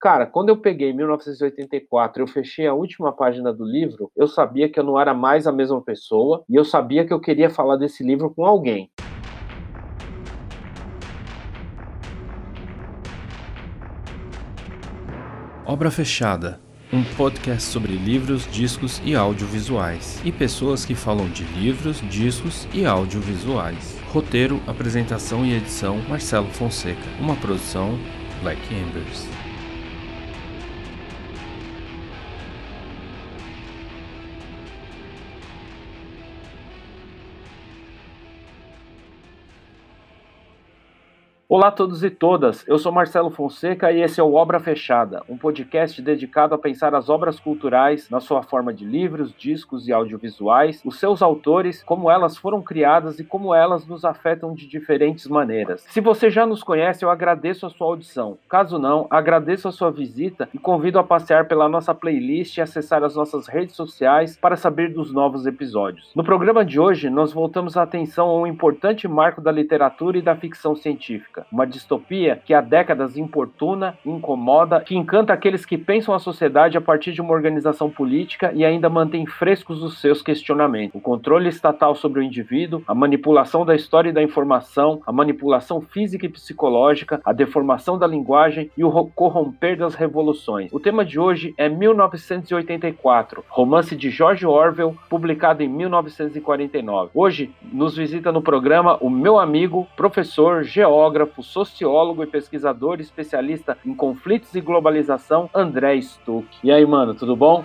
Cara, quando eu peguei 1984, eu fechei a última página do livro, eu sabia que eu não era mais a mesma pessoa e eu sabia que eu queria falar desse livro com alguém. Obra Fechada um podcast sobre livros, discos e audiovisuais, e pessoas que falam de livros, discos e audiovisuais. Roteiro, apresentação e edição Marcelo Fonseca. Uma produção Black Embers. Olá a todos e todas, eu sou Marcelo Fonseca e esse é o Obra Fechada, um podcast dedicado a pensar as obras culturais na sua forma de livros, discos e audiovisuais, os seus autores, como elas foram criadas e como elas nos afetam de diferentes maneiras. Se você já nos conhece, eu agradeço a sua audição. Caso não, agradeço a sua visita e convido a passear pela nossa playlist e acessar as nossas redes sociais para saber dos novos episódios. No programa de hoje, nós voltamos a atenção a um importante marco da literatura e da ficção científica uma distopia que há décadas importuna, incomoda, que encanta aqueles que pensam a sociedade a partir de uma organização política e ainda mantém frescos os seus questionamentos. O controle estatal sobre o indivíduo, a manipulação da história e da informação, a manipulação física e psicológica, a deformação da linguagem e o corromper das revoluções. O tema de hoje é 1984, romance de George Orwell, publicado em 1949. Hoje nos visita no programa o meu amigo, professor, geógrafo, filósofo, sociólogo e pesquisador especialista em conflitos e globalização, André Stuck. E aí, mano, tudo bom?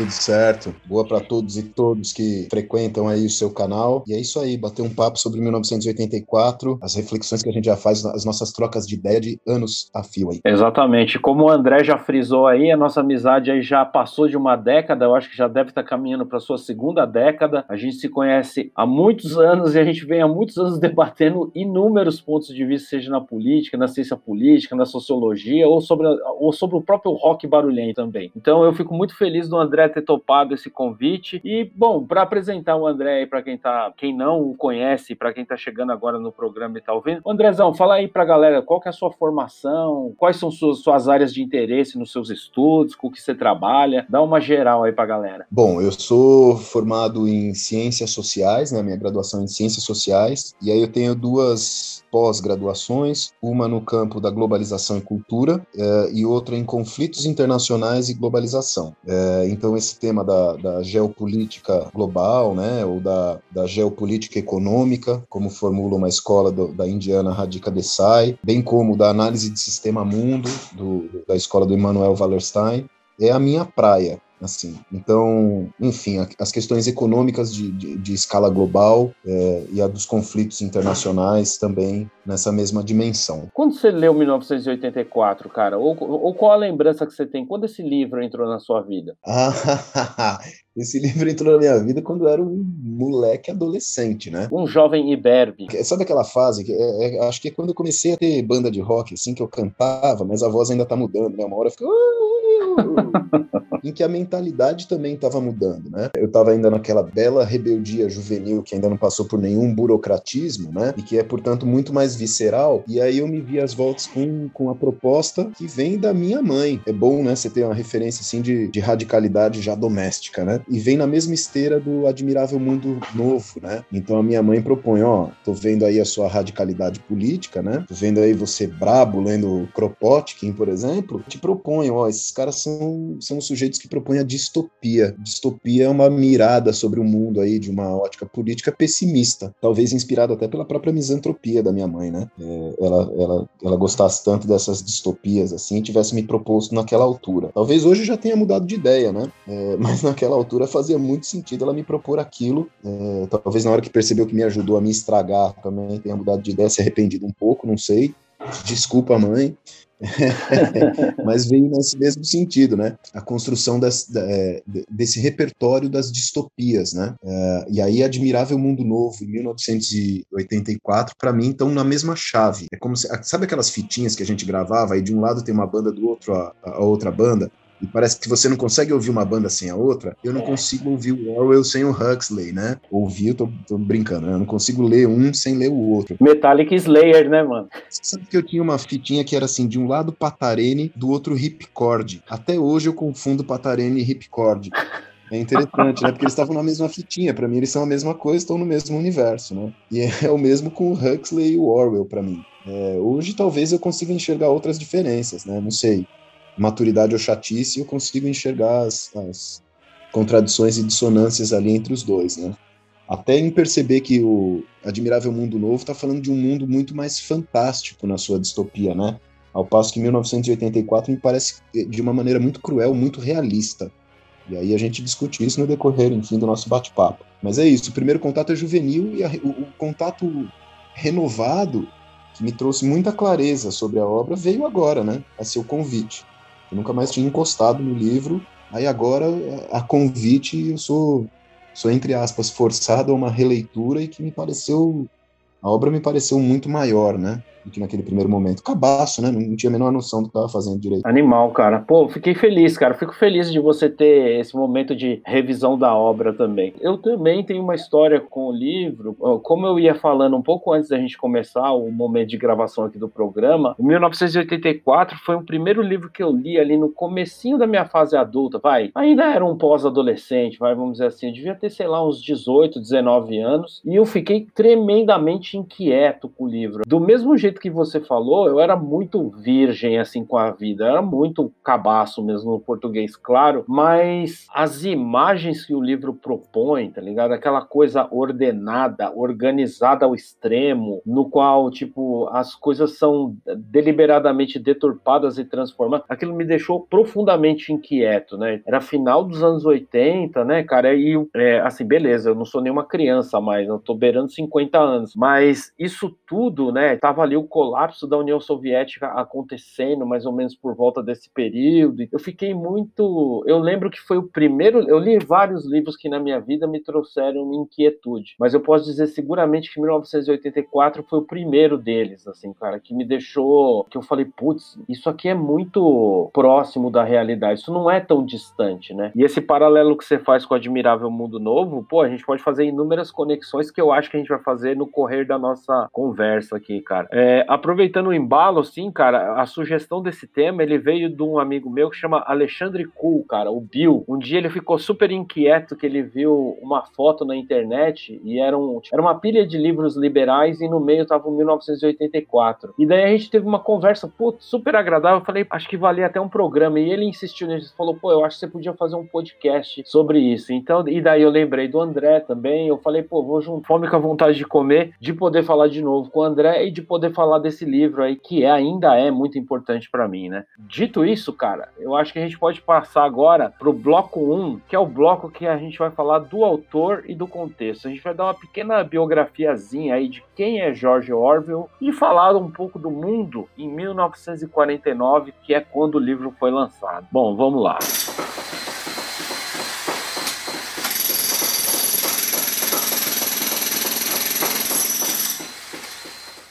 Tudo certo. Boa para todos e todos que frequentam aí o seu canal. E é isso aí, bater um papo sobre 1984, as reflexões que a gente já faz, as nossas trocas de ideia de anos a fio aí. Exatamente. Como o André já frisou aí, a nossa amizade aí já passou de uma década, eu acho que já deve estar caminhando para sua segunda década. A gente se conhece há muitos anos e a gente vem há muitos anos debatendo inúmeros pontos de vista, seja na política, na ciência política, na sociologia ou sobre, ou sobre o próprio rock barulhento também. Então eu fico muito feliz do André ter topado esse convite. E, bom, para apresentar o André aí para quem tá, quem não o conhece, para quem tá chegando agora no programa e tá ouvindo. Andrezão, fala aí pra galera, qual que é a sua formação? Quais são suas, suas áreas de interesse nos seus estudos? Com o que você trabalha? Dá uma geral aí pra galera. Bom, eu sou formado em Ciências Sociais, né? Minha graduação é em Ciências Sociais. E aí eu tenho duas pós-graduações, uma no campo da globalização e cultura eh, e outra em conflitos internacionais e globalização. Eh, então, esse tema da, da, geopolítica global, né, ou da, da, geopolítica econômica, como formula uma escola do, da Indiana Radhika Desai, bem como da análise de sistema mundo, do, da escola do Emmanuel Wallerstein, é a minha praia assim. Então, enfim, as questões econômicas de, de, de escala global é, e a dos conflitos internacionais também nessa mesma dimensão. Quando você leu 1984, cara, ou, ou qual a lembrança que você tem? Quando esse livro entrou na sua vida? Ah, esse livro entrou na minha vida quando eu era um moleque adolescente, né? Um jovem iberbe. Sabe aquela fase que é, é, acho que é quando eu comecei a ter banda de rock, assim, que eu cantava, mas a voz ainda tá mudando, né? Uma hora fica. em que a mentalidade também estava mudando, né? Eu estava ainda naquela bela rebeldia juvenil que ainda não passou por nenhum burocratismo, né? E que é, portanto, muito mais visceral. E aí eu me vi às voltas com, com a proposta que vem da minha mãe. É bom, né? Você ter uma referência, assim, de, de radicalidade já doméstica, né? E vem na mesma esteira do Admirável Mundo Novo, né? Então a minha mãe propõe, ó, tô vendo aí a sua radicalidade política, né? Tô vendo aí você brabo lendo Kropotkin, por exemplo. Te proponho, ó, esses caras são, são sujeitos que propõem a distopia. Distopia é uma mirada sobre o mundo aí de uma ótica política pessimista, talvez inspirada até pela própria misantropia da minha mãe, né? É, ela, ela, ela gostasse tanto dessas distopias assim, tivesse me proposto naquela altura. Talvez hoje já tenha mudado de ideia, né? É, mas naquela altura fazia muito sentido ela me propor aquilo. É, talvez na hora que percebeu que me ajudou a me estragar também tenha mudado de ideia, se arrependido um pouco, não sei. Desculpa, mãe. mas veio nesse mesmo sentido, né? A construção das, da, é, desse repertório das distopias, né? Uh, e aí, Admirável Mundo Novo, em 1984, para mim, estão na mesma chave. É como se, sabe aquelas fitinhas que a gente gravava, aí de um lado tem uma banda, do outro a, a outra banda? E parece que você não consegue ouvir uma banda sem a outra, eu não é. consigo ouvir o Orwell sem o Huxley, né? Ouvir, eu tô, tô brincando, né? Eu não consigo ler um sem ler o outro. Metallic Slayer, né, mano? Sabe que eu tinha uma fitinha que era assim, de um lado Patarene, do outro Ripcord. Até hoje eu confundo Patarene e Ripcord. É interessante, né? Porque eles estavam na mesma fitinha. Para mim, eles são a mesma coisa, estão no mesmo universo, né? E é, o mesmo com o Huxley e o Orwell, para mim. É, hoje, talvez eu consiga enxergar outras diferenças, né? Não sei. Maturidade ou chatice, eu consigo enxergar as, as contradições e dissonâncias ali entre os dois, né? Até em perceber que o Admirável Mundo Novo está falando de um mundo muito mais fantástico na sua distopia, né? Ao passo que 1984 me parece de uma maneira muito cruel, muito realista. E aí a gente discute isso no decorrer, enfim, do nosso bate-papo. Mas é isso, o primeiro contato é juvenil e a, o, o, contato renovado, que me trouxe muita clareza sobre a obra, veio agora, né? A seu convite. Eu nunca mais tinha encostado no livro, aí agora, a convite, eu sou, sou entre aspas, forçado a uma releitura e que me pareceu. A obra me pareceu muito maior, né? Do que naquele primeiro momento. Cabaço, né? Não tinha a menor noção do que estava fazendo direito. Animal, cara. Pô, fiquei feliz, cara. Fico feliz de você ter esse momento de revisão da obra também. Eu também tenho uma história com o livro. Como eu ia falando um pouco antes da gente começar o momento de gravação aqui do programa, o 1984 foi o primeiro livro que eu li ali no comecinho da minha fase adulta, vai. Ainda era um pós-adolescente, vai, vamos dizer assim. Eu devia ter, sei lá, uns 18, 19 anos. E eu fiquei tremendamente inquieto com o livro. Do mesmo jeito jeito que você falou, eu era muito virgem assim com a vida, era muito cabaço mesmo no português, claro, mas as imagens que o livro propõe, tá ligado? Aquela coisa ordenada, organizada ao extremo, no qual, tipo, as coisas são deliberadamente deturpadas e transformadas, aquilo me deixou profundamente inquieto, né? Era final dos anos 80, né, cara? E, é, assim, beleza, eu não sou nenhuma criança mais, eu tô beirando 50 anos, mas isso tudo, né, tava ali o colapso da União Soviética acontecendo, mais ou menos por volta desse período. Eu fiquei muito. Eu lembro que foi o primeiro. Eu li vários livros que na minha vida me trouxeram inquietude, mas eu posso dizer seguramente que 1984 foi o primeiro deles, assim, cara, que me deixou. que eu falei, putz, isso aqui é muito próximo da realidade, isso não é tão distante, né? E esse paralelo que você faz com o Admirável Mundo Novo, pô, a gente pode fazer inúmeras conexões que eu acho que a gente vai fazer no correr da nossa conversa aqui, cara. É, é, aproveitando o embalo, assim, cara, a sugestão desse tema, ele veio de um amigo meu que chama Alexandre Cool, cara, o Bill. Um dia ele ficou super inquieto que ele viu uma foto na internet e era, um, era uma pilha de livros liberais e no meio tava o 1984. E daí a gente teve uma conversa, pô, super agradável. Eu falei, acho que valia até um programa. E ele insistiu nisso, falou, pô, eu acho que você podia fazer um podcast sobre isso. Então, e daí eu lembrei do André também. Eu falei, pô, vou juntar fome com a vontade de comer, de poder falar de novo com o André e de poder falar desse livro aí, que é, ainda é muito importante para mim, né? Dito isso, cara, eu acho que a gente pode passar agora pro bloco 1, que é o bloco que a gente vai falar do autor e do contexto. A gente vai dar uma pequena biografiazinha aí de quem é George Orwell e falar um pouco do mundo em 1949, que é quando o livro foi lançado. Bom, vamos lá.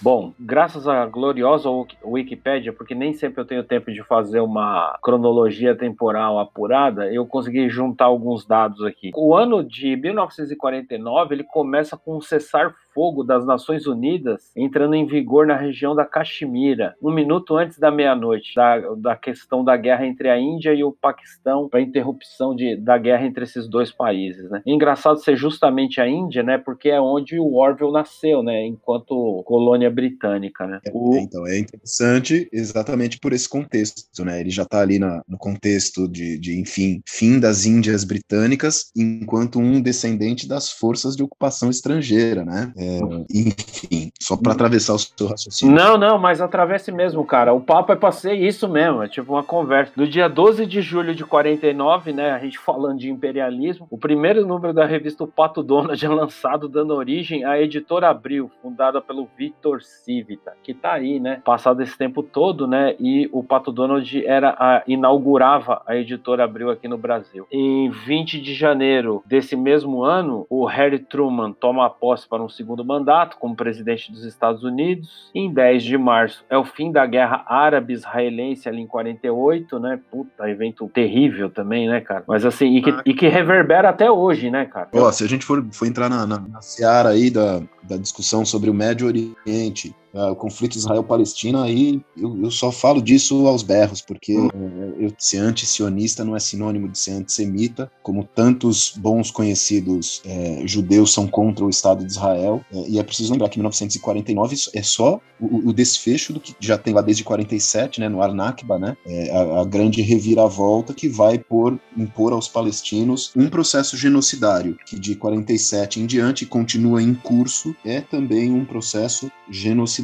Bom, graças à gloriosa Wikipédia, porque nem sempre eu tenho tempo de fazer uma cronologia temporal apurada, eu consegui juntar alguns dados aqui. O ano de 1949 ele começa com um cessar fogo das Nações Unidas entrando em vigor na região da Caxemira, um minuto antes da meia-noite, da, da questão da guerra entre a Índia e o Paquistão, para interrupção de, da guerra entre esses dois países. Né? É engraçado ser justamente a Índia, né, porque é onde o Orwell nasceu, né, enquanto colônia britânica. Né? É, o... Então, é interessante exatamente por esse contexto. Né? Ele já está ali na, no contexto de, de, enfim, fim das Índias britânicas, enquanto um descendente das forças de ocupação estrangeira, né? É, enfim, só para atravessar o seu raciocínio. Não, não, mas atravesse mesmo, cara. O papo é pra ser isso mesmo, é tipo uma conversa. Do dia 12 de julho de 49, né, a gente falando de imperialismo, o primeiro número da revista O Pato Donald é lançado, dando origem à Editora Abril, fundada pelo Victor Civita, que tá aí, né, passado esse tempo todo, né, e o Pato Donald era a, inaugurava a Editora Abril aqui no Brasil. Em 20 de janeiro desse mesmo ano, o Harry Truman toma posse para um segundo segundo mandato como presidente dos Estados Unidos. Em 10 de março é o fim da guerra árabe-israelense ali em 48, né? Puta, evento terrível também, né, cara? Mas assim, e que, ah, e que reverbera até hoje, né, cara? Ó, se a gente for, for entrar na, na, na seara aí da, da discussão sobre o Médio Oriente, o conflito Israel-Palestina, aí eu, eu, só falo disso aos berros, porque uh, eu, ser anti-sionista não é sinônimo de ser antissemita, como tantos bons conhecidos uh, judeus são contra o Estado de Israel, uh, e é preciso lembrar que 1949 é só o, o, desfecho do que já tem lá desde 47, né, no Arnakba, né, é a, a, grande reviravolta que vai por, impor aos palestinos um processo genocidário, que de 47 em diante continua em curso, é também um processo genocidário.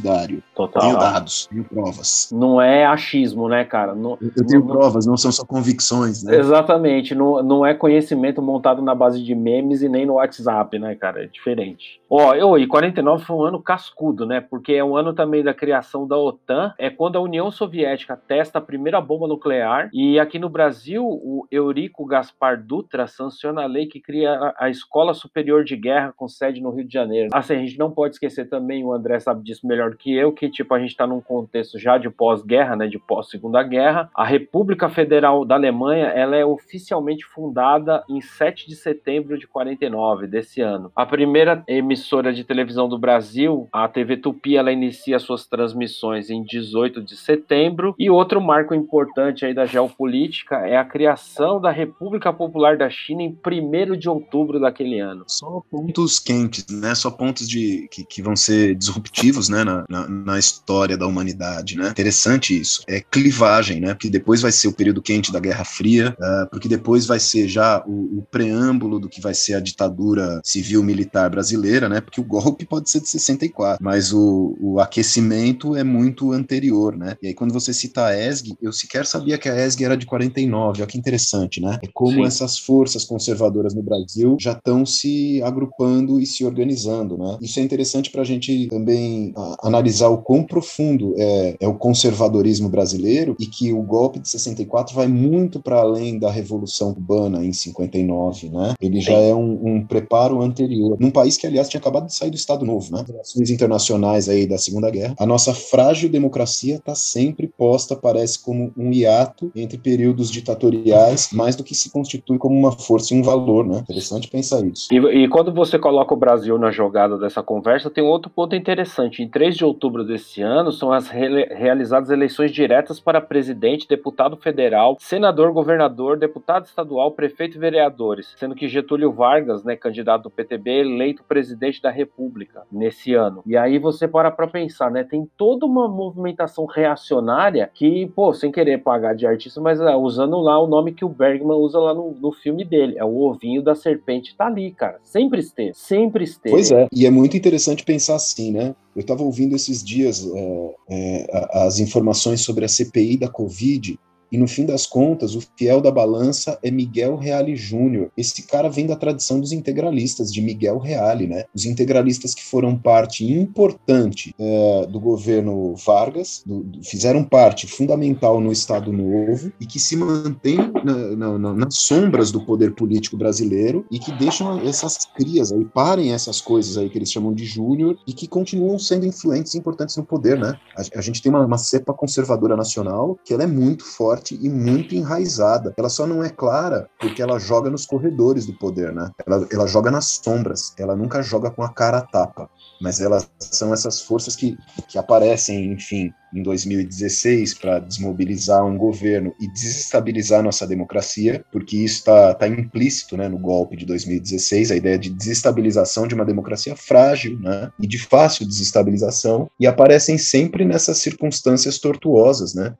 Total. Tenho dados, tenho provas. Não é achismo, né, cara? Não, Eu tenho não, provas, não são só convicções, né? Exatamente, não, não é conhecimento montado na base de memes e nem no WhatsApp, né, cara? É diferente. Ó, oh, e 49 foi um ano cascudo, né? Porque é um ano também da criação da OTAN, é quando a União Soviética testa a primeira bomba nuclear e aqui no Brasil o Eurico Gaspar Dutra sanciona a lei que cria a Escola Superior de Guerra com sede no Rio de Janeiro. Assim, a gente não pode esquecer também, o André sabe disso melhor do que eu, que tipo a gente está num contexto já de pós-guerra, né, de pós-segunda guerra. A República Federal da Alemanha, ela é oficialmente fundada em 7 de setembro de 49 desse ano. A primeira emissora de televisão do Brasil, a TV Tupi, ela inicia suas transmissões em 18 de setembro. E outro marco importante aí da geopolítica é a criação da República Popular da China em 1 de outubro daquele ano. Só pontos quentes, né? Só pontos de que, que vão ser disruptivos, né, na, na, na, história da humanidade, né? Interessante isso. É clivagem, né? Porque depois vai ser o período quente da Guerra Fria, uh, porque depois vai ser já o, o preâmbulo do que vai ser a ditadura civil-militar brasileira, né? Porque o golpe pode ser de 64, mas o, o aquecimento é muito anterior, né? E aí quando você cita a ESG, eu sequer sabia que a ESG era de 49, olha que interessante, né? É como Sim. essas forças conservadoras no Brasil já estão se agrupando e se organizando, né? Isso é interessante para a gente também analisar o quão profundo é, é, o conservadorismo brasileiro e que o golpe de 64 vai muito para além da Revolução Cubana em 59, né? Ele já é um, um, preparo anterior. Num país que, aliás, tinha acabado de sair do Estado Novo, né? Relações internacionais aí da Segunda Guerra. A nossa frágil democracia está sempre posta, parece, como um hiato entre períodos ditatoriais, mais do que se constitui como uma força e um valor, né? Interessante pensar isso. E, e quando você coloca o Brasil na jogada dessa conversa, tem outro ponto interessante. Em 3 de outubro desse ano, são as re realizadas eleições diretas para presidente, deputado federal, senador, governador, deputado estadual, prefeito e vereadores, sendo que Getúlio Vargas, né, candidato do PTB, eleito presidente da República nesse ano. E aí você para para pensar, né, tem toda uma movimentação reacionária que, pô, sem querer pagar de artista, mas é, usando lá o nome que o Bergman usa lá no, no filme dele, é o ovinho da serpente, tá ali, cara, sempre esteve, sempre esteve. Pois é, e é muito interessante pensar assim, né? Eu estava ouvindo esses dias é, é, as informações sobre a CPI da Covid e no fim das contas, o fiel da balança é Miguel Reale Júnior. Esse cara vem da tradição dos integralistas, de Miguel Reale, né? Os integralistas que foram parte importante é, do governo Vargas, do, do, fizeram parte fundamental no Estado Novo e que se mantém na, na, na, nas sombras do poder político brasileiro e que deixam essas crias aí, parem essas coisas aí que eles chamam de Júnior e que continuam sendo influentes e importantes no poder, né? A, a gente tem uma, uma cepa conservadora nacional que ela é muito forte forte e muito enraizada. Ela só não é clara porque ela joga nos corredores do poder, né? Ela, ela joga nas sombras, ela nunca joga com a cara a tapa. Mas elas são essas forças que, que aparecem, enfim, em 2016 para desmobilizar um governo e desestabilizar nossa democracia, porque isso está tá implícito né, no golpe de 2016, a ideia de desestabilização de uma democracia frágil né, e de fácil desestabilização, e aparecem sempre nessas circunstâncias tortuosas, né?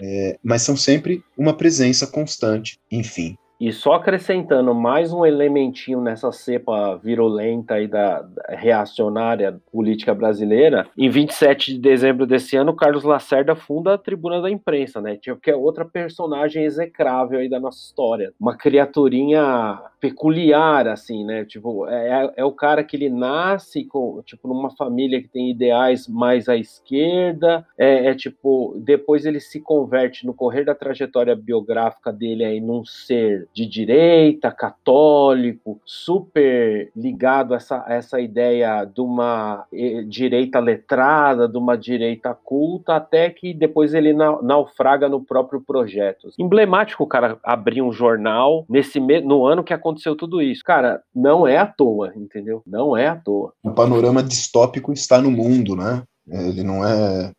É, mas são sempre uma presença constante, enfim. E só acrescentando mais um elementinho nessa cepa virulenta da, da, reacionária política brasileira, em 27 de dezembro desse ano, Carlos Lacerda funda a Tribuna da Imprensa, né? Que é outra personagem execrável aí da nossa história. Uma criaturinha peculiar, assim, né? Tipo, é, é, é o cara que ele nasce com, tipo, numa família que tem ideais mais à esquerda, é, é, tipo, depois ele se converte no correr da trajetória biográfica dele aí num ser de direita, católico, super ligado a essa, a essa ideia de uma direita letrada, de uma direita culta, até que depois ele naufraga no próprio projeto. Emblemático o cara abrir um jornal nesse no ano que aconteceu tudo isso. Cara, não é à toa, entendeu? Não é à toa. O panorama distópico está no mundo, né? Ele não é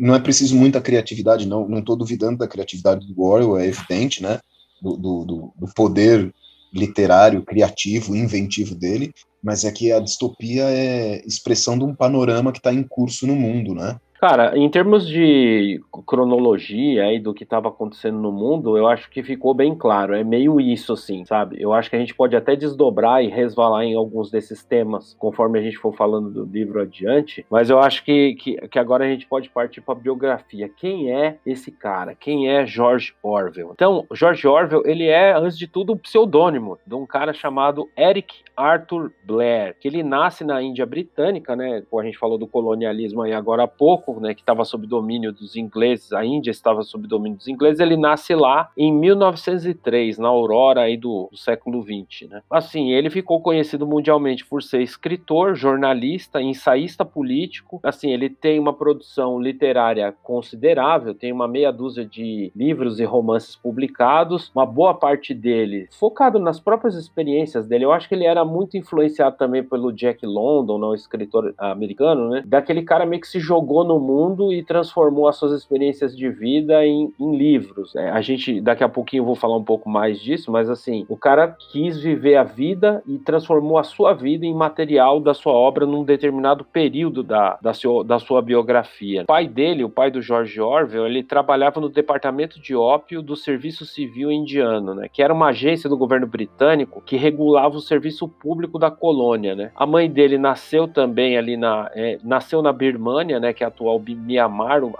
não é preciso muita criatividade, não. Não estou duvidando da criatividade do Orwell, é evidente, né? Do, do, do, poder literário, criativo, inventivo dele, mas é que a distopia é expressão de um panorama que está em curso no mundo, né? Cara, em termos de cronologia aí do que estava acontecendo no mundo, eu acho que ficou bem claro. É meio isso, assim, sabe? Eu acho que a gente pode até desdobrar e resvalar em alguns desses temas conforme a gente for falando do livro adiante, mas eu acho que, que, que agora a gente pode partir para a biografia. Quem é esse cara? Quem é George Orwell? Então, George Orwell, ele é, antes de tudo, um pseudônimo de um cara chamado Eric Arthur Blair, que ele nasce na Índia Britânica, né? Como a gente falou do colonialismo aí agora há pouco né, que estava sob domínio dos ingleses, a Índia estava sob domínio dos ingleses, ele nasce lá em 1903, na aurora aí do, do século XX. Né? Assim, ele ficou conhecido mundialmente por ser escritor, jornalista, ensaísta político. Assim, ele tem uma produção literária considerável, tem uma meia dúzia de livros e romances publicados, uma boa parte dele focado nas próprias experiências dele. Eu acho que ele era muito influenciado também pelo Jack London, não, escritor americano, né? Daquele cara meio que se jogou no mundo e transformou as suas experiências de vida em, em livros. É, a gente, daqui a pouquinho, eu vou falar um pouco mais disso, mas assim, o cara quis viver a vida e transformou a sua vida em material da sua obra num determinado período da, da, seu, da sua biografia. O pai dele, o pai do George Orwell, ele trabalhava no departamento de ópio do Serviço Civil Indiano, né, que era uma agência do governo britânico que regulava o serviço público da colônia. Né. A mãe dele nasceu também ali na, é, nasceu na Birmânia, né, que é a atual Myanmar, o,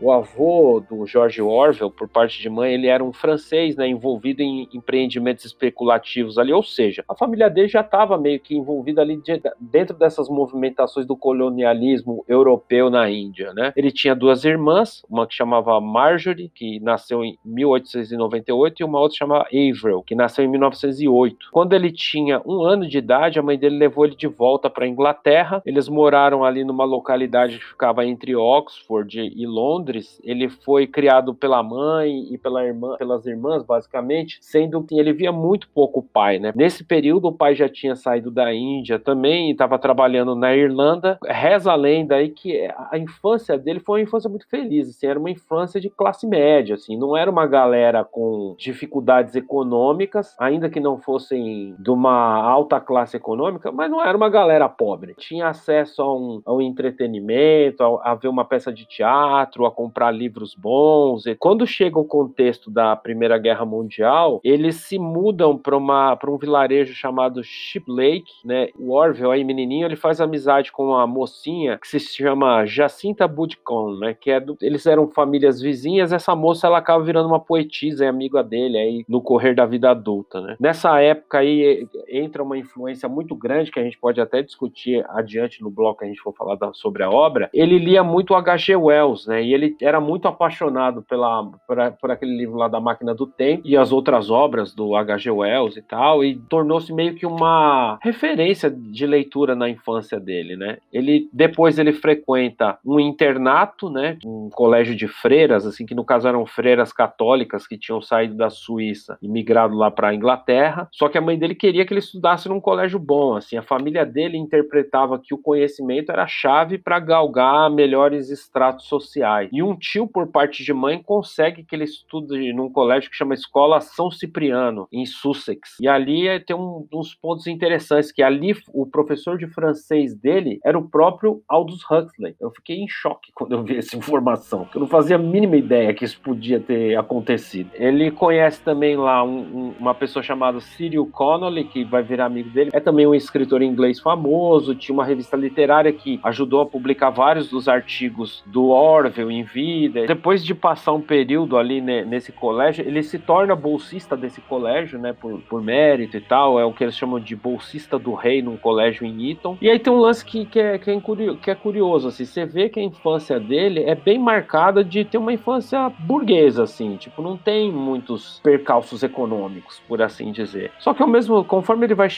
o avô do George Orwell, por parte de mãe, ele era um francês, né, envolvido em empreendimentos especulativos ali, ou seja, a família dele já estava meio que envolvida ali de, dentro dessas movimentações do colonialismo europeu na Índia, né? Ele tinha duas irmãs, uma que chamava Marjorie, que nasceu em 1898, e uma outra chamada Avril, que nasceu em 1908. Quando ele tinha um ano de idade, a mãe dele levou ele de volta para a Inglaterra. Eles moraram ali numa localidade que ficava entre Oxford e Londres, ele foi criado pela mãe e pela irmã, pelas irmãs, basicamente, sendo que ele via muito pouco o pai, né? Nesse período, o pai já tinha saído da Índia também, estava trabalhando na Irlanda. Reza a lenda aí que a infância dele foi uma infância muito feliz, assim, era uma infância de classe média, assim, não era uma galera com dificuldades econômicas, ainda que não fossem de uma alta classe econômica, mas não era uma galera pobre. Tinha acesso a um, a um entretenimento, a, a ver uma peça de teatro, a comprar livros bons. E quando chega o contexto da Primeira Guerra Mundial, eles se mudam para um vilarejo chamado Ship Lake, né? O Orville, aí menininho, ele faz amizade com uma mocinha que se chama Jacinta Budcon, né? Que é do, eles eram famílias vizinhas. Essa moça ela acaba virando uma poetisa, é amiga dele aí no correr da vida adulta, né? Nessa época aí entra uma influência muito grande que a gente pode até discutir adiante no bloco que a gente for falar da, sobre a obra. Ele lia muito H.G. Wells, né? E ele era muito apaixonado pela, por, por, aquele livro lá da Máquina do Tempo e as outras obras do H.G. Wells e tal, e tornou-se meio que uma referência de leitura na infância dele, né? Ele depois ele frequenta um internato, né? Um colégio de freiras, assim que no caso eram freiras católicas que tinham saído da Suíça e migrado lá para a Inglaterra. Só que a mãe dele queria que ele estudasse num colégio bom, assim. A família dele interpretava que o conhecimento era a chave para galgar melhor melhores estratos sociais. E um tio, por parte de mãe, consegue que ele estude num colégio que chama Escola São Cipriano, em Sussex. E ali é, tem um, uns pontos interessantes, que ali o professor de francês dele era o próprio Aldous Huxley. Eu fiquei em choque quando eu vi essa informação, eu não fazia a mínima ideia que isso podia ter acontecido. Ele conhece também lá um, um, uma pessoa chamada Cyril Connolly, que vai virar amigo dele, é também um escritor inglês famoso, tinha uma revista literária que ajudou a publicar vários dos artigos do Orwell em vida. Depois de passar um período ali né, nesse colégio, ele se torna bolsista desse colégio, né, por, por mérito e tal, é o que eles chamam de bolsista do rei num colégio em Eton. E aí tem um lance que, que, é, que, é, curioso, que é curioso, assim, você vê que a infância dele é bem marcada de ter uma infância burguesa, assim, tipo, não tem muitos percalços econômicos, por assim dizer. Só que ao mesmo, conforme ele vai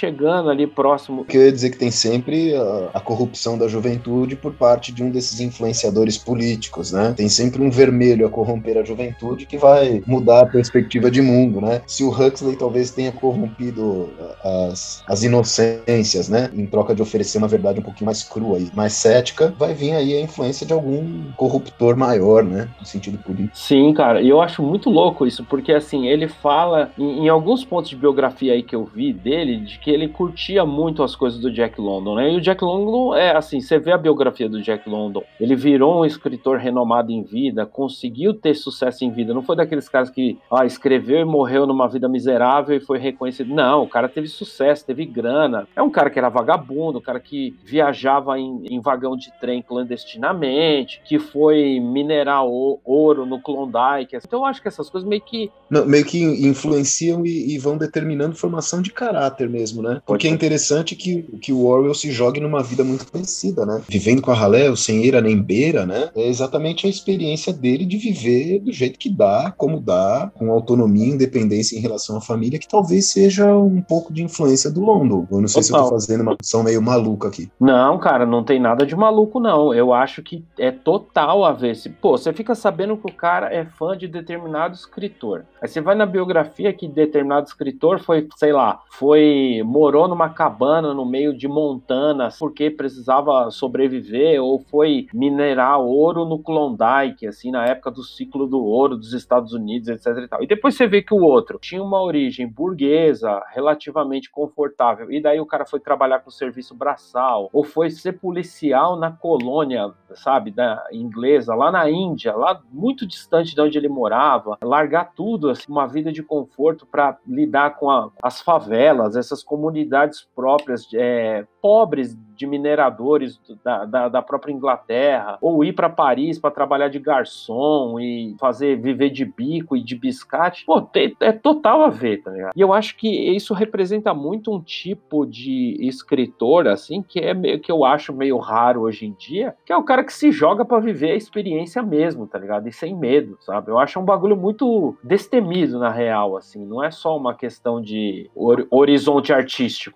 ali próximo. Que eu ia dizer que tem sempre a, a corrupção da juventude por parte de um desses influenciadores políticos, né? Tem sempre um vermelho a corromper a juventude que vai mudar a perspectiva de mundo, né? Se o Huxley talvez tenha corrompido as, as inocências, né? Em troca de oferecer uma verdade um pouquinho mais crua e mais cética, vai vir aí a influência de algum corruptor maior, né? No sentido político. Sim, cara, e eu acho muito louco isso, porque assim, ele fala em, em, alguns pontos de biografia aí que eu vi dele, de que ele curtia muito as coisas do Jack London, né? E o Jack London é assim, você vê a biografia do Jack London, ele virou um escritor renomado em vida, conseguiu ter sucesso em vida, não foi daqueles caras que ah, escreveu e morreu numa vida miserável e foi reconhecido. Não, o cara teve sucesso, teve grana. É um cara que era vagabundo, um cara que viajava em, em vagão de trem clandestinamente, que foi minerar ouro no Klondike. Então eu acho que essas coisas meio que. Não, meio que influenciam e, e, vão determinando formação de caráter mesmo, né? Porque é interessante que, que o Orwell se jogue numa vida muito conhecida, né? Vivendo com a ralé, sem eira nem beira, né? É exatamente a experiência dele de viver do jeito que dá, como dá, com autonomia e independência em relação à família, que talvez seja um pouco de influência do London. Eu não sei Total. se eu tô fazendo uma opção meio maluca aqui. Não, cara, não tem nada de maluco, não. Eu acho que é total a ver se. Pô, você fica sabendo que o cara é fã de determinado escritor. Aí você vai na biografia que determinado escritor foi, sei lá, foi. Morou numa cabana no meio de montanas porque precisava sobreviver, ou foi minerar ouro no Klondike, assim, na época do ciclo do ouro dos Estados Unidos, etc e tal. E depois você vê que o outro tinha uma origem burguesa, relativamente confortável, e daí o cara foi trabalhar com serviço braçal, ou foi ser policial na colônia, sabe, da inglesa, lá na Índia, lá muito distante de onde ele morava, largar tudo, assim, uma vida de conforto para lidar com a, as favelas, essas comunidades próprias, é, pobres de mineradores da, da, da própria Inglaterra, ou ir para Paris para trabalhar de garçom e fazer viver de bico e de biscate, pô, tem, é total a ver, tá ligado? E eu acho que isso representa muito um tipo de escritor, assim, que é meio que eu acho meio raro hoje em dia, que é o cara que se joga para viver a experiência mesmo, tá ligado? E sem medo, sabe? Eu acho um bagulho muito destemido, na real, assim, não é só uma questão de horizonte artístico,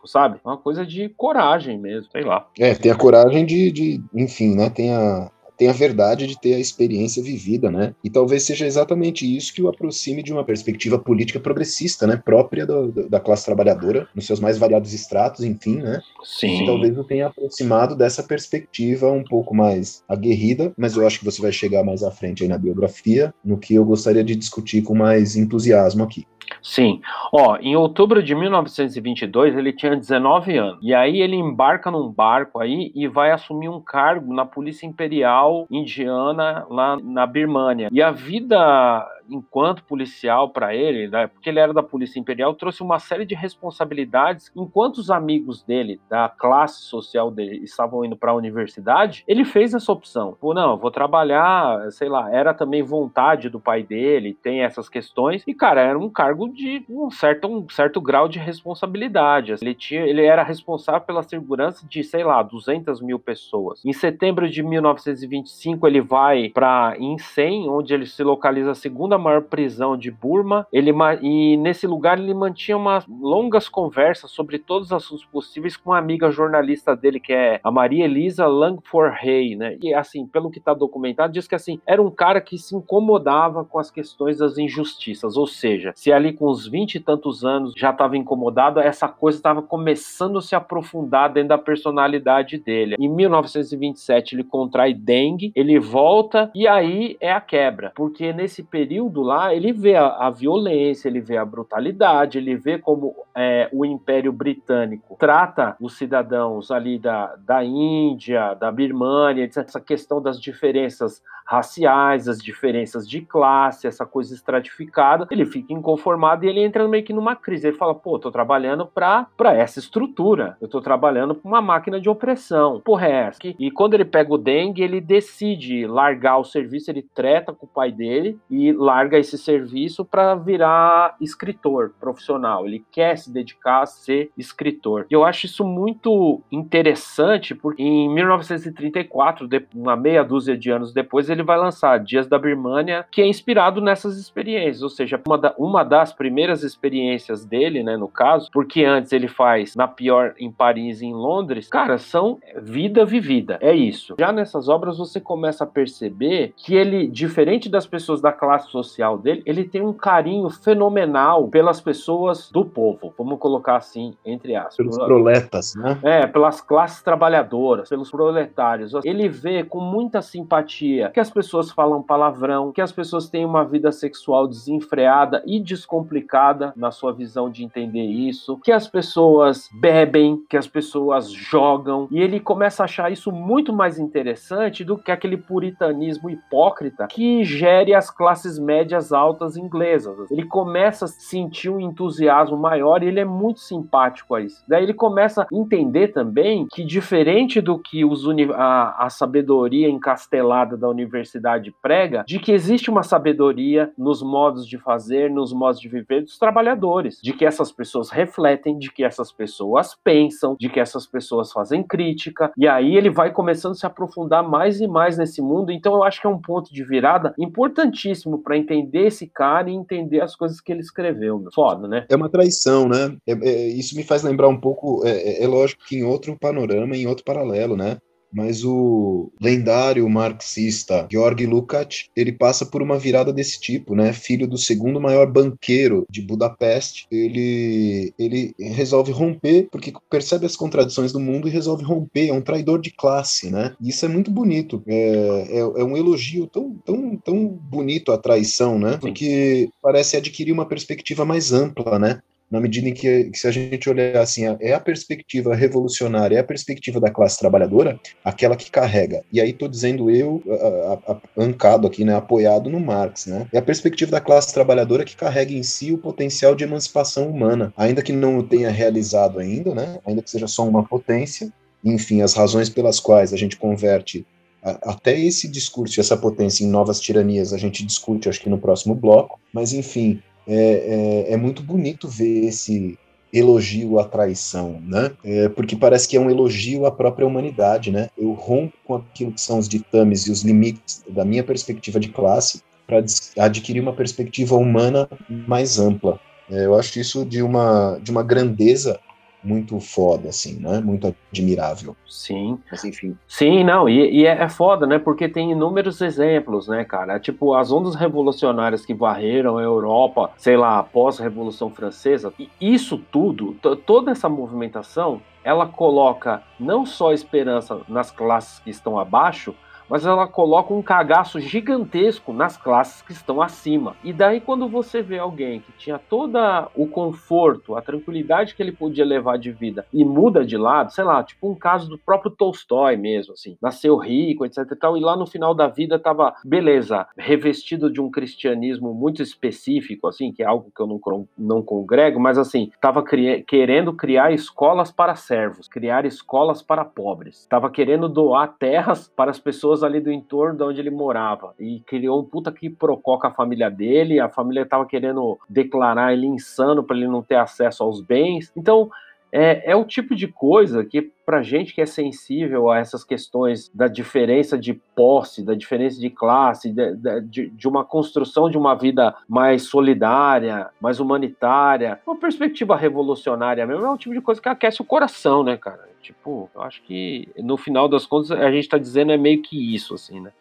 sabe? É uma coisa de coragem mesmo, sei lá lá. É, tem a coragem de, de enfim, né? Tem a, tem a verdade de ter a experiência vivida, né? E talvez seja exatamente isso que o aproxime de uma perspectiva política progressista, né? Própria do, do, da classe trabalhadora, nos seus mais variados estratos, enfim, né? Sim. E talvez o tenha aproximado dessa perspectiva um pouco mais aguerrida, mas eu acho que você vai chegar mais à frente aí na biografia, no que eu gostaria de discutir com mais entusiasmo aqui. Sim. Ó, em outubro de 1922, ele tinha 19 anos. E aí ele embarca num barco aí e vai assumir um cargo na Polícia Imperial Indiana lá na Birmânia. E a vida enquanto policial para ele, né, porque ele era da Polícia Imperial, trouxe uma série de responsabilidades. Enquanto os amigos dele, da classe social dele, estavam indo para a universidade, ele fez essa opção. Pô, não, vou trabalhar, sei lá, era também vontade do pai dele, tem essas questões. E, cara, era um cargo de um certo, um certo grau de responsabilidade. Ele, tinha, ele era responsável pela segurança de, sei lá, 200 mil pessoas. Em setembro de 1925, ele vai para Insen, onde ele se localiza a segunda maior prisão de Burma. Ele, e nesse lugar ele mantinha umas longas conversas sobre todos os assuntos possíveis com uma amiga jornalista dele, que é a Maria Elisa Langford Hay, né? E assim, pelo que está documentado, diz que assim, era um cara que se incomodava com as questões das injustiças, ou seja, se ali com uns 20 e tantos anos já estava incomodado, essa coisa estava começando a se aprofundar dentro da personalidade dele. Em 1927 ele contrai dengue, ele volta e aí é a quebra, porque nesse período lá, ele vê a, a violência, ele vê a brutalidade, ele vê como é, o Império Britânico trata os cidadãos ali da, da Índia, da Birmânia, essa questão das diferenças raciais, as diferenças de classe, essa coisa estratificada, ele fica inconformado e ele entra meio que numa crise. Ele fala, pô, tô trabalhando para essa estrutura, eu tô trabalhando pra uma máquina de opressão. Porra, é essa? E quando ele pega o dengue, ele decide largar o serviço, ele treta com o pai dele e larga esse serviço para virar escritor profissional. Ele quer se dedicar a ser escritor. E eu acho isso muito interessante, porque em 1934, uma meia dúzia de anos depois, ele vai lançar Dias da Birmania, que é inspirado nessas experiências, ou seja, uma, da, uma das primeiras experiências dele, né, no caso, porque antes ele faz na pior em Paris e em Londres, cara, são vida vivida, é isso. Já nessas obras você começa a perceber que ele, diferente das pessoas da classe dele, ele tem um carinho fenomenal pelas pessoas do povo, vamos colocar assim, entre aspas. Pelos proletas, né? É, pelas classes trabalhadoras, pelos proletários. Ele vê com muita simpatia que as as pessoas falam palavrão, que as pessoas têm uma vida sexual desenfreada e descomplicada na sua visão de entender isso, que as pessoas bebem, que as pessoas jogam, e ele começa a achar isso muito mais interessante do que aquele puritanismo hipócrita que gere as classes médias altas inglesas. Ele começa a sentir um entusiasmo maior e ele é muito simpático a isso. Daí ele começa a entender também que diferente do que os a, a sabedoria encastelada da universidade prega, de que existe uma sabedoria nos modos de fazer, nos modos de viver dos trabalhadores, de que essas pessoas refletem, de que essas pessoas pensam, de que essas pessoas fazem crítica, e aí ele vai começando a se aprofundar mais e mais nesse mundo. Então eu acho que é um ponto de virada importantíssimo para entender esse cara e entender as coisas que ele escreveu. Meu. Foda, né? É uma traição, né? É, é, isso me faz lembrar um pouco, é, é, é lógico que em outro panorama, em outro paralelo, né? Mas o lendário marxista Georg Lukács, ele passa por uma virada desse tipo, né? Filho do segundo maior banqueiro de Budapeste, ele ele resolve romper porque percebe as contradições do mundo e resolve romper, é um traidor de classe, né? E isso é muito bonito, é, é, é um elogio tão, tão, tão bonito a traição, né? Porque parece adquirir uma perspectiva mais ampla, né? Na medida em que, que, se a gente olhar assim, é a perspectiva revolucionária, é a perspectiva da classe trabalhadora, aquela que carrega. E aí estou dizendo eu, a, a, a, ancado aqui, né, apoiado no Marx, né? É a perspectiva da classe trabalhadora que carrega em si o potencial de emancipação humana, ainda que não o tenha realizado ainda, né? Ainda que seja só uma potência. Enfim, as razões pelas quais a gente converte até esse discurso, essa potência em novas tiranias, a gente discute, acho que no próximo bloco. Mas enfim, é, é, é muito bonito ver esse elogio à traição, né? É, porque parece que é um elogio à própria humanidade, né? Eu rompo com aquilo que são os ditames e os limites da minha perspectiva de classe para adquirir uma perspectiva humana mais ampla. É, eu acho isso de uma, de uma grandeza muito foda, assim, né? Muito admirável. Sim. Mas enfim. Sim, não, e, e é, é, foda, né? Porque tem inúmeros exemplos, né, cara? Tipo, as ondas revolucionárias que varreram a Europa, sei lá, após a Revolução Francesa, e isso tudo, toda essa movimentação, ela coloca não só esperança nas classes que estão abaixo, mas ela coloca um cagaço gigantesco nas classes que estão acima. E daí, quando você vê alguém que tinha todo o conforto, a tranquilidade que ele podia levar de vida e muda de lado, sei lá, tipo um caso do próprio Tolstói mesmo, assim, nasceu rico, etc e tal, e lá no final da vida tava, beleza, revestido de um cristianismo muito específico, assim, que é algo que eu não, não congrego, mas assim, tava cri querendo criar escolas para servos, criar escolas para pobres, tava querendo doar terras para as pessoas pessoas ali do entorno de onde ele morava. E criou um puta que procó com a família dele. A família tava querendo declarar ele insano para ele não ter acesso aos bens. Então, é, é, o tipo de coisa que, para gente que é sensível a essas questões da diferença de posse, da diferença de classe, de, de, de, uma construção de uma vida mais solidária, mais humanitária, uma perspectiva revolucionária mesmo, é um tipo de coisa que aquece o coração, né, cara? Tipo, eu acho que no final das contas a gente está dizendo é meio que isso, assim, né?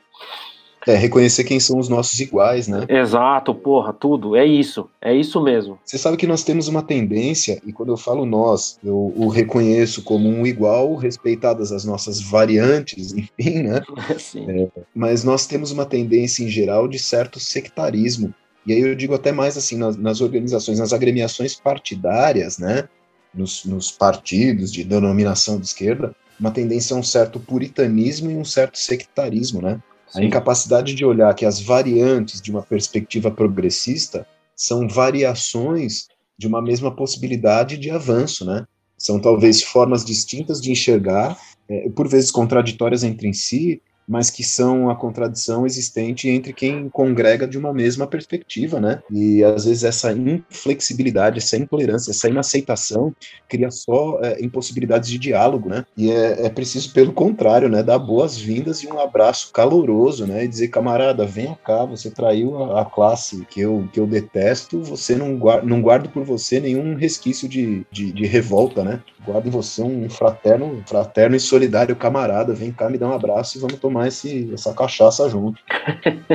É, reconhecer quem são os nossos iguais, né? Exato, porra, tudo. É isso. É isso mesmo. Você sabe que nós temos uma tendência, e quando eu falo nós, eu o reconheço como um igual, respeitadas as nossas variantes, enfim, né? É, mas nós temos uma tendência em geral de certo sectarismo E aí eu digo até mais assim, nas, nas organizações, nas agremiações partidárias, né, nos, nos partidos de denominação de esquerda, uma tendência a um certo puritanismo e um certo sectarismo, né? Sim. A incapacidade de olhar que as variantes de uma perspectiva progressista são variações de uma mesma possibilidade de avanço, né? São talvez formas distintas de enxergar, é, por vezes contraditórias entre si, mas que são a contradição existente entre quem congrega de uma mesma perspectiva, né? E às vezes essa inflexibilidade, essa intolerância, essa inaceitação cria só é, impossibilidades de diálogo, né? E é, é preciso, pelo contrário, né, dar boas-vindas e um abraço caloroso, né? E dizer, camarada, venha cá, você traiu a, a classe que eu, que eu detesto, você não, guarda, não guardo por você nenhum resquício de, de, de revolta, né? Guardo em você um fraterno, fraterno e solidário camarada, vem cá me dar um abraço e vamos tomar tomar esse, essa cachaça junto.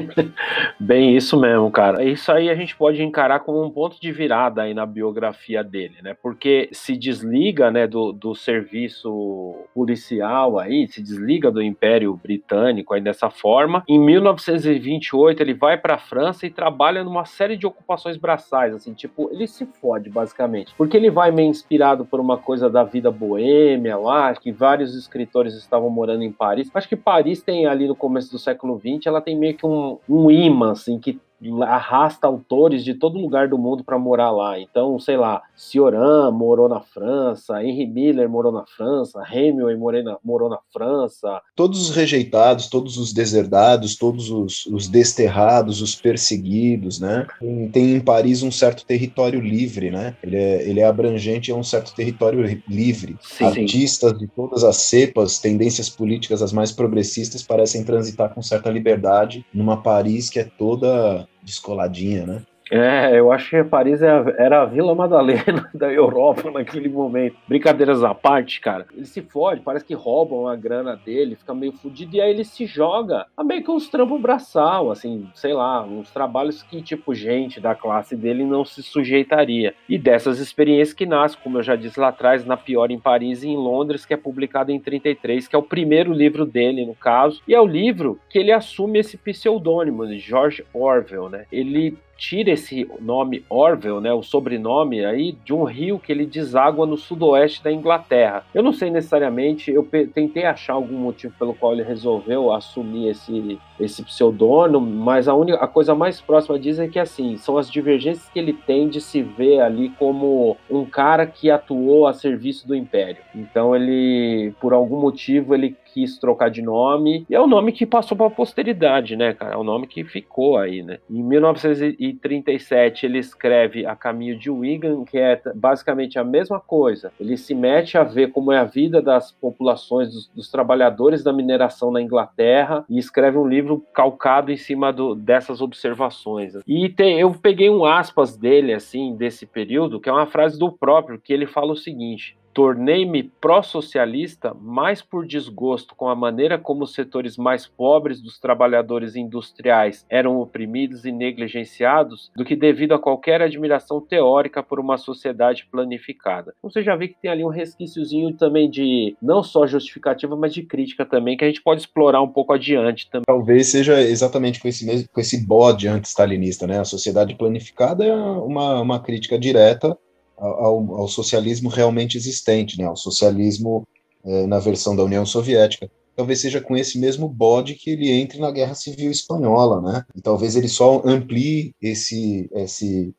Bem, isso mesmo, cara. Isso aí a gente pode encarar como um ponto de virada aí na biografia dele, né? Porque se desliga, né, do, do serviço policial aí, se desliga do Império Britânico aí dessa forma. Em 1928 ele vai para a França e trabalha numa série de ocupações braçais, assim, tipo, ele se fode basicamente, porque ele vai meio inspirado por uma coisa da vida boêmia lá, que vários escritores estavam morando em Paris. Acho que Paris tem tem ali no começo do século XX, ela tem meio que um, um imã, assim, que arrasta autores de todo lugar do mundo para morar lá. Então, sei lá, Cioran morou na França, Henry Miller morou na França, Hemingway na, morou na França. Todos os rejeitados, todos os deserdados, todos os, os desterrados, os perseguidos, né? Tem, em Paris um certo território livre, né? Ele é, ele é abrangente, é um certo território livre. Sim, Artistas sim. de todas as cepas, tendências políticas as mais progressistas parecem transitar com certa liberdade numa Paris que é toda descoladinha, né? É, eu acho que Paris é era a Vila Madalena da Europa naquele momento. Brincadeiras à parte, cara. Ele se fode, parece que roubam a grana dele, fica meio fudido, e aí ele se joga a meio que uns trampos braçal, assim, sei lá, uns trabalhos que, tipo, gente da classe dele não se sujeitaria. E dessas experiências que nascem, como eu já disse lá atrás, na Pior em Paris e em Londres, que é publicado em 33, que é o primeiro livro dele, no caso, e é o livro que ele assume esse pseudônimo de George Orwell, né? Ele tira esse nome Orwell, né, o sobrenome aí, de um rio que ele deságua no sudoeste da Inglaterra. Eu não sei necessariamente, eu tentei achar algum motivo pelo qual ele resolveu assumir esse, esse pseudônimo, mas a, única, a coisa mais próxima diz é que assim, são as divergências que ele tem de se ver ali como um cara que atuou a serviço do Império. Então ele, por algum motivo, ele quis trocar de nome, e é o nome que passou para a posteridade, né, cara? É o nome que ficou aí, né? Em 1937 ele escreve A Caminho de Wigan, que é basicamente a mesma coisa. Ele se mete a ver como é a vida das populações dos, dos trabalhadores da mineração na Inglaterra e escreve um livro calcado em cima do, dessas observações. E tem, eu peguei um aspas dele assim desse período, que é uma frase do próprio que ele fala o seguinte: Tornei-me pró-socialista mais por desgosto com a maneira como os setores mais pobres dos trabalhadores industriais eram oprimidos e negligenciados do que devido a qualquer admiração teórica por uma sociedade planificada. Então, você já vê que tem ali um resquíciozinho também de não só justificativa, mas de crítica também, que a gente pode explorar um pouco adiante também. Talvez seja exatamente com esse, mesmo, com esse bode anti-stalinista, né? A sociedade planificada é uma, uma crítica direta ao, ao socialismo realmente existente, né, ao socialismo é, na versão da União Soviética. Talvez seja com esse mesmo bode que ele entre na Guerra Civil Espanhola, né? E talvez ele só amplie esse, esse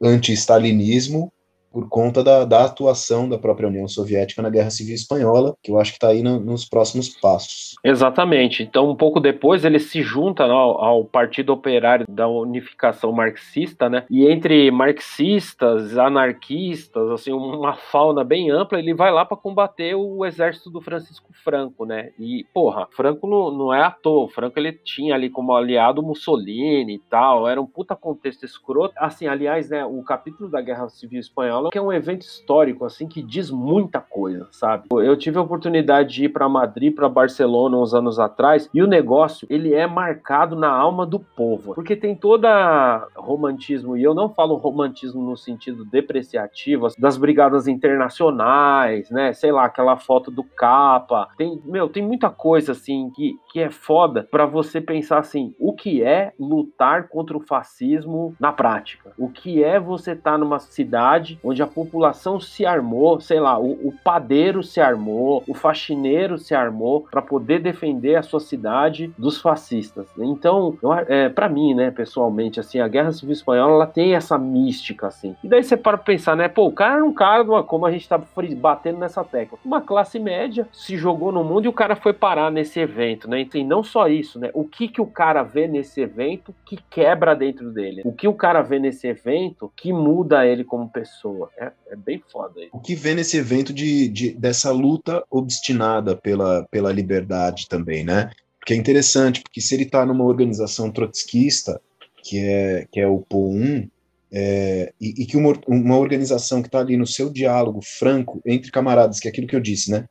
anti-stalinismo por conta da, da, atuação da própria União Soviética na Guerra Civil Espanhola, que eu acho que está aí no, nos próximos passos. Exatamente. Então, um pouco depois, ele se junta ao, ao, Partido Operário da Unificação Marxista, né? E entre marxistas, anarquistas, assim, uma fauna bem ampla, ele vai lá para combater o exército do Francisco Franco, né? E, porra, Franco não, não é à toa. Franco ele tinha ali como aliado Mussolini e tal, era um puta contexto escroto. Assim, aliás, né, o capítulo da Guerra Civil Espanhola Espanhola, que é um evento histórico, assim, que diz muita coisa, sabe? Eu tive a oportunidade de ir para Madrid, para Barcelona uns anos atrás, e o negócio, ele é marcado na alma do povo, porque tem toda romantismo, e eu não falo romantismo no sentido depreciativo, das brigadas internacionais, né? Sei lá, aquela foto do capa. Tem, meu, tem muita coisa assim que, que é foda para você pensar assim, o que é lutar contra o fascismo na prática? O que é você estar tá numa cidade onde a população se armou, sei lá, o, o padeiro se armou, o faxineiro se armou para poder defender a sua cidade dos fascistas. Então, é, para mim, né, pessoalmente, assim, a Guerra Civil Espanhola ela tem essa mística, assim. E daí você para pensar, né, pô, o cara era um cara, como a gente tá batendo nessa tecla, uma classe média se jogou no mundo e o cara foi parar nesse evento, né? E não só isso, né? O que que o cara vê nesse evento que quebra dentro dele? O que o cara vê nesse evento que muda ele como pessoa? É, é bem foda. O que vê nesse evento de, de, dessa luta obstinada pela, pela liberdade também, né? Porque é interessante, porque se ele está numa organização trotskista, que é, que é o POUM, é, e, e, que uma, uma organização que está ali no seu diálogo franco entre camaradas, que é aquilo que eu disse, né?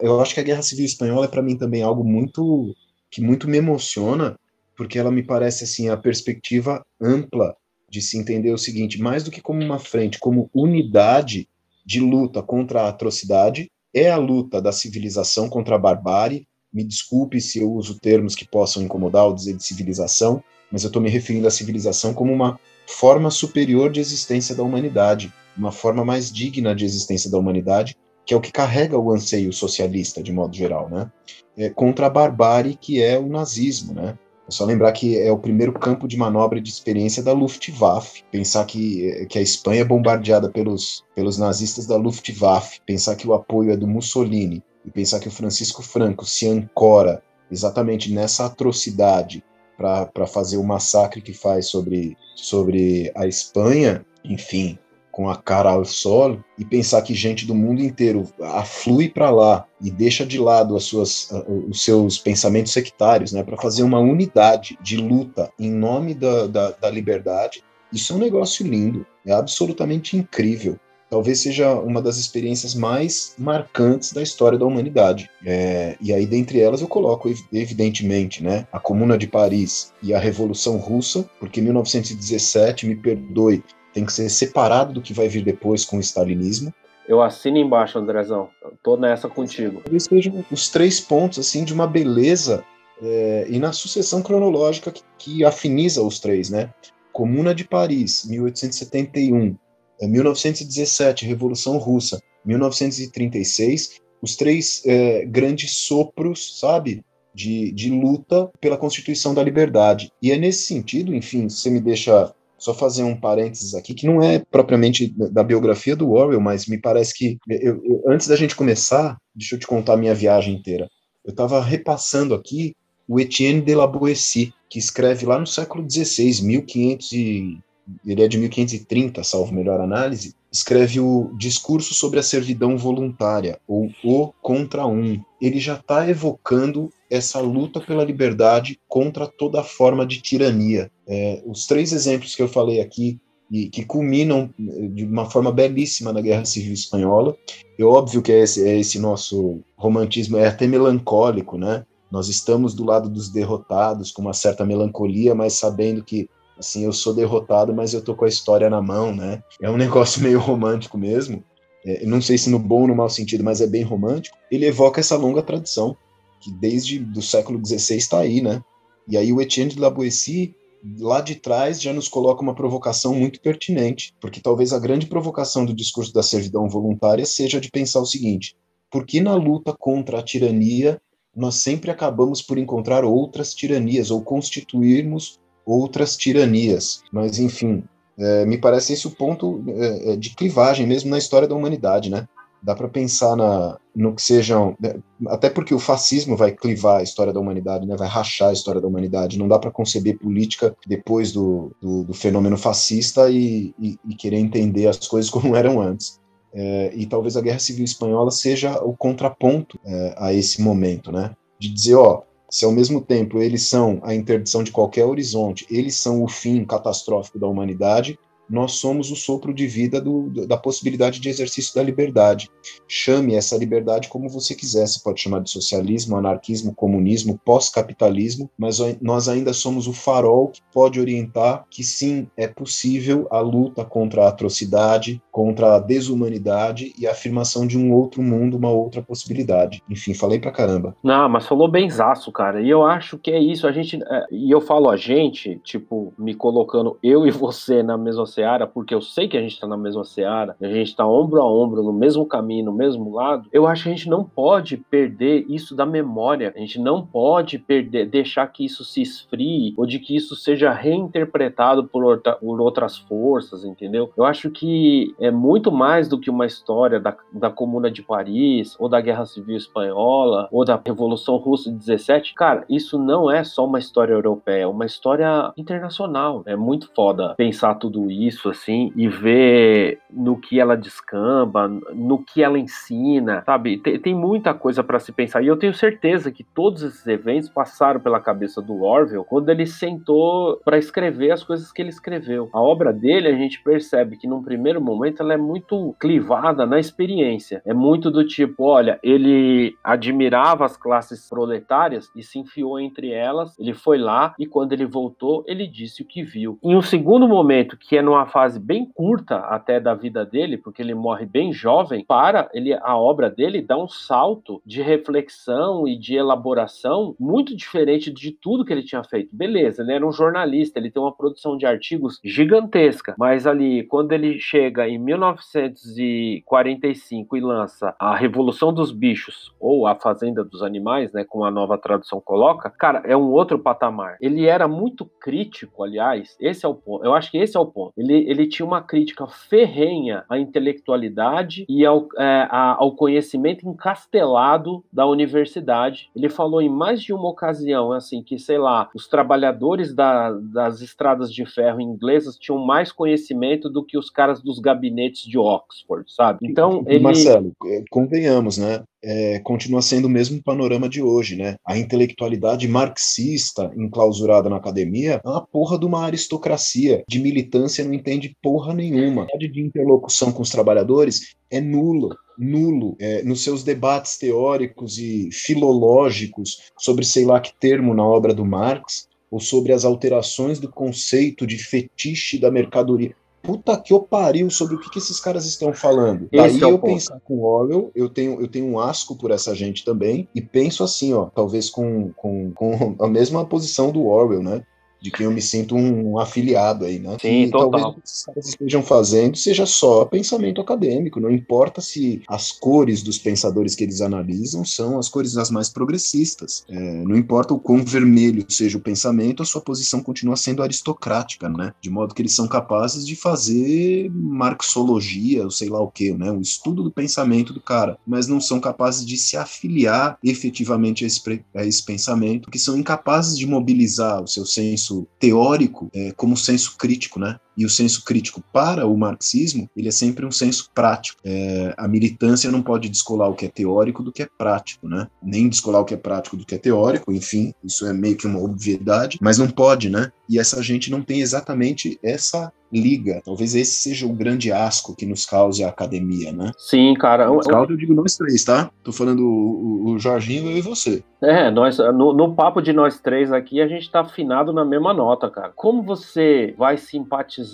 eu acho que a Guerra Civil Espanhola é para mim também algo muito que muito me emociona, porque ela me parece assim a perspectiva ampla de se entender o seguinte, mais do que como uma frente, como unidade de luta contra a atrocidade, é a luta da civilização contra a barbárie. Me desculpe se eu uso termos que possam incomodar ao dizer de civilização, mas eu estou me referindo à civilização como uma forma superior de existência da humanidade, uma forma mais digna de existência da humanidade, que é o que carrega o anseio socialista, de modo geral, né? É, contra a barbárie que é o nazismo, né? É só lembrar que é o primeiro campo de manobra de experiência da Luftwaffe. Pensar que, que a Espanha é bombardeada pelos, pelos nazistas da Luftwaffe. Pensar que o apoio é do Mussolini. E pensar que o Francisco Franco se ancora exatamente nessa atrocidade para fazer o massacre que faz sobre, sobre a Espanha, enfim, com a cara ao sol, e pensar que gente do mundo inteiro aflui para lá e deixa de lado as suas, os seus pensamentos sectários, né, para fazer uma unidade de luta em nome da, da, da liberdade, isso é um negócio lindo, é absolutamente incrível talvez seja uma das experiências mais marcantes da história da humanidade. É, e aí, dentre elas, eu coloco, evidentemente, né, a Comuna de Paris e a Revolução Russa, porque 1917, me perdoe, tem que ser separado do que vai vir depois com o stalinismo. Eu assino embaixo, Andrezão. Tô nessa contigo. Talvez sejam os três pontos, assim, de uma beleza é, e na sucessão cronológica que, que afiniza os três, né? Comuna de Paris, 1871, 1917, é, Revolução Russa, 1936, os três é, grandes sopros, sabe, de, de luta pela Constituição da Liberdade. E é nesse sentido, enfim, você me deixa só fazer um parênteses aqui, que não é propriamente da biografia do Orwell, mas me parece que, eu, eu, antes da gente começar, deixa eu te contar a minha viagem inteira. Eu estava repassando aqui o Etienne de la Boétie, que escreve lá no século XVI, 1500 e ele é de 1530, salvo melhor análise, escreve o Discurso sobre a Servidão Voluntária, ou O Contra Um. Ele já está evocando essa luta pela liberdade contra toda forma de tirania. É, os três exemplos que eu falei aqui, e que culminam eh, de uma forma belíssima na Guerra Civil Espanhola, é óbvio que é esse, é esse nosso romantismo, é até melancólico, né? Nós estamos do lado dos derrotados, com uma certa melancolia, mas sabendo que assim, eu sou derrotado, mas eu tô com a história na mão, né? É um negócio meio romântico mesmo. É, não sei se no bom ou no mau sentido, mas é bem romântico. Ele evoca essa longa tradição que desde do século XVI está aí, né? E aí o Etienne de la Boétie, lá de trás, já nos coloca uma provocação muito pertinente, porque talvez a grande provocação do discurso da servidão voluntária seja de pensar o seguinte: por que na luta contra a tirania nós sempre acabamos por encontrar outras tiranias ou constituirmos outras tiranias. Mas, enfim, é, me parece esse o ponto é, é, de clivagem mesmo na história da humanidade, né? Dá para pensar na, no que sejam. É, até porque o fascismo vai clivar a história da humanidade, né? vai rachar a história da humanidade. Não dá para conceber política depois do, do, do fenômeno fascista e, e, e, querer entender as coisas como eram antes. É, e talvez a Guerra Civil Espanhola seja o contraponto é, a esse momento, né? De dizer, ó, se ao mesmo tempo eles são a interdição de qualquer horizonte, eles são o fim catastrófico da humanidade, nós somos o sopro de vida do, da possibilidade de exercício da liberdade. Chame essa liberdade como você quiser, você pode chamar de socialismo, anarquismo, comunismo, pós-capitalismo, mas nós ainda somos o farol que pode orientar que sim, é possível a luta contra a atrocidade, contra a desumanidade e a afirmação de um outro mundo, uma outra possibilidade. Enfim, falei pra caramba. Não, mas falou benzaço, cara. E eu acho que é isso. A gente. É, e eu falo a gente, tipo, me colocando eu e você na mesma seara, porque eu sei que a gente tá na mesma seara, a gente tá ombro a ombro, no mesmo caminho, no mesmo lado. Eu acho que a gente não pode perder isso da memória. A gente não pode perder, deixar que isso se esfrie ou de que isso seja reinterpretado por, outra, por outras forças, entendeu? Eu acho que é muito mais do que uma história da, da Comuna de Paris, ou da Guerra Civil Espanhola, ou da Revolução Russa de 17. Cara, isso não é só uma história europeia, é uma história internacional. É muito foda pensar tudo isso, assim, e ver no que ela descamba, no que ela ensina, sabe? Tem, tem muita coisa para se pensar. E eu tenho certeza que todos esses eventos passaram pela cabeça do Orwell quando ele sentou para escrever as coisas que ele escreveu. A obra dele, a gente percebe que num primeiro momento ela é muito clivada na experiência. É muito do tipo, olha, ele admirava as classes proletárias e se enfiou entre elas. Ele foi lá e quando ele voltou, ele disse o que viu. Em um segundo momento, que é numa fase bem curta até da vida dele, porque ele morre bem jovem, para ele a obra dele dá um salto de reflexão e de elaboração muito diferente de tudo que ele tinha feito. Beleza, ele era um jornalista, ele tem uma produção de artigos gigantesca, mas ali quando ele chega em 1945 e lança A Revolução dos Bichos ou A Fazenda dos Animais, né, como a nova tradução coloca, cara, é um outro patamar. Ele era muito crítico, aliás, esse é o ponto. Eu acho que esse é o ponto. Ele, ele tinha uma crítica ferrenha à intelectualidade e ao, é, ao conhecimento encastelado da universidade. Ele falou em mais de uma ocasião, assim, que, sei lá, os trabalhadores da, das estradas de ferro inglesas tinham mais conhecimento do que os caras dos gabinetes de Oxford, sabe? Então, ele... Marcelo, é, convenhamos, né? É, continua sendo o mesmo panorama de hoje, né? A intelectualidade marxista enclausurada na academia é uma porra de uma aristocracia de militância, não entende porra nenhuma. A de interlocução com os trabalhadores é nulo nulo é, nos seus debates teóricos e filológicos sobre sei lá que termo na obra do Marx, ou sobre as alterações do conceito de fetiche da mercadoria puta que eu pariu sobre o que, que esses caras estão falando. Esse Daí é eu ponto. pensar com Orwell, eu tenho, eu tenho um asco por essa gente também, e penso assim, ó, talvez com, com, com a mesma posição do Orwell, né? De quem eu me sinto um afiliado aí, né? Sim, e total. talvez o que esses caras estejam fazendo seja só pensamento acadêmico, não importa se as cores dos pensadores que eles analisam são as cores as mais progressistas. É, não importa o quão vermelho seja o pensamento, a sua posição continua sendo aristocrática, né? De modo que eles são capazes de fazer marxologia, ou sei lá o que, né? Um estudo do pensamento do cara, mas não são capazes de se afiliar efetivamente a esse, a esse pensamento, que são incapazes de mobilizar o seu senso senso teórico é, como senso crítico, né? E o senso crítico para o marxismo, ele é sempre um senso prático. É, a militância não pode descolar o que é teórico do que é prático, né? Nem descolar o que é prático do que é teórico, enfim, isso é meio que uma obviedade, mas não pode, né? E essa gente não tem exatamente essa liga. Talvez esse seja o grande asco que nos cause a academia, né? Sim, cara. Nos causa, eu digo nós três, tá? Tô falando o, o Jorginho, eu e você. É, nós, no, no papo de nós três aqui, a gente tá afinado na mesma nota, cara. Como você vai simpatizar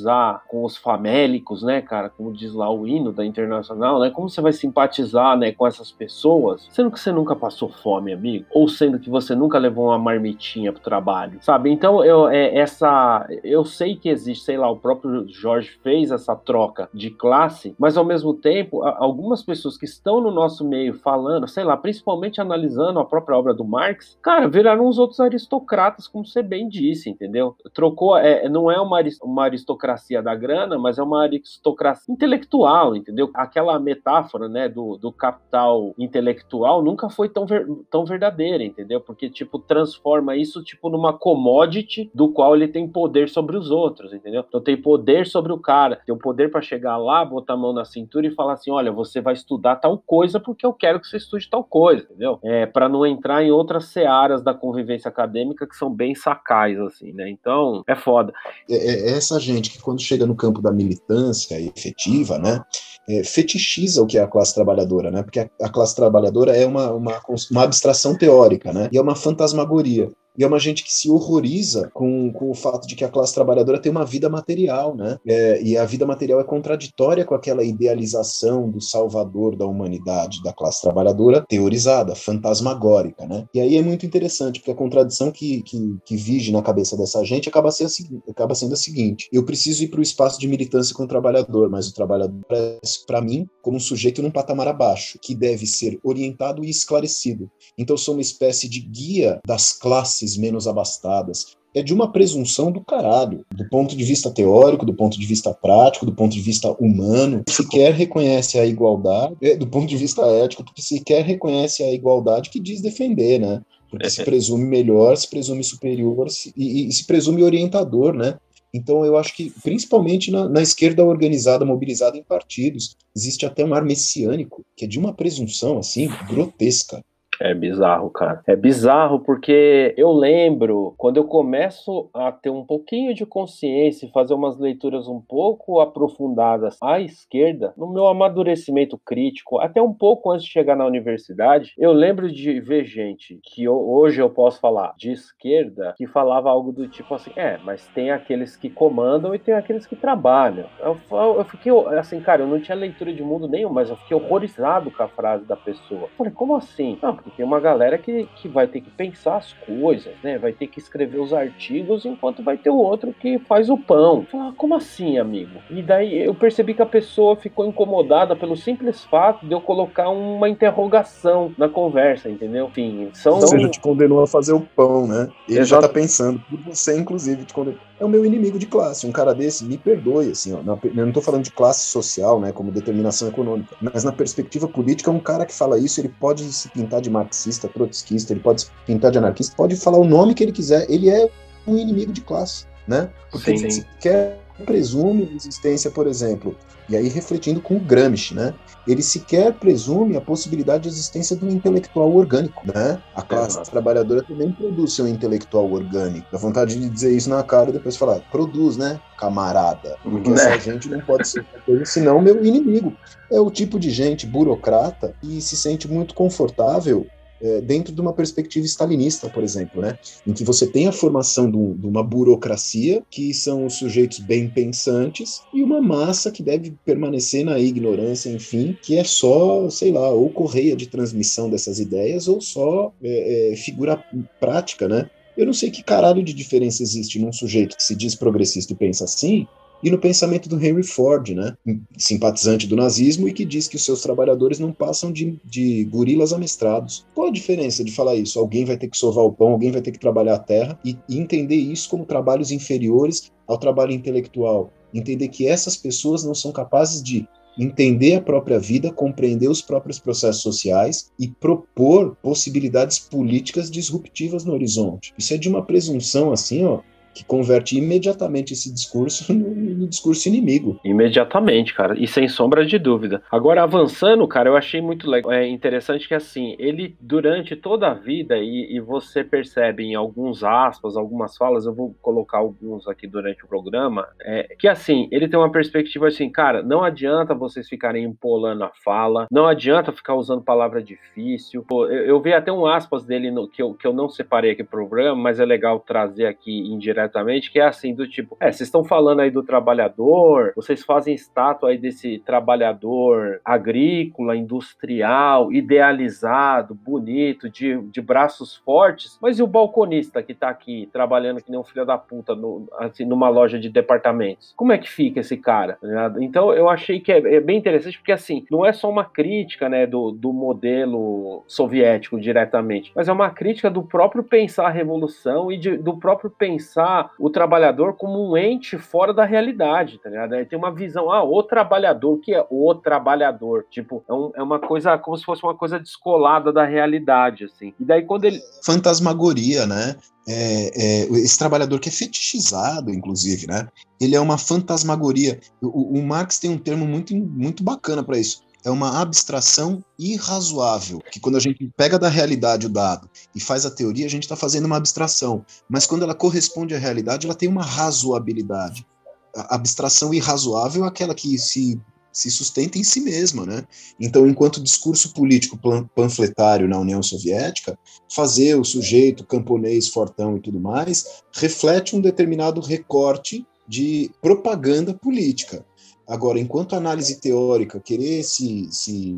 com os famélicos, né, cara? Como diz lá o hino da Internacional, né? Como você vai simpatizar, né, com essas pessoas, sendo que você nunca passou fome, amigo? Ou sendo que você nunca levou uma marmitinha pro trabalho, sabe? Então, eu, é, essa... Eu sei que existe, sei lá, o próprio Jorge fez essa troca de classe, mas ao mesmo tempo, algumas pessoas que estão no nosso meio falando, sei lá, principalmente analisando a própria obra do Marx, cara, viraram uns outros aristocratas, como você bem disse, entendeu? Trocou, é, não é uma, uma aristocracia da grana, mas é uma aristocracia intelectual, entendeu? Aquela metáfora, né, do, do capital intelectual nunca foi tão, ver, tão verdadeira, entendeu? Porque, tipo, transforma isso, tipo, numa commodity do qual ele tem poder sobre os outros, entendeu? Então tem poder sobre o cara, tem o poder para chegar lá, botar a mão na cintura e falar assim: olha, você vai estudar tal coisa porque eu quero que você estude tal coisa, entendeu? É, para não entrar em outras searas da convivência acadêmica que são bem sacais, assim, né? Então, é foda. É, é essa gente que quando chega no campo da militância efetiva, né, é, fetichiza o que é a classe trabalhadora, né, porque a, a classe trabalhadora é uma, uma, uma abstração teórica, né, e é uma fantasmagoria. E é uma gente que se horroriza com, com o fato de que a classe trabalhadora tem uma vida material, né? É, e a vida material é contraditória com aquela idealização do salvador da humanidade, da classe trabalhadora, teorizada, fantasmagórica, né? E aí é muito interessante, porque a contradição que, que, que vige na cabeça dessa gente acaba sendo, acaba sendo a seguinte: eu preciso ir para o espaço de militância com o trabalhador, mas o trabalhador é, para mim, como um sujeito num patamar abaixo, que deve ser orientado e esclarecido. Então, sou uma espécie de guia das classes classes menos abastadas. É de uma presunção do caralho, do ponto de vista teórico, do ponto de vista prático, do ponto de vista humano. Sequer reconhece a igualdade, é, do ponto de vista ético, porque sequer reconhece a igualdade que diz defender, né? Porque se presume melhor, se presume superior se, e, e se presume orientador, né? Então, eu acho que, principalmente na, na, esquerda organizada, mobilizada em partidos, existe até um ar messiânico, que é de uma presunção, assim, grotesca. É bizarro, cara. É bizarro porque eu lembro quando eu começo a ter um pouquinho de consciência e fazer umas leituras um pouco aprofundadas à esquerda, no meu amadurecimento crítico, até um pouco antes de chegar na universidade, eu lembro de ver gente que hoje eu posso falar de esquerda que falava algo do tipo assim: é, mas tem aqueles que comandam e tem aqueles que trabalham. Eu, eu fiquei assim, cara, eu não tinha leitura de mundo nenhum, mas eu fiquei horrorizado com a frase da pessoa. Eu falei, como assim? Não, porque tem uma galera que, que vai ter que pensar as coisas, né? Vai ter que escrever os artigos, enquanto vai ter o outro que faz o pão. ah, como assim, amigo? E daí eu percebi que a pessoa ficou incomodada pelo simples fato de eu colocar uma interrogação na conversa, entendeu? Enfim, são. Ou seja, te condenou a fazer o pão, né? Ele Exato. já tá pensando, por você, inclusive, te condenou é o meu inimigo de classe. Um cara desse, me perdoe, assim, ó, na, eu não estou falando de classe social, né, como determinação econômica, mas na perspectiva política, um cara que fala isso, ele pode se pintar de marxista, trotskista, ele pode se pintar de anarquista, pode falar o nome que ele quiser, ele é um inimigo de classe, né? Porque sim, sim. quer presume a existência, por exemplo, e aí refletindo com o Gramsci, né? Ele sequer presume a possibilidade de existência de um intelectual orgânico, né? A classe é. trabalhadora também produz seu intelectual orgânico. Dá vontade de dizer isso na cara e depois falar, produz, né, camarada? Porque né? essa gente não pode ser coisa senão meu inimigo. É o tipo de gente burocrata e se sente muito confortável é, dentro de uma perspectiva stalinista, por exemplo, né? em que você tem a formação do, de uma burocracia, que são os sujeitos bem pensantes, e uma massa que deve permanecer na ignorância, enfim, que é só, sei lá, ou correia de transmissão dessas ideias, ou só é, é, figura prática, né? Eu não sei que caralho de diferença existe num sujeito que se diz progressista e pensa assim, e no pensamento do Henry Ford, né, simpatizante do nazismo e que diz que os seus trabalhadores não passam de, de gorilas amestrados. Qual a diferença de falar isso? Alguém vai ter que sovar o pão, alguém vai ter que trabalhar a terra e, e entender isso como trabalhos inferiores ao trabalho intelectual. Entender que essas pessoas não são capazes de entender a própria vida, compreender os próprios processos sociais e propor possibilidades políticas disruptivas no horizonte. Isso é de uma presunção assim, ó, que converte imediatamente esse discurso no, no, discurso inimigo. Imediatamente, cara, e sem sombra de dúvida. Agora, avançando, cara, eu achei muito legal, é interessante que, assim, ele, durante toda a vida, e, e você percebe em alguns aspas, algumas falas, eu vou colocar alguns aqui durante o programa, é, que, assim, ele tem uma perspectiva assim, cara, não adianta vocês ficarem empolando a fala, não adianta ficar usando palavra difícil. Pô, eu, eu vi até um aspas dele no, que, eu, que eu não separei aqui pro programa, mas é legal trazer aqui em direto que é assim, do tipo, é, vocês estão falando aí do trabalhador, vocês fazem estátua aí desse trabalhador agrícola, industrial, idealizado, bonito, de, de braços fortes, mas e o balconista que tá aqui trabalhando que nem um filho da puta no, assim, numa loja de departamentos? Como é que fica esse cara? Tá então eu achei que é, é, bem interessante, porque assim, não é só uma crítica, né, do, do modelo soviético diretamente, mas é uma crítica do próprio pensar a revolução e de, do próprio pensar o trabalhador como um ente fora da realidade, tá ligado? Aí tem uma visão, ah, o trabalhador, o que é o trabalhador? Tipo, é, um, é uma coisa, como se fosse uma coisa descolada da realidade, assim. E daí quando ele... Fantasmagoria, né? É, é, esse trabalhador que é fetichizado, inclusive, né? Ele é uma fantasmagoria. O, o Marx tem um termo muito, muito bacana para isso é uma abstração irrazoável, que quando a gente pega da realidade o dado e faz a teoria, a gente está fazendo uma abstração, mas quando ela corresponde à realidade, ela tem uma razoabilidade. abstração irrazoável é aquela que se se sustenta em si mesma, né? Então, enquanto discurso político panfletário na União Soviética, fazer o sujeito camponês fortão e tudo mais reflete um determinado recorte de propaganda política. Agora, enquanto análise teórica querer se, se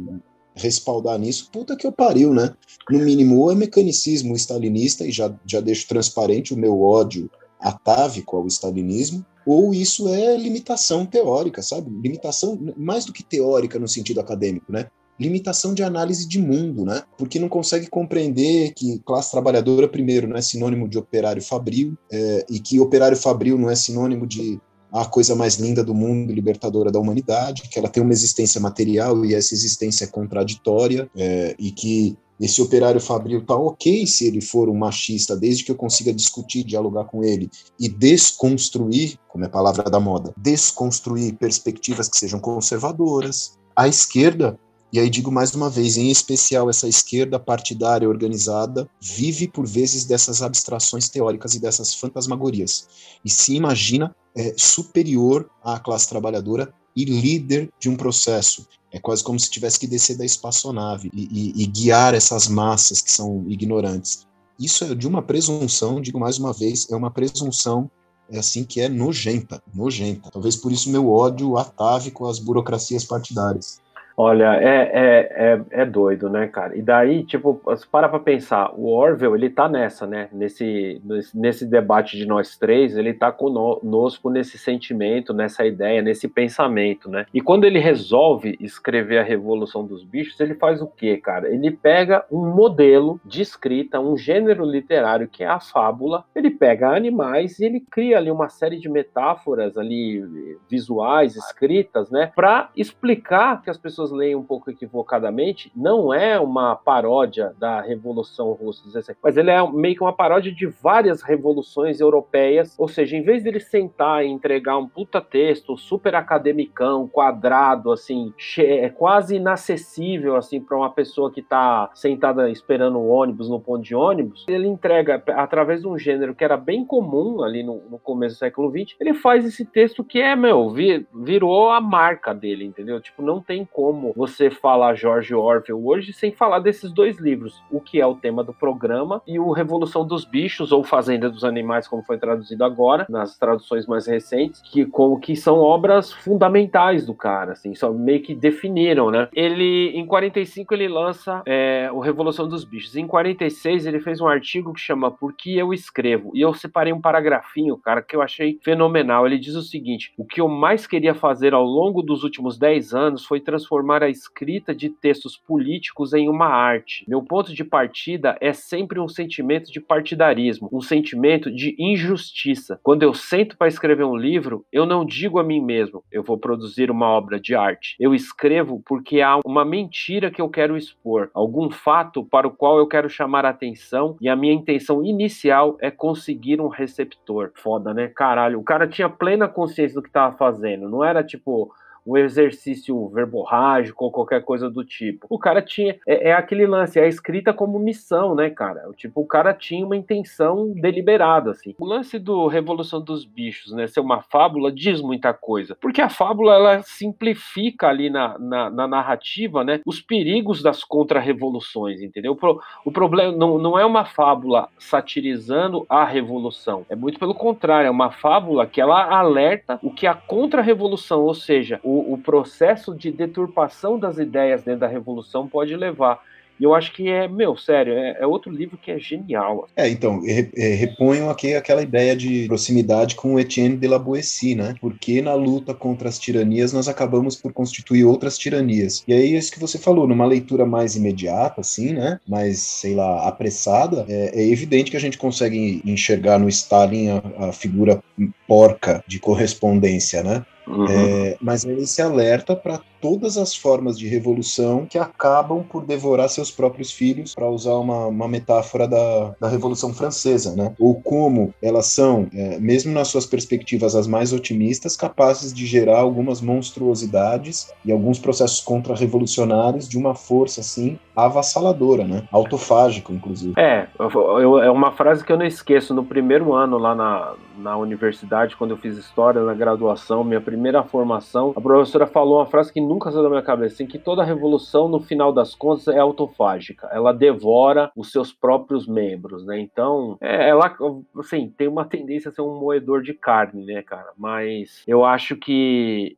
respaldar nisso, puta que eu pariu, né? No mínimo, ou é mecanicismo stalinista, e já, já deixo transparente o meu ódio atávico ao stalinismo, ou isso é limitação teórica, sabe? Limitação mais do que teórica no sentido acadêmico, né? Limitação de análise de mundo, né? Porque não consegue compreender que classe trabalhadora, primeiro, não é sinônimo de operário fabril, é, e que operário fabril não é sinônimo de a coisa mais linda do mundo, libertadora da humanidade, que ela tem uma existência material e essa existência é contraditória, é, e que esse operário fabril tá ok se ele for um machista, desde que eu consiga discutir, dialogar com ele e desconstruir, como é a palavra da moda, desconstruir perspectivas que sejam conservadoras. A esquerda, e aí digo mais uma vez, em especial essa esquerda partidária organizada, vive por vezes dessas abstrações teóricas e dessas fantasmagorias. E se imagina é, superior à classe trabalhadora e líder de um processo. É quase como se tivesse que descer da espaçonave e, e, e guiar essas massas que são ignorantes. Isso é de uma presunção, digo mais uma vez, é uma presunção é assim que é nojenta, nojenta. Talvez por isso meu ódio atávico às burocracias partidárias. Olha, é, é, é, é, doido, né, cara? E daí, tipo, para pra pensar, o Orwell, ele tá nessa, né? Nesse, nesse debate de nós três, ele tá conosco nesse sentimento, nessa ideia, nesse pensamento, né? E quando ele resolve escrever a Revolução dos Bichos, ele faz o quê, cara? Ele pega um modelo de escrita, um gênero literário que é a fábula, ele pega animais e ele cria ali uma série de metáforas ali visuais, escritas, né? Para explicar que as pessoas pessoas leem um pouco equivocadamente, não é uma paródia da Revolução Russa, mas ele é meio que uma paródia de várias revoluções europeias, ou seja, em vez dele sentar e entregar um puta texto super academicão, quadrado, assim, é quase inacessível, assim, para uma pessoa que está sentada esperando o ônibus no ponto de ônibus, ele entrega, através de um gênero que era bem comum ali no, no começo do século XX, ele faz esse texto que é, meu, vir, virou a marca dele, entendeu? Tipo, não tem como como você falar George Orwell hoje sem falar desses dois livros, o que é o tema do programa e o Revolução dos Bichos ou Fazenda dos Animais, como foi traduzido agora nas traduções mais recentes, que como que são obras fundamentais do cara, assim, só meio que definiram, né? Ele em 45 ele lança é, o Revolução dos Bichos. Em 46 ele fez um artigo que chama Por que eu escrevo e eu separei um paragrafinho, cara, que eu achei fenomenal. Ele diz o seguinte: o que eu mais queria fazer ao longo dos últimos 10 anos foi transformar transformar a escrita de textos políticos em uma arte. Meu ponto de partida é sempre um sentimento de partidarismo, um sentimento de injustiça. Quando eu sento para escrever um livro, eu não digo a mim mesmo, eu vou produzir uma obra de arte. Eu escrevo porque há uma mentira que eu quero expor, algum fato para o qual eu quero chamar a atenção e a minha intenção inicial é conseguir um receptor. Foda, né? Caralho, o cara tinha plena consciência do que estava fazendo, não era tipo um exercício verborrágico ou qualquer coisa do tipo. O cara tinha. É, é, aquele lance, é escrita como missão, né, cara? Tipo, o cara tinha uma intenção deliberada, assim. O lance do Revolução dos Bichos, né, ser uma fábula, diz muita coisa. Porque a fábula, ela simplifica ali na, na, na narrativa, né, os perigos das contra-revoluções, entendeu? O, o problema não, não é uma fábula satirizando a revolução. É muito pelo contrário, é uma fábula que ela alerta o que a contra-revolução, ou seja, o o, processo de deturpação das ideias dentro da revolução pode levar. E eu acho que é, meu, sério, é, é outro livro que é genial. É, então, é, reponho aqui aquela ideia de proximidade com o Etienne de la Boétie, né? Porque na luta contra as tiranias nós acabamos por constituir outras tiranias. E aí, isso que você falou, numa leitura mais imediata, assim, né? Mais, sei lá, apressada, é, é evidente que a gente consegue enxergar no Stalin a, a figura porca de correspondência, né? Uhum. É, mas é esse alerta para todas as formas de revolução que acabam por devorar seus próprios filhos, para usar uma, uma metáfora da, da Revolução Francesa, né? Ou como elas são, é, mesmo nas suas perspectivas as mais otimistas, capazes de gerar algumas monstruosidades e alguns processos contra-revolucionários de uma força assim avassaladora, né? Autofágico, inclusive. É, eu, é uma frase que eu não esqueço. No primeiro ano lá na, na universidade, quando eu fiz história na graduação, minha primeira formação, a professora falou uma frase que nunca saiu da minha cabeça, assim, que toda revolução, no final das contas, é autofágica. Ela devora os seus próprios membros, né? Então, é, ela, assim, tem uma tendência a ser um moedor de carne, né, cara? Mas eu acho que,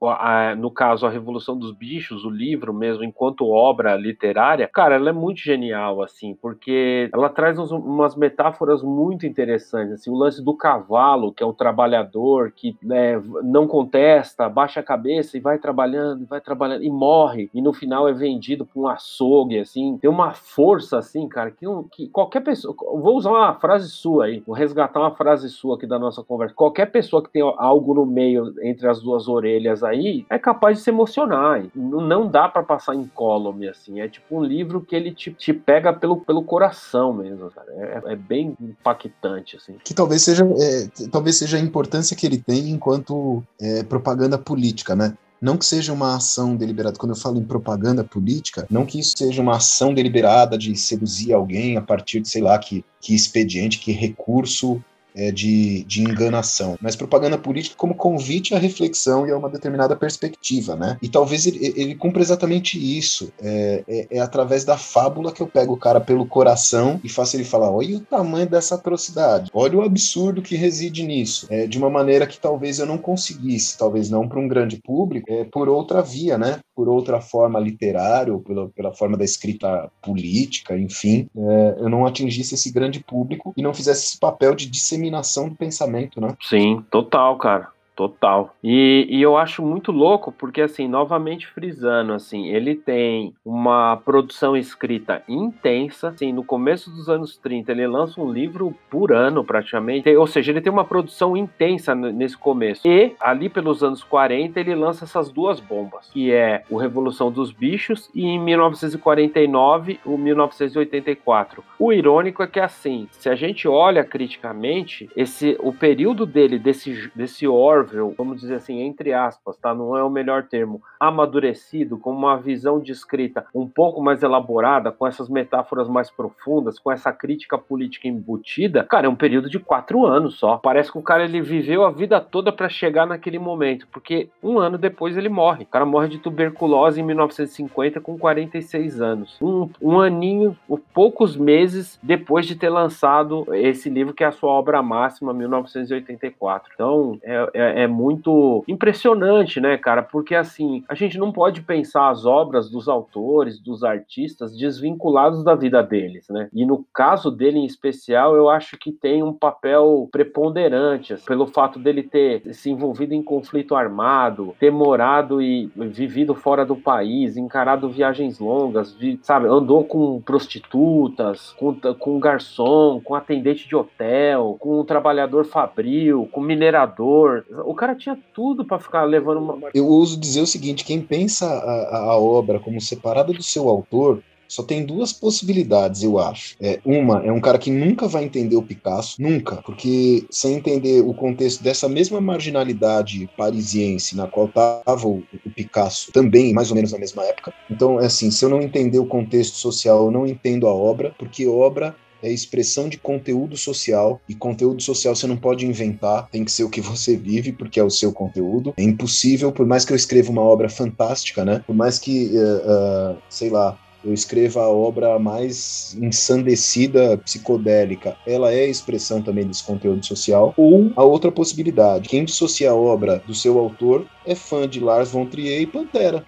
no caso, a Revolução dos Bichos, o livro mesmo, enquanto obra literária, cara, ela é muito genial, assim, porque ela traz uns, umas metáforas muito interessantes, assim, o lance do cavalo, que é o trabalhador, que né, não contesta, baixa a cabeça e vai trabalhando, vai trabalhando, e morre, e no final é vendido para um açougue, assim, tem uma força, assim, cara, que, que qualquer pessoa, vou usar uma frase sua aí, vou resgatar uma frase sua aqui da nossa conversa, qualquer pessoa que tem algo no meio, entre as duas orelhas aí, é capaz de se emocionar, não dá para passar incólume, assim, é tipo um livro que ele te, te pega pelo, pelo coração mesmo, cara. É, é bem impactante, assim. Que talvez seja, é, talvez seja a importância que ele tem enquanto é, propaganda política, né? Não que seja uma ação deliberada, quando eu falo em propaganda política, não que isso seja uma ação deliberada de seduzir alguém a partir de, sei lá, que, que expediente, que recurso é, de, de enganação, mas propaganda política como convite à reflexão e a uma determinada perspectiva, né? E talvez ele, ele cumpra exatamente isso. É, é, é, através da fábula que eu pego o cara pelo coração e faço ele falar: olha o tamanho dessa atrocidade, olha o absurdo que reside nisso. É, de uma maneira que talvez eu não conseguisse, talvez não para um grande público, é, por outra via, né? Por outra forma literária, ou pela, pela forma da escrita política, enfim, é, eu não atingisse esse grande público e não fizesse esse papel de disseminação do pensamento, né? Sim, total, cara. Total. E, e, eu acho muito louco porque, assim, novamente frisando, assim, ele tem uma produção escrita intensa. Assim, no começo dos anos 30, ele lança um livro por ano, praticamente. Ou seja, ele tem uma produção intensa nesse começo. E, ali pelos anos 40, ele lança essas duas bombas, que é o Revolução dos Bichos e, em 1949, o 1984. O irônico é que, assim, se a gente olha criticamente, esse, o período dele, desse, desse Orwell, Marvel, vamos dizer assim, entre aspas, tá? Não é o melhor termo, amadurecido, com uma visão de escrita um pouco mais elaborada, com essas metáforas mais profundas, com essa crítica política embutida, cara, é um período de quatro anos só. Parece que o cara ele viveu a vida toda para chegar naquele momento, porque um ano depois ele morre. O cara morre de tuberculose em 1950 com 46 anos. Um, um aninho, poucos meses depois de ter lançado esse livro que é a sua obra máxima, 1984. Então, é, é muito impressionante, né, cara? Porque assim, a gente não pode pensar as obras dos autores, dos artistas, desvinculados da vida deles, né? E no caso dele em especial, eu acho que tem um papel preponderante, assim, pelo fato dele ter se envolvido em conflito armado, ter morado e vivido fora do país, encarado viagens longas, vi, sabe? Andou com prostitutas, com, com garçom, com atendente de hotel, com um trabalhador fabril, com minerador o cara tinha tudo para ficar levando uma. Eu ouso dizer o seguinte: quem pensa a, a obra como separada do seu autor só tem duas possibilidades, eu acho. É, uma é um cara que nunca vai entender o Picasso, nunca, porque sem entender o contexto dessa mesma marginalidade parisiense na qual estava o, o, Picasso, também mais ou menos na mesma época. Então, é assim, se eu não entender o contexto social, eu não entendo a obra, porque obra é expressão de conteúdo social, e conteúdo social você não pode inventar, tem que ser o que você vive, porque é o seu conteúdo. É impossível, por mais que eu escreva uma obra fantástica, né? Por mais que, uh, uh, sei lá, eu escreva a obra mais ensandecida, psicodélica, ela é expressão também desse conteúdo social. Ou a outra possibilidade, quem dissocia a obra do seu autor é fã de Lars von Trier e Pantera.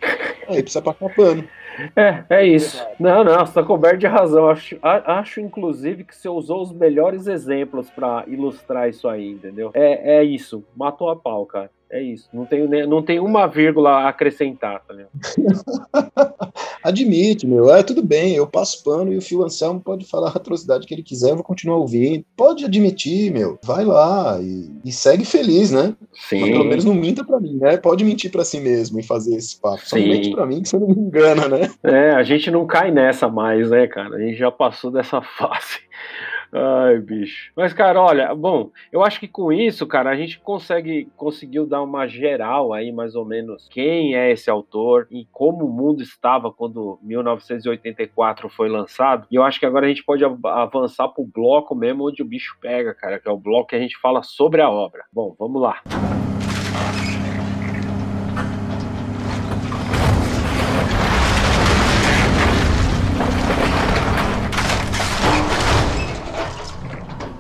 Aí precisa passar pano. É, é isso. Não, não, você está coberto de razão. Acho, acho, inclusive, que você usou os melhores exemplos para ilustrar isso aí, entendeu? É, é isso. Matou a pau, cara. É isso. Não tem, não tem uma vírgula a acrescentar, tá Admite, meu. É tudo bem, eu passo pano e o Fio Anselmo pode falar a atrocidade que ele quiser, eu vou continuar ouvindo. Pode admitir, meu. Vai lá e, e segue feliz, né? Sim. Mas pelo menos não minta pra mim, né? Pode mentir pra si mesmo e fazer esse papo. Só Sim. mente pra mim que você não me engana, né? É, a gente não cai nessa mais, né, cara? A gente já passou dessa fase. Ai, bicho. Mas, cara, olha, bom, eu acho que com isso, cara, a gente consegue conseguiu dar uma geral aí, mais ou menos, quem é esse autor e como o mundo estava quando 1984 foi lançado. E eu acho que agora a gente pode avançar pro bloco mesmo onde o bicho pega, cara, que é o bloco que a gente fala sobre a obra. Bom, vamos lá.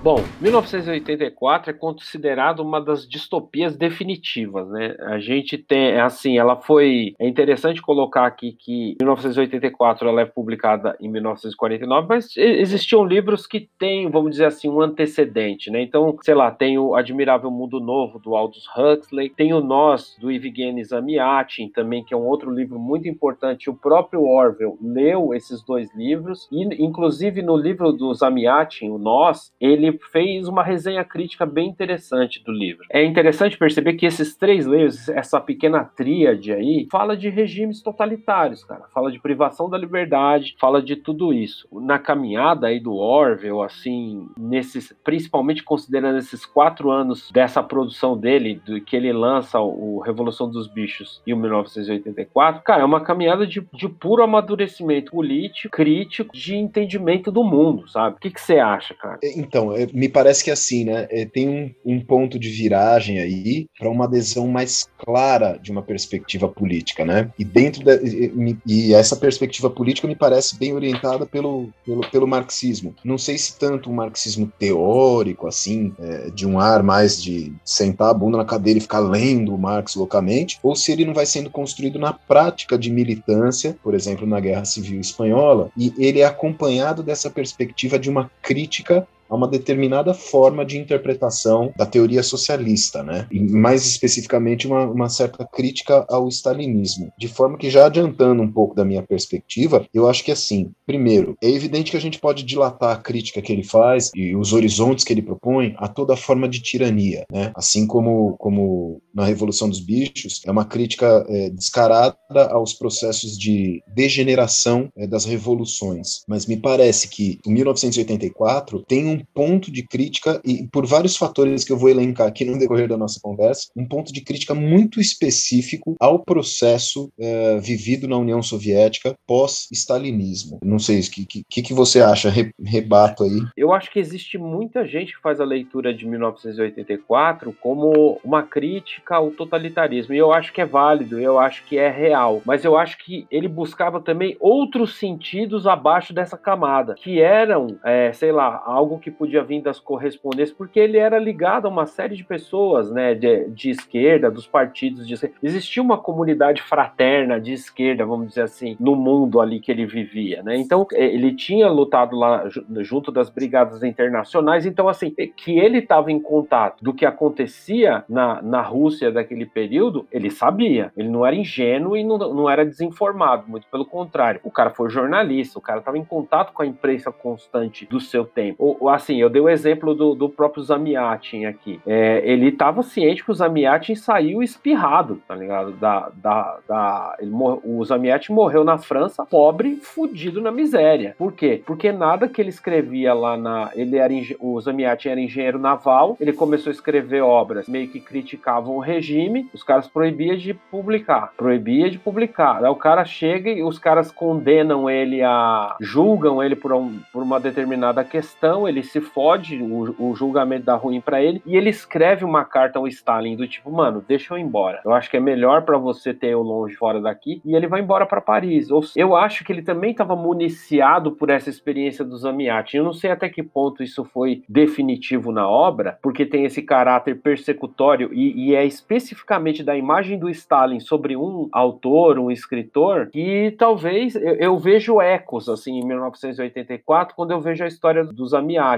Bom, 1984 é considerado uma das distopias definitivas, né? A gente tem, assim, ela foi. É interessante colocar aqui que 1984 ela é publicada em 1949, mas existiam livros que têm, vamos dizer assim, um antecedente, né? Então, sei lá, tem o Admirável Mundo Novo do Aldous Huxley, tem o Nós do Evgeny Zamyatin também, que é um outro livro muito importante. O próprio Orwell leu esses dois livros e, inclusive, no livro do Zamyatin, o Nós, ele fez uma resenha crítica bem interessante do livro. É interessante perceber que esses três livros, essa pequena tríade aí, fala de regimes totalitários, cara. Fala de privação da liberdade, fala de tudo isso. Na caminhada aí do Orwell, assim, nesses, principalmente considerando esses quatro anos dessa produção dele, do que ele lança o Revolução dos Bichos e o 1984, cara, é uma caminhada de, de puro amadurecimento político, crítico, de entendimento do mundo, sabe? O que, que você acha, cara? Então, é, me parece que assim, né? É, tem um, um, ponto de viragem aí para uma adesão mais clara de uma perspectiva política, né? E dentro da, e, e, essa perspectiva política me parece bem orientada pelo, pelo, pelo marxismo. Não sei se tanto um marxismo teórico, assim, é, de um ar mais de sentar a bunda na cadeira e ficar lendo Marx loucamente, ou se ele não vai sendo construído na prática de militância, por exemplo, na Guerra Civil Espanhola, e ele é acompanhado dessa perspectiva de uma crítica a uma determinada forma de interpretação da teoria socialista, né? E mais especificamente uma, uma certa crítica ao stalinismo. De forma que, já adiantando um pouco da minha perspectiva, eu acho que assim, primeiro, é evidente que a gente pode dilatar a crítica que ele faz e os horizontes que ele propõe a toda forma de tirania, né? Assim como, como na Revolução dos Bichos, é uma crítica é, descarada aos processos de degeneração é, das revoluções. Mas me parece que o 1984 tem um um ponto de crítica, e por vários fatores que eu vou elencar aqui no decorrer da nossa conversa, um ponto de crítica muito específico ao processo é, vivido na União Soviética pós-stalinismo. Não sei, o que, que, que você acha? Re, rebato aí. Eu acho que existe muita gente que faz a leitura de 1984 como uma crítica ao totalitarismo, e eu acho que é válido, eu acho que é real, mas eu acho que ele buscava também outros sentidos abaixo dessa camada, que eram, é, sei lá, algo que que podia vir das correspondências, porque ele era ligado a uma série de pessoas, né, de, de esquerda, dos partidos de esquerda. Existia uma comunidade fraterna de esquerda, vamos dizer assim, no mundo ali que ele vivia, né? Então, é, ele tinha lutado lá junto das brigadas internacionais, então, assim, é que ele estava em contato do que acontecia na, na Rússia daquele período, ele sabia. Ele não era ingênuo e não, não era desinformado, muito pelo contrário. O cara foi jornalista, o cara estava em contato com a imprensa constante do seu tempo. O, assim, eu dei o exemplo do, do próprio Zamiatin aqui. É, ele estava ciente que o Zamiatin saiu espirrado, tá ligado? Da, da, da, mor o Zamiatin morreu na França, pobre, fudido na miséria. Por quê? Porque nada que ele escrevia lá na. Ele era o Zamiatin era engenheiro naval, ele começou a escrever obras meio que criticavam o regime, os caras proibiam de publicar. Proibia de publicar. Aí o cara chega e os caras condenam ele a. julgam ele por, um, por uma determinada questão, ele se fode, o, o julgamento dá ruim para ele, e ele escreve uma carta ao Stalin do tipo, mano, deixa eu ir embora. Eu acho que é melhor para você ter eu longe fora daqui, e ele vai embora para Paris. Ou, eu acho que ele também estava municiado por essa experiência do Zamiatin. Eu não sei até que ponto isso foi definitivo na obra, porque tem esse caráter persecutório e, e é especificamente da imagem do Stalin sobre um autor, um escritor, que talvez eu, eu vejo ecos assim em 1984 quando eu vejo a história do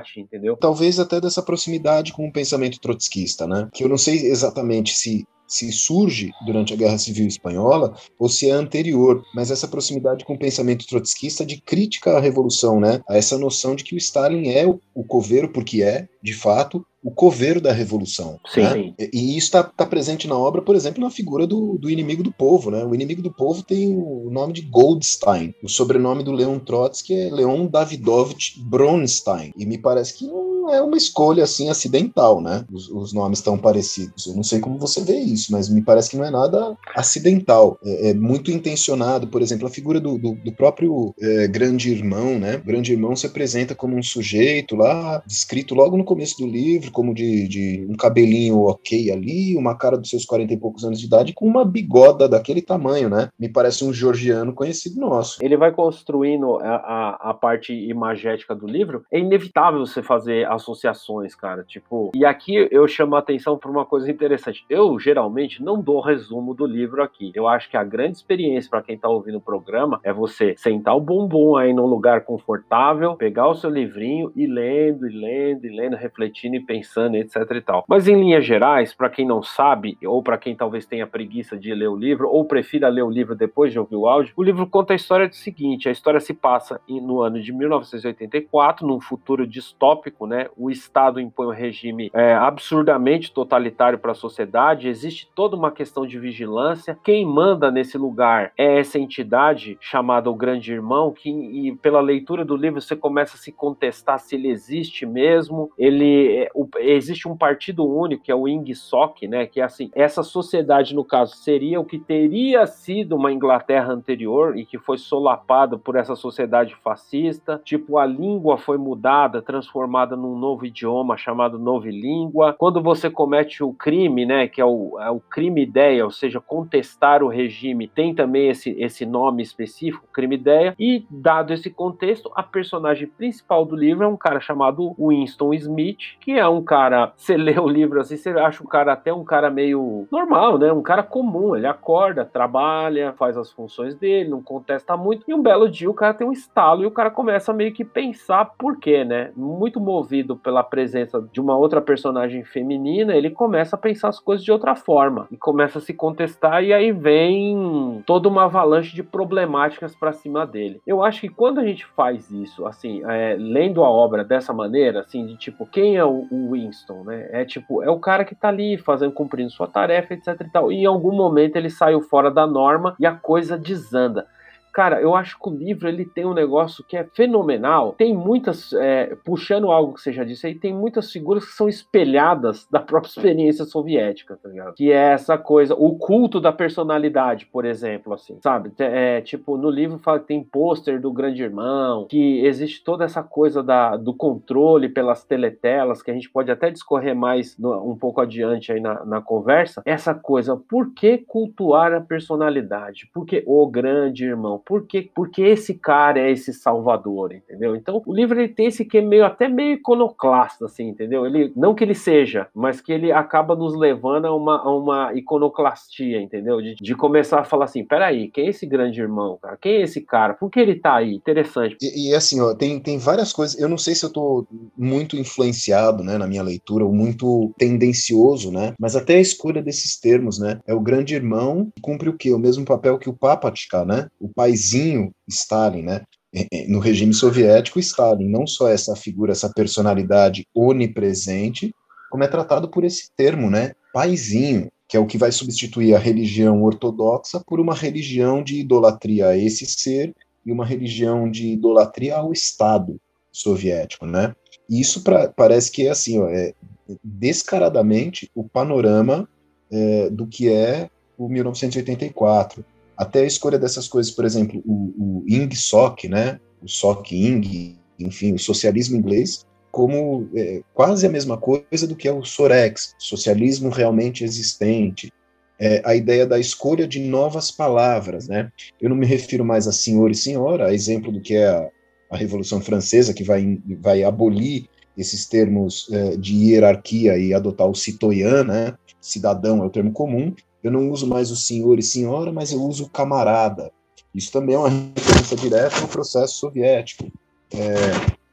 Zamiatin entendeu? Talvez até dessa proximidade com o pensamento trotskista, né? Que eu não sei exatamente se se surge durante a Guerra Civil Espanhola ou se é anterior, mas essa proximidade com o pensamento trotskista de crítica à revolução, né? A essa noção de que o Stalin é o, o coveiro porque é, de fato, o coveiro da revolução. Sim, né? sim. E isso está tá presente na obra, por exemplo, na figura do, do, inimigo do povo. Né? O inimigo do povo tem o nome de Goldstein. O sobrenome do Leon Trotsky é Leon Davidovich Bronstein. E me parece que não é uma escolha assim acidental, né? Os, os nomes estão parecidos. Eu não sei como você vê isso, mas me parece que não é nada acidental. É, é muito intencionado. Por exemplo, a figura do, do, do próprio é, grande irmão, né? O grande irmão se apresenta como um sujeito lá, descrito logo no começo do livro como de, de, um cabelinho ok ali, uma cara dos seus 40 e poucos anos de idade, com uma bigoda daquele tamanho, né? Me parece um georgiano conhecido nosso. Ele vai construindo a, a, a parte imagética do livro. É inevitável você fazer associações, cara. Tipo, e aqui eu chamo a atenção para uma coisa interessante. Eu geralmente não dou resumo do livro aqui. Eu acho que a grande experiência para quem tá ouvindo o programa é você sentar o bumbum aí num lugar confortável, pegar o seu livrinho e lendo, e lendo, e lendo, refletindo e pensando pensando, etc e tal. Mas em linhas gerais, para quem não sabe, ou para quem talvez tenha preguiça de ler o livro, ou prefira ler o livro depois de ouvir o áudio, o livro conta a história do seguinte: a história se passa no ano de 1984, num futuro distópico, né? O Estado impõe um regime é, absurdamente totalitário para a sociedade, existe toda uma questão de vigilância. Quem manda nesse lugar é essa entidade chamada o Grande Irmão, que e pela leitura do livro você começa a se contestar se ele existe mesmo. Ele, é, o existe um partido único, que é o INGSOC, né? Que é assim, essa sociedade, no caso, seria o que teria sido uma Inglaterra anterior e que foi solapado por essa sociedade fascista. Tipo, a língua foi mudada, transformada num novo idioma chamado Novilíngua. Quando você comete o crime, né? Que é o, é o crime ideia, ou seja, contestar o regime, tem também esse, esse nome específico, crime ideia. E, dado esse contexto, a personagem principal do livro é um cara chamado Winston Smith, que é um um cara, você lê o livro assim, você acha o cara até um cara meio normal, né? Um cara comum. Ele acorda, trabalha, faz as funções dele, não contesta muito. E um belo dia o cara tem um estalo e o cara começa meio que pensar por quê, né? Muito movido pela presença de uma outra personagem feminina, ele começa a pensar as coisas de outra forma e começa a se contestar. E aí vem toda uma avalanche de problemáticas para cima dele. Eu acho que quando a gente faz isso, assim, é, lendo a obra dessa maneira, assim, de tipo, quem é o, o Winston, né? É tipo, é o cara que tá ali fazendo, cumprindo sua tarefa, etc e tal. E em algum momento ele saiu fora da norma e a coisa desanda. Cara, eu acho que o livro ele tem um negócio que é fenomenal. Tem muitas, é, puxando algo que você já disse aí, tem muitas figuras que são espelhadas da própria experiência soviética, tá ligado? Que é essa coisa, o culto da personalidade, por exemplo, assim, sabe? É, tipo, no livro fala que tem pôster do Grande Irmão, que existe toda essa coisa da, do controle pelas teletelas, que a gente pode até discorrer mais no, um pouco adiante aí na, na conversa. Essa coisa, por que cultuar a personalidade? Porque o Grande Irmão por que, porque esse cara é esse salvador, entendeu? Então, o livro ele tem esse que é meio até meio iconoclasta, assim, entendeu? Ele não que ele seja, mas que ele acaba nos levando a uma, a uma iconoclastia, entendeu? De, de começar a falar assim, peraí, quem é esse grande irmão, cara? Quem é esse cara? Por que ele tá aí? Interessante. E, e assim, ó, tem, tem várias coisas. Eu não sei se eu tô muito influenciado, né, na minha leitura, ou muito tendencioso, né? Mas até a escolha desses termos, né? É o grande irmão que cumpre o quê? O mesmo papel que o Papatka, né? O pai paizinho Stalin, né? É, é, no regime soviético, Stalin, não só essa figura, essa personalidade onipresente, como é tratado por esse termo, né? Paizinho, que é o que vai substituir a religião ortodoxa por uma religião de idolatria a esse ser e uma religião de idolatria ao Estado soviético, né? E isso pra, parece que é assim, ó, é descaradamente o panorama é, do que é o 1984 até a escolha dessas coisas, por exemplo, o, o Ing Sok, né, o Sok Ing, enfim, o socialismo inglês, como é, quase a mesma coisa do que é o Sorex, socialismo realmente existente, é, a ideia da escolha de novas palavras, né? Eu não me refiro mais a senhor e senhora, a exemplo do que é a, a Revolução Francesa, que vai, vai abolir esses termos é, de hierarquia e adotar o citoyen, né? Cidadão é o termo comum, eu não uso mais o senhor e senhora, mas eu uso camarada. Isso também é uma referência direta ao processo soviético. É,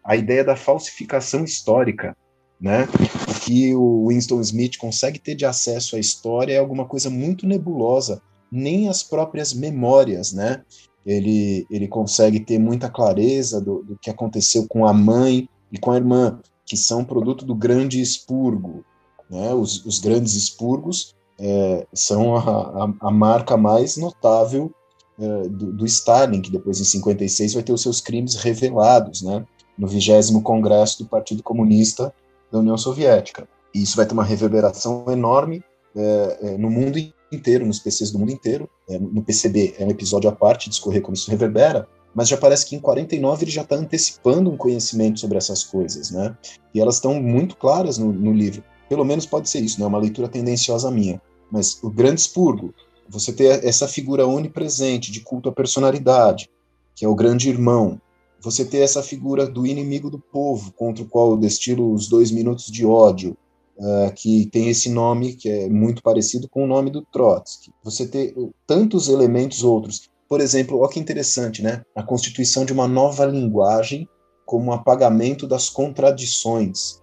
a ideia da falsificação histórica, né? O que o Winston Smith consegue ter de acesso à história é alguma coisa muito nebulosa, nem as próprias memórias, né? Ele, ele consegue ter muita clareza do, do que aconteceu com a mãe e com a irmã, que são produto do grande expurgo. Né? Os, os grandes expurgos é, são a, a, a, marca mais notável é, do, do, Stalin, que depois, em 56, vai ter os seus crimes revelados né? no 20 Congresso do Partido Comunista da União Soviética. E isso vai ter uma reverberação enorme é, é no mundo inteiro, nos PCs do mundo inteiro. É, no PCB é um episódio à parte, discorrer como isso reverbera, mas já parece que em 49 ele já está antecipando um conhecimento sobre essas coisas, né? E elas estão muito claras no, no, livro. Pelo menos pode ser isso, né? Uma leitura tendenciosa minha. Mas o grande expurgo, você ter essa figura onipresente de culto à personalidade, que é o grande irmão, você ter essa figura do inimigo do povo, contra o qual eu destilo os dois minutos de ódio, uh, que tem esse nome que é muito parecido com o nome do Trotsky. Você ter tantos elementos outros. Por exemplo, olha que interessante, né? A constituição de uma nova linguagem como apagamento das contradições.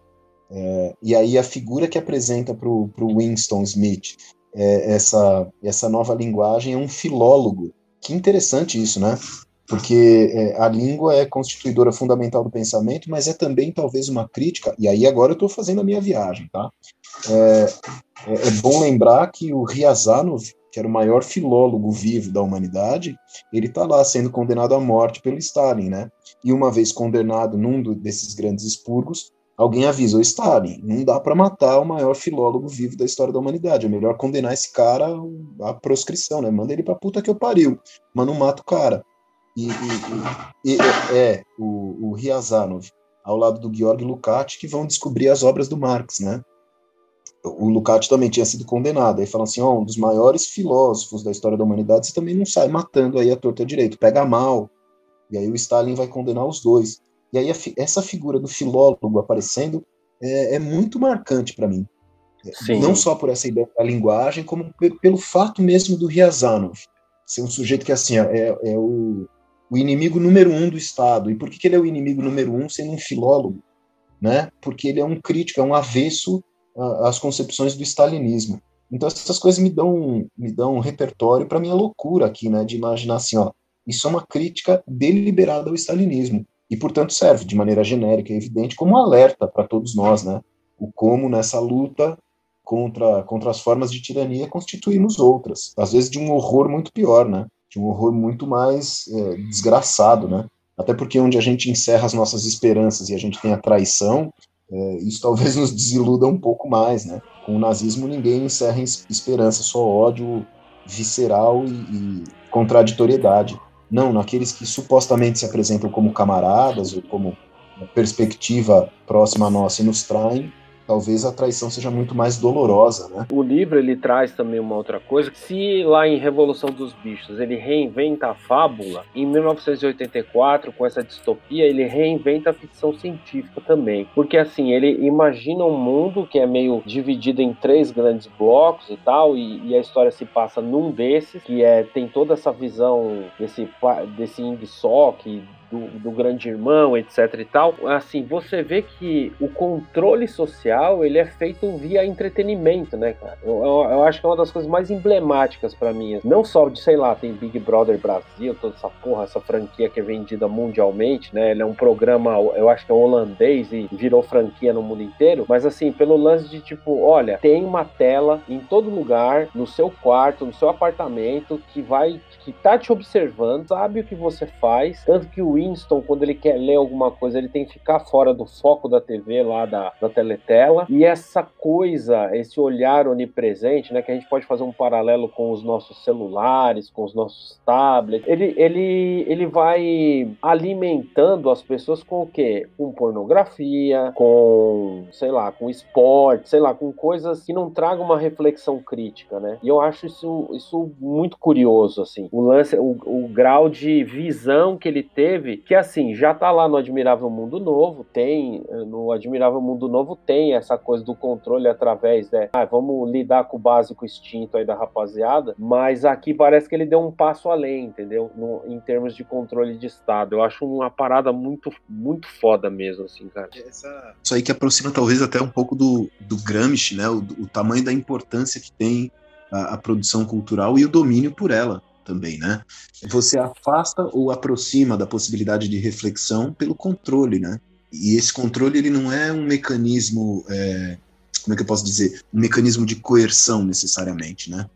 É, e aí a figura que apresenta para o Winston Smith é, essa, essa nova linguagem é um filólogo. Que interessante isso, né? porque é, a língua é constituidora fundamental do pensamento, mas é também talvez uma crítica, e aí agora eu estou fazendo a minha viagem, tá? É, é, é, bom lembrar que o Ryazanov, que era o maior filólogo vivo da humanidade, ele está lá sendo condenado à morte pelo Stalin, né? E uma vez condenado num desses grandes expurgos, alguém avisa o Stalin, não dá para matar o maior filólogo vivo da história da humanidade, é melhor condenar esse cara à proscrição, né? Manda ele pra puta que eu pariu, mas não mata o cara. E, e, e é o, o Ryazanov, ao lado do Georg Lukács, que vão descobrir as obras do Marx, né? O Lukács também tinha sido condenado. Aí falam assim, ó, oh, um dos maiores filósofos da história da humanidade, você também não sai matando aí a torta direito, pega mal. E aí o Stalin vai condenar os dois. E aí essa figura do filólogo aparecendo é, é muito marcante para mim. Sim. Não só por essa ideia da linguagem, como pelo fato mesmo do Ryazanov ser um sujeito que assim é, é o o inimigo número um do Estado. E por que, que ele é o inimigo número um sendo um filólogo? Né? Porque ele é um crítico, é um avesso às concepções do stalinismo. Então essas coisas me dão me dão um repertório para minha loucura aqui, né, de imaginar assim, ó, isso é uma crítica deliberada ao stalinismo e portanto serve de maneira genérica e evidente como alerta para todos nós, né? O como nessa luta contra contra as formas de tirania constituímos outras, às vezes de um horror muito pior, né? de um horror muito mais é, desgraçado, né? Até porque onde a gente encerra as nossas esperanças e a gente tem a traição, é, isso talvez nos desiluda um pouco mais, né? Com o nazismo ninguém encerra esperança, só ódio visceral e, e contraditoriedade. Não, naqueles que supostamente se apresentam como camaradas ou como perspectiva próxima a nossa e nos traem, talvez a traição seja muito mais dolorosa, né? O livro ele traz também uma outra coisa, se lá em Revolução dos Bichos ele reinventa a fábula, em 1984 com essa distopia ele reinventa a ficção científica também, porque assim ele imagina um mundo que é meio dividido em três grandes blocos e tal, e, e a história se passa num desses que é tem toda essa visão desse desse Ingsoc do, do grande irmão, etc e tal, assim, você vê que o controle social, ele é feito via entretenimento, né, cara? Eu, eu, eu acho que é uma das coisas mais emblemáticas para mim. Não só de, sei lá, tem Big Brother Brasil, toda essa porra, essa franquia que é vendida mundialmente, né? Ele é um programa, eu acho que é holandês e virou franquia no mundo inteiro, mas assim, pelo lance de tipo, olha, tem uma tela em todo lugar, no seu quarto, no seu apartamento, que vai, que tá te observando, sabe o que você faz, tanto que o Winston, quando ele quer ler alguma coisa, ele tem que ficar fora do foco da TV, lá da, da teletela. E essa coisa, esse olhar onipresente, né, que a gente pode fazer um paralelo com os nossos celulares, com os nossos tablets, ele, ele, ele vai alimentando as pessoas com o quê? Com pornografia, com, sei lá, com esporte, sei lá, com coisas que não tragam uma reflexão crítica, né? E eu acho isso, isso muito curioso, assim. O lance, o, o grau de visão que ele teve? Que assim, já tá lá no Admirável Mundo Novo, tem, no Admirável Mundo Novo tem essa coisa do controle através, né? Ah, vamos lidar com o básico instinto aí da rapaziada, mas aqui parece que ele deu um passo além, entendeu? No, em termos de controle de Estado. Eu acho uma parada muito, muito foda mesmo, assim, cara. Essa... Isso aí que aproxima talvez até um pouco do, do Gramsci, né? O, o tamanho da importância que tem a, a produção cultural e o domínio por ela também, né? Você afasta ou aproxima da possibilidade de reflexão pelo controle, né? E esse controle ele não é um mecanismo, é, como é que eu posso dizer, um mecanismo de coerção necessariamente, né?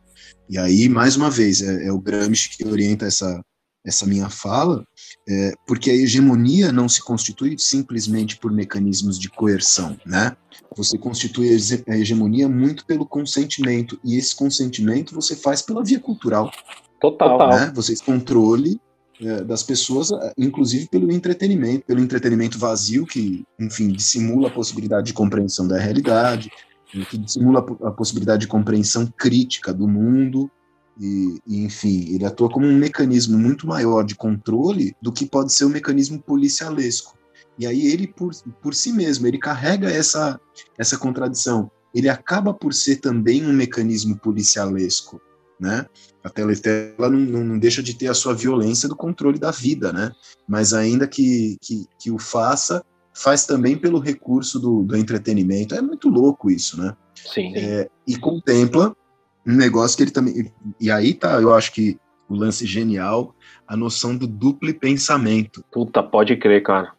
E aí, mais uma vez, é, é o Gramsci que orienta essa, essa minha fala, é, porque a hegemonia não se constitui simplesmente por mecanismos de coerção, né? Você constitui a hegemonia muito pelo consentimento, e esse consentimento você faz pela via cultural. Total. Né? Você controle é, das pessoas, é, inclusive pelo entretenimento, pelo entretenimento vazio, que, enfim, dissimula a possibilidade de compreensão da realidade, que dissimula a possibilidade de compreensão crítica do mundo, e, e, enfim, ele atua como um mecanismo muito maior de controle do que pode ser o um mecanismo policialesco. E aí ele, por, por si mesmo, ele carrega essa, essa contradição. Ele acaba por ser também um mecanismo policialesco, né? A teletela não, não, deixa de ter a sua violência do controle da vida, né? Mas ainda que, que, que o faça, faz também pelo recurso do, do entretenimento. É muito louco isso, né? Sim. É, e contempla um negócio que ele também. E aí tá, eu acho que o lance genial, a noção do duplo pensamento. Puta, pode crer, cara.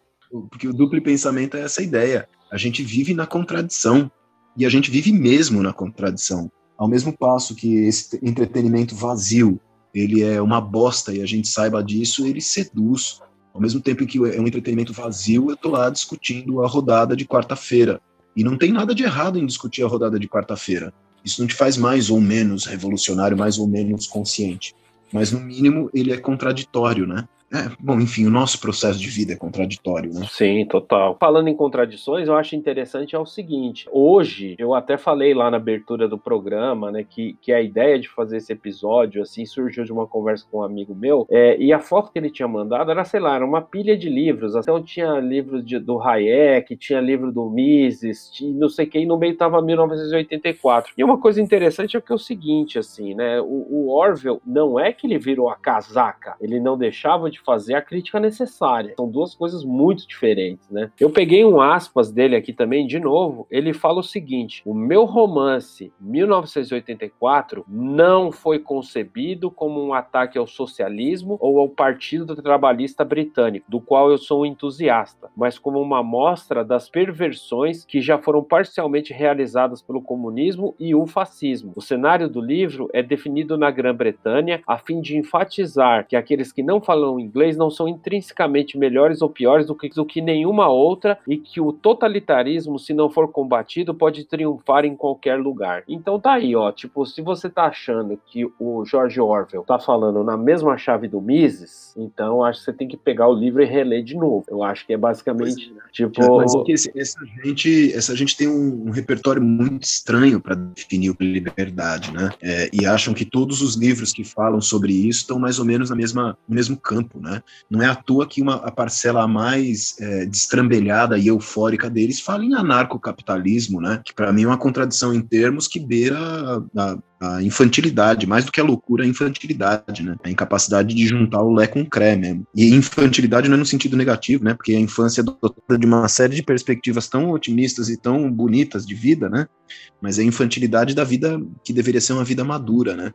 Porque o duplo pensamento é essa ideia. A gente vive na contradição. E a gente vive mesmo na contradição. Ao mesmo passo que esse entretenimento vazio, ele é uma bosta e a gente saiba disso, ele seduz. Ao mesmo tempo que é um entretenimento vazio, eu tô lá discutindo a rodada de quarta-feira. E não tem nada de errado em discutir a rodada de quarta-feira. Isso não te faz mais ou menos revolucionário, mais ou menos consciente. Mas, no mínimo, ele é contraditório, né? É, bom, enfim, o nosso processo de vida é contraditório, né? Sim, total. Falando em contradições, eu acho interessante é o seguinte: hoje, eu até falei lá na abertura do programa, né, que, que a ideia de fazer esse episódio, assim, surgiu de uma conversa com um amigo meu, é, e a foto que ele tinha mandado era, sei lá, era uma pilha de livros. Então tinha livros de, do Hayek, tinha livro do Mises, tinha, não sei quem, no meio tava 1984. E uma coisa interessante é que é o seguinte, assim, né, o, o Orwell não é que ele virou a casaca, ele não deixava de de fazer a crítica necessária. São duas coisas muito diferentes, né? Eu peguei um aspas dele aqui também, de novo. Ele fala o seguinte: o meu romance 1984 não foi concebido como um ataque ao socialismo ou ao Partido Trabalhista Britânico, do qual eu sou um entusiasta, mas como uma amostra das perversões que já foram parcialmente realizadas pelo comunismo e o fascismo. O cenário do livro é definido na Grã-Bretanha a fim de enfatizar que aqueles que não falam inglês não são intrinsecamente melhores ou piores do que, do que nenhuma outra e que o totalitarismo, se não for combatido, pode triunfar em qualquer lugar. Então tá aí, ó, tipo, se você tá achando que o George Orwell tá falando na mesma chave do Mises, então acho que você tem que pegar o livro e reler de novo. Eu acho que é basicamente, é. tipo... Mas é que esse, essa, gente, essa gente tem um, um repertório muito estranho para definir o que é liberdade, né? É, e acham que todos os livros que falam sobre isso estão mais ou menos na mesma, no mesmo campo, né? Não é à toa que uma, a parcela mais é, destrambelhada e eufórica deles fala em anarcocapitalismo, né? Que para mim é uma contradição em termos que beira a, a infantilidade, mais do que a loucura, a infantilidade, né? A incapacidade de juntar o Lé com o Cré mesmo. E infantilidade não é no sentido negativo, né? Porque a infância é dotada de uma série de perspectivas tão otimistas e tão bonitas de vida, né? Mas é a infantilidade da vida que deveria ser uma vida madura, né?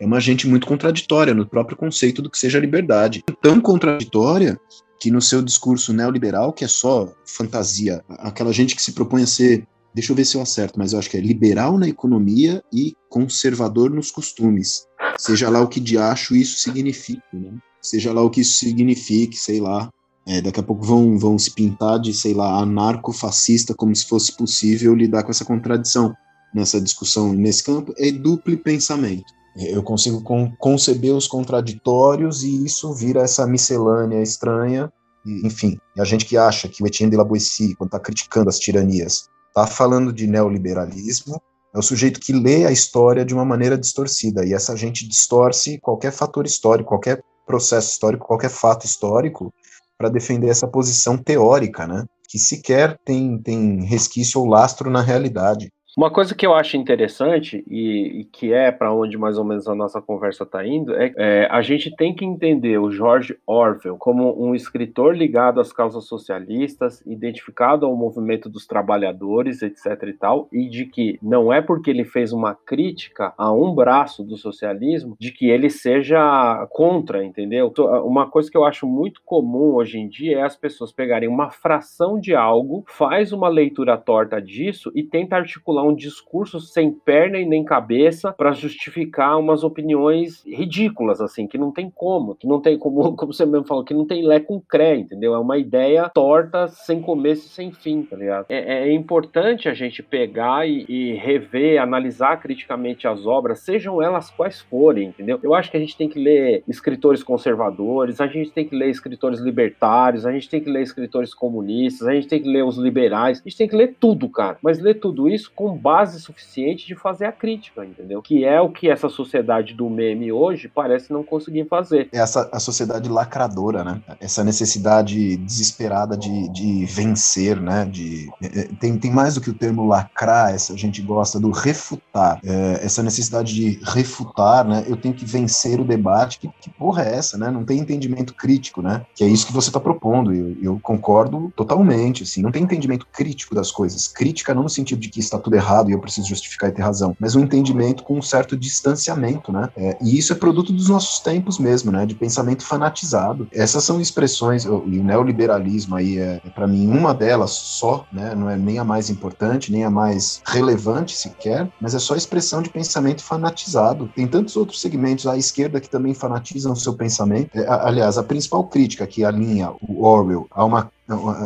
É uma gente muito contraditória no próprio conceito do que seja liberdade. Tão contraditória que no seu discurso neoliberal, que é só fantasia, aquela gente que se propõe a ser deixa eu ver se eu acerto, mas eu acho que é liberal na economia e conservador nos costumes. Seja lá o que de acho isso significa, né? Seja lá o que isso signifique, sei lá. É, daqui a pouco vão, vão se pintar de, sei lá, anarco-fascista, como se fosse possível lidar com essa contradição nessa discussão nesse campo. É duplo pensamento. Eu consigo con conceber os contraditórios e isso vira essa miscelânea estranha. E, enfim, a gente que acha que o Etienne de la Boétie, quando está criticando as tiranias, está falando de neoliberalismo, é o sujeito que lê a história de uma maneira distorcida, e essa gente distorce qualquer fator histórico, qualquer processo histórico, qualquer fato histórico, para defender essa posição teórica, né? Que sequer tem, tem resquício ou lastro na realidade. Uma coisa que eu acho interessante e, e que é para onde mais ou menos a nossa conversa está indo é, é, a gente tem que entender o George Orwell como um escritor ligado às causas socialistas, identificado ao movimento dos trabalhadores, etc. e tal, e de que não é porque ele fez uma crítica a um braço do socialismo de que ele seja contra, entendeu? Uma coisa que eu acho muito comum hoje em dia é as pessoas pegarem uma fração de algo, faz uma leitura torta disso e tenta articular um discurso sem perna e nem cabeça para justificar umas opiniões ridículas, assim, que não tem como, que não tem como, como você mesmo falou, que não tem lé com cré, entendeu? É uma ideia torta, sem começo e sem fim, tá ligado? É, é importante a gente pegar e, e rever, analisar criticamente as obras, sejam elas quais forem, entendeu? Eu acho que a gente tem que ler escritores conservadores, a gente tem que ler escritores libertários, a gente tem que ler escritores comunistas, a gente tem que ler os liberais, a gente tem que ler tudo, cara. Mas ler tudo isso com base suficiente de fazer a crítica, entendeu? Que é o que essa sociedade do meme hoje parece não conseguir fazer. Essa a sociedade lacradora, né? Essa necessidade desesperada de, de vencer, né? De, é, é, tem, tem mais do que o termo lacrar, essa, gente gosta do refutar. É, essa necessidade de refutar, né? Eu tenho que vencer o debate. Que, que porra é essa, né? Não tem entendimento crítico, né? Que é isso que você está propondo. Eu, eu concordo totalmente, assim. Não tem entendimento crítico das coisas. Crítica não no sentido de que está tudo errado e eu preciso justificar e ter razão, mas um entendimento com um certo distanciamento, né? É, e isso é produto dos nossos tempos mesmo, né? De pensamento fanatizado. Essas são expressões, e o neoliberalismo aí é, é para mim, uma delas só, né? Não é nem a mais importante, nem a mais relevante sequer, mas é só expressão de pensamento fanatizado. Tem tantos outros segmentos à esquerda que também fanatizam o seu pensamento. É, aliás, a principal crítica que alinha o Orwell a uma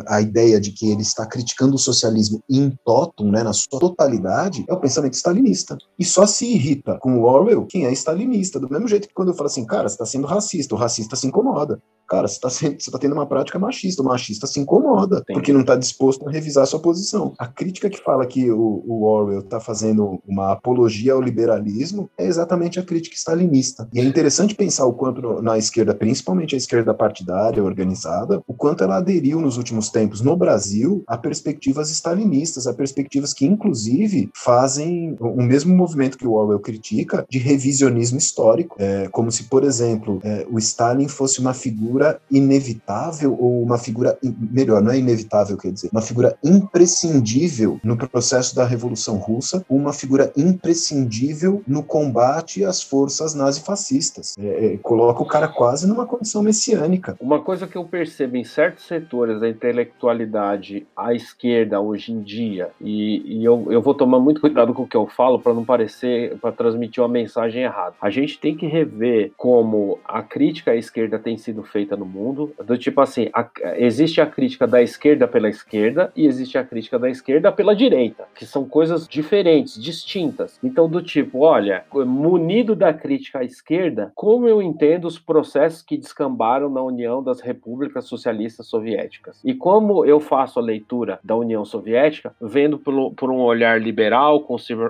a ideia de que ele está criticando o socialismo in totum, né, na sua totalidade, é o pensamento stalinista. E só se irrita com o Orwell quem é stalinista. Do mesmo jeito que quando eu falo assim, cara, você está sendo racista, o racista se incomoda. Cara, você está tá tendo uma prática machista, o machista se incomoda, Sim. porque não está disposto a revisar a sua posição. A crítica que fala que o, o Orwell está fazendo uma apologia ao liberalismo é exatamente a crítica stalinista. E é interessante pensar o quanto na esquerda, principalmente a esquerda partidária, organizada, o quanto ela aderiu nos últimos tempos no Brasil a perspectivas stalinistas, a perspectivas que, inclusive, fazem o mesmo movimento que o Orwell critica de revisionismo histórico. É, como se, por exemplo, é, o Stalin fosse uma figura figura inevitável ou uma figura melhor, não é inevitável, quer dizer, uma figura imprescindível no processo da Revolução Russa, uma figura imprescindível no combate às forças nazifascistas. É, é, coloca o cara quase numa condição messiânica. Uma coisa que eu percebo em certos setores da intelectualidade à esquerda hoje em dia, e, e eu, eu vou tomar muito cuidado com o que eu falo para não parecer, para transmitir uma mensagem errada. A gente tem que rever como a crítica à esquerda tem sido feita feita no mundo, do tipo assim, a, existe a crítica da esquerda pela esquerda e existe a crítica da esquerda pela direita, que são coisas diferentes, distintas. Então, do tipo, olha, munido da crítica à esquerda, como eu entendo os processos que descambaram na União das Repúblicas Socialistas Soviéticas? E como eu faço a leitura da União Soviética, vendo por, por um olhar liberal,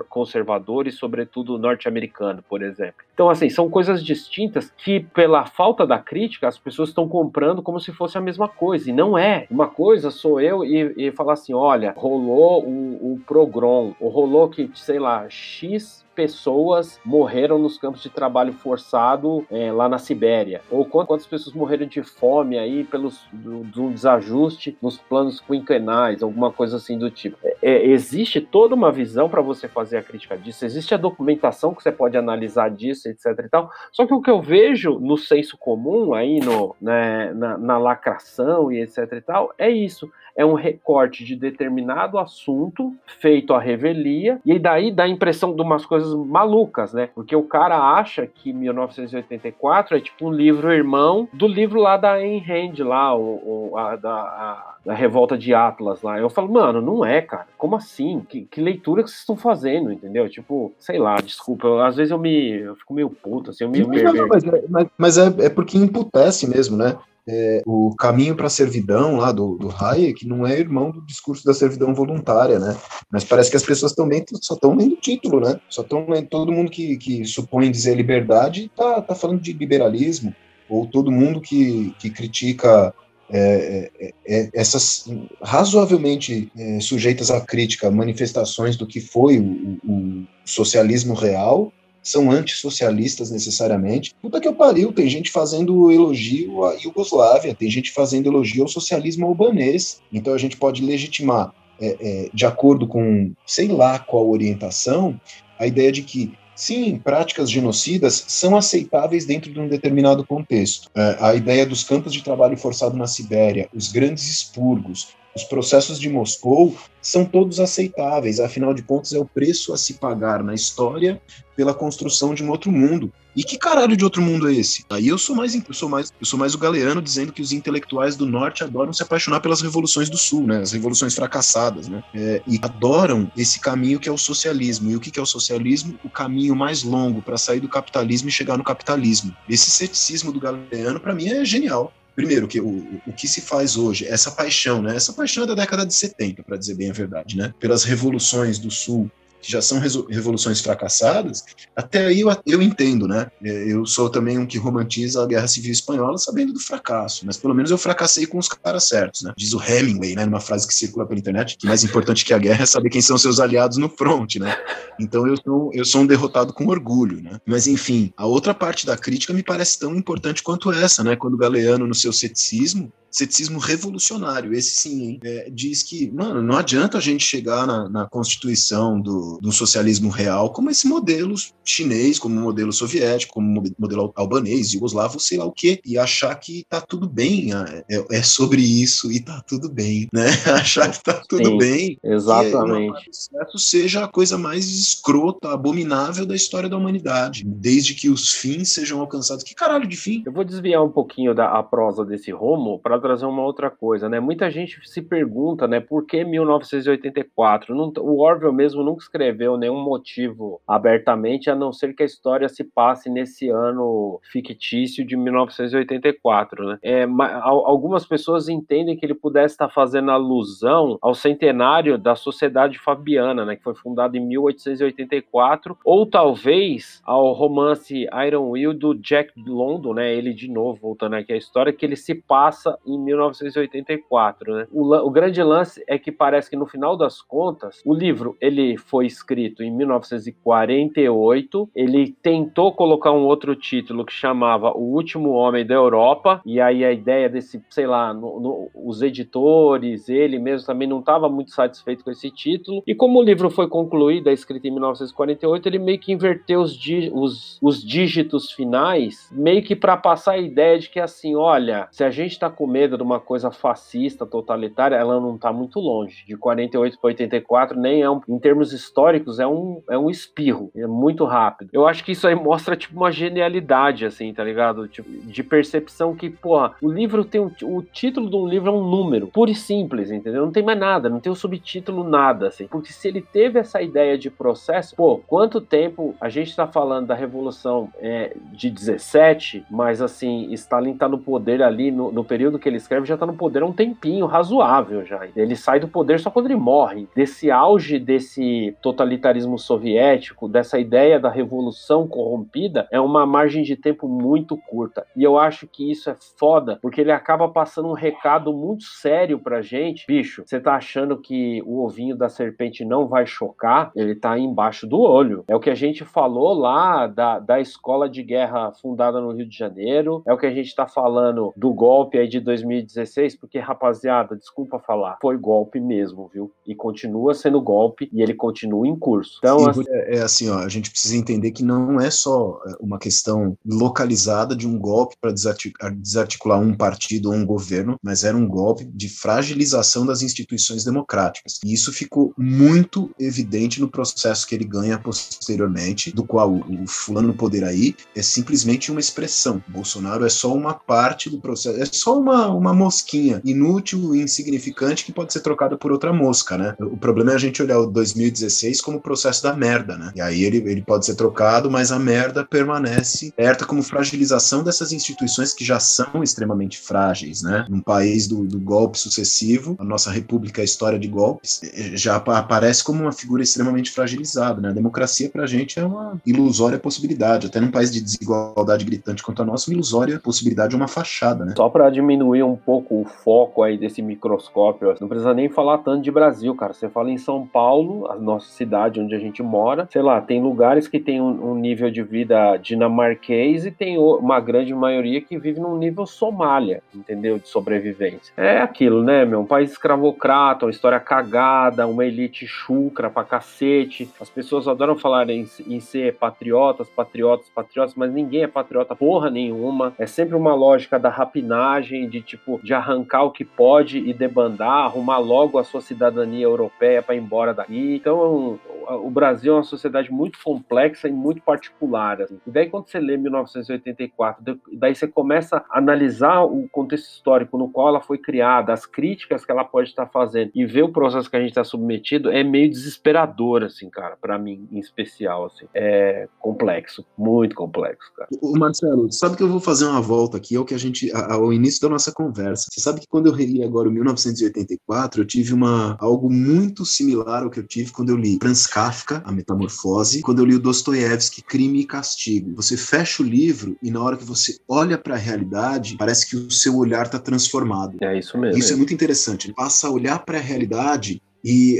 conservador e, sobretudo, norte-americano, por exemplo. Então, assim, são coisas distintas que, pela falta da crítica, as pessoas estão comprando como se fosse a mesma coisa. E não é. Uma coisa sou eu e, e falar assim: olha, rolou o, o Progrom, ou rolou que, sei lá, X pessoas morreram nos campos de trabalho forçado é, lá na Sibéria? Ou quantas pessoas morreram de fome aí pelos do, do desajuste nos planos quinquenais, alguma coisa assim do tipo? É, é existe toda uma visão para você fazer a crítica disso, existe a documentação que você pode analisar disso, etc e tal. Só que o que eu vejo no senso comum aí no, né, na, na lacração e etc e tal é isso é um recorte de determinado assunto feito à revelia, e daí dá a impressão de umas coisas malucas, né? Porque o cara acha que 1984 é tipo um livro irmão do livro lá da Ayn Rand, lá, o, o a, da, a, da Revolta de Atlas lá. Eu falo, mano, não é, cara. Como assim? Que, que leitura que vocês estão fazendo, entendeu? Tipo, sei lá, desculpa. Eu, às vezes eu me eu fico meio puto, assim, eu me. Não, não, mas, é, mas, mas é, é porque imputece mesmo, né? É, o caminho para a servidão lá do, do Hayek não é irmão do discurso da servidão voluntária, né? Mas parece que as pessoas também só estão lendo título, né? Só estão lendo todo mundo que, que supõe dizer liberdade tá, tá falando de liberalismo, ou todo mundo que, que critica é, é, é, essas razoavelmente é, sujeitas à crítica manifestações do que foi o, o socialismo real são antissocialistas necessariamente. Puta que eu pariu, tem gente fazendo elogio à Iugoslávia, tem gente fazendo elogio ao socialismo albanês. Então a gente pode legitimar, é, é, de acordo com sei lá qual orientação, a ideia de que Sim, práticas genocidas são aceitáveis dentro de um determinado contexto. É, a ideia dos campos de trabalho forçado na Sibéria, os grandes expurgos, os processos de Moscou são todos aceitáveis, afinal de contas é o preço a se pagar na história pela construção de um outro mundo. E que caralho de outro mundo é esse? Aí eu sou mais eu sou mais eu sou mais o galeano dizendo que os intelectuais do norte adoram se apaixonar pelas revoluções do sul, né? As revoluções fracassadas, né? É, e adoram esse caminho que é o socialismo. E o que é o socialismo? O caminho mais longo para sair do capitalismo e chegar no capitalismo. Esse ceticismo do galeano para mim é genial. Primeiro, que o, o que se faz hoje, essa paixão, né? Essa paixão é da década de 70, para dizer bem a verdade, né? Pelas revoluções do Sul, que já são revoluções fracassadas, até aí eu, eu entendo, né? É, eu sou também um que romantiza a Guerra Civil Espanhola sabendo do fracasso, mas pelo menos eu fracassei com os caras certos, né? Diz o Hemingway, né, numa frase que circula pela internet, que mais importante que a guerra é saber quem são seus aliados no front, né? Então eu sou, eu sou um derrotado com orgulho, né? Mas enfim, a outra parte da crítica me parece tão importante quanto essa, né? Quando Galeano, no seu ceticismo, ceticismo revolucionário, esse sim, hein? É, diz que, mano, não adianta a gente chegar na, na constituição do, do, socialismo real como esse modelo chinês, como modelo soviético, como modelo albanês, jugoslavo, sei lá o quê, e achar que tá tudo bem, é, é, é sobre isso e tá tudo bem, né? achar que tá tudo sim, bem. Exatamente. Que seja a coisa mais escrota, abominável da história da humanidade, desde que os fins sejam alcançados. Que caralho de fim? Eu vou desviar um pouquinho da prosa desse Romo para trazer uma outra coisa, né? Muita gente se pergunta, né, por que 1984? Não, o Orwell mesmo nunca escreveu nenhum motivo abertamente, a não ser que a história se passe nesse ano fictício de 1984, né? É, algumas pessoas entendem que ele pudesse estar fazendo alusão ao centenário da Sociedade Fabiana, né, que foi fundada em 1884, ou talvez ao romance Iron Will do Jack London, né? Ele de novo voltando aqui à história que ele se passa 1984. Né? O, o, grande lance é que parece que no final das contas, o livro ele foi escrito em 1948. Ele tentou colocar um outro título que chamava O Último Homem da Europa. E aí a ideia desse, sei lá, no, no, os editores, ele mesmo também não estava muito satisfeito com esse título. E como o livro foi concluído, é escrito em 1948, ele meio que inverteu os, os, os dígitos finais, meio que para passar a ideia de que assim, olha, se a gente está com medo de uma coisa fascista, totalitária, ela não está muito longe. De 48 para 84, nem é um, em termos históricos, é um, é um espirro, é muito rápido. Eu acho que isso aí mostra, tipo, uma genialidade, assim, tá ligado? Tipo, de percepção que, porra, o livro tem um, o título de um livro é um número, puro e simples, entendeu? Não tem mais nada, não tem o um subtítulo, nada, assim. Porque se ele teve essa ideia de processo, pô, quanto tempo a gente tá falando da Revolução é, de 17, mas, assim, Stalin tá no poder ali no, no período que ele escreve já está no poder há um tempinho razoável já. Ele sai do poder só quando ele morre. Desse auge desse totalitarismo soviético, dessa ideia da revolução corrompida, é uma margem de tempo muito curta. E eu acho que isso é foda, porque ele acaba passando um recado muito sério pra gente. Bicho, você tá achando que o ovinho da serpente não vai chocar? Ele tá embaixo do olho. É o que a gente falou lá da, da escola de guerra fundada no Rio de Janeiro, é o que a gente tá falando do golpe aí de 2016, porque, rapaziada, desculpa falar, foi golpe mesmo, viu? E continua sendo golpe e ele continua em curso. Então, Sim, assim... É, assim, ó, a gente precisa entender que não é só é, uma questão localizada de um golpe para desarticular um partido ou um governo, mas era um golpe de fragilização das instituições democráticas. E isso ficou muito evidente no processo que ele ganha posteriormente, do qual o, o fulano no poder aí é simplesmente uma expressão. Bolsonaro é só uma parte do processo, é só uma, uma mosquinha inútil e insignificante que pode ser trocada por outra mosca, né? O problema é a gente olhar o 2016 como o processo da merda, né? E aí ele, ele pode ser trocado, mas a merda permanece aberta como fragilização dessas instituições que já são extremamente frágeis, né? Num país do, do golpe sucessivo, a nossa república, a história de golpes, eh, já aparece como uma figura extremamente fragilizada, né? A democracia pra gente é uma ilusória possibilidade, até num país de desigualdade gritante quanto a nossa, uma ilusória possibilidade de uma fachada, né? Só para diminuir diminuir um pouco o foco aí desse microscópio. Não precisa nem falar tanto de Brasil, cara. Você fala em São Paulo, a nossa cidade onde a gente mora, sei lá, tem lugares que tem um, um nível de vida dinamarquês e tem uma grande maioria que vive num nível Somália, entendeu? De sobrevivência. É aquilo, né, meu? Um país escravocrata, uma história cagada, uma elite chucra pra cacete. As pessoas adoram falar em, em ser patriotas, patriotas, patriotas, mas ninguém é patriota porra nenhuma. É sempre uma lógica da rapinagem, de tipo, de arrancar o que pode e debandar, arrumar logo a sua cidadania europeia para ir embora daqui. Então, o Brasil é uma sociedade muito complexa e muito particular. Assim. E daí, quando você lê 1984, daí você começa a analisar o contexto histórico no qual ela foi criada, as críticas que ela pode estar fazendo e ver o processo que a gente está submetido, é meio desesperador, assim, cara, para mim, em especial. Assim. É complexo, muito complexo, cara. O Marcelo, sabe que eu vou fazer uma volta aqui ao que a gente, ao início da nossa conversa. Você sabe que quando eu reli agora o 1984, eu tive uma algo muito similar ao que eu tive quando eu li Franz Kafka, A Metamorfose, quando eu li o Dostoiévski, Crime e Castigo. Você fecha o livro e na hora que você olha para a realidade, parece que o seu olhar está transformado. É isso mesmo. Isso é muito interessante. Ele passa a olhar para a realidade e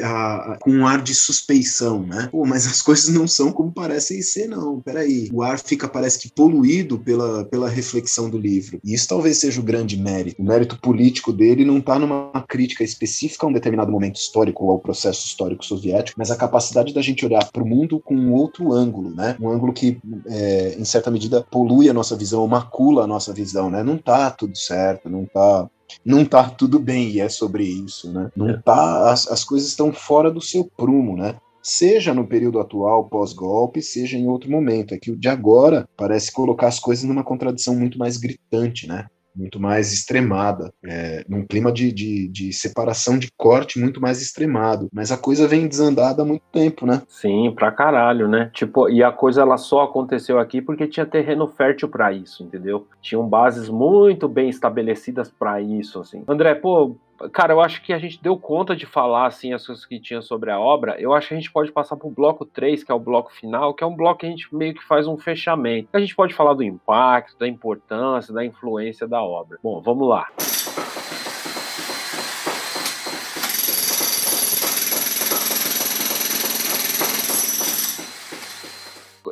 com um ar de suspeição, né? Pô, mas as coisas não são como parecem ser, não. Peraí. O ar fica, parece que, poluído pela, pela reflexão do livro. E isso talvez seja o grande mérito. O mérito político dele não está numa crítica específica a um determinado momento histórico ou ao processo histórico soviético, mas a capacidade da gente olhar para o mundo com um outro ângulo, né? Um ângulo que, é, em certa medida, polui a nossa visão, macula a nossa visão, né? Não tá tudo certo, não tá não tá tudo bem, e é sobre isso, né? Não é. tá, as, as coisas estão fora do seu prumo, né? Seja no período atual, pós-golpe, seja em outro momento. É que o de agora parece colocar as coisas numa contradição muito mais gritante, né? Muito mais extremada, é, num clima de, de, de, separação de corte muito mais extremado. Mas a coisa vem desandada há muito tempo, né? Sim, pra caralho, né? Tipo, e a coisa ela só aconteceu aqui porque tinha terreno fértil para isso, entendeu? Tinham bases muito bem estabelecidas para isso, assim. André, pô, Cara, eu acho que a gente deu conta de falar assim as coisas que tinha sobre a obra. Eu acho que a gente pode passar para o bloco 3, que é o bloco final, que é um bloco que a gente meio que faz um fechamento. A gente pode falar do impacto, da importância, da influência da obra. Bom, vamos lá.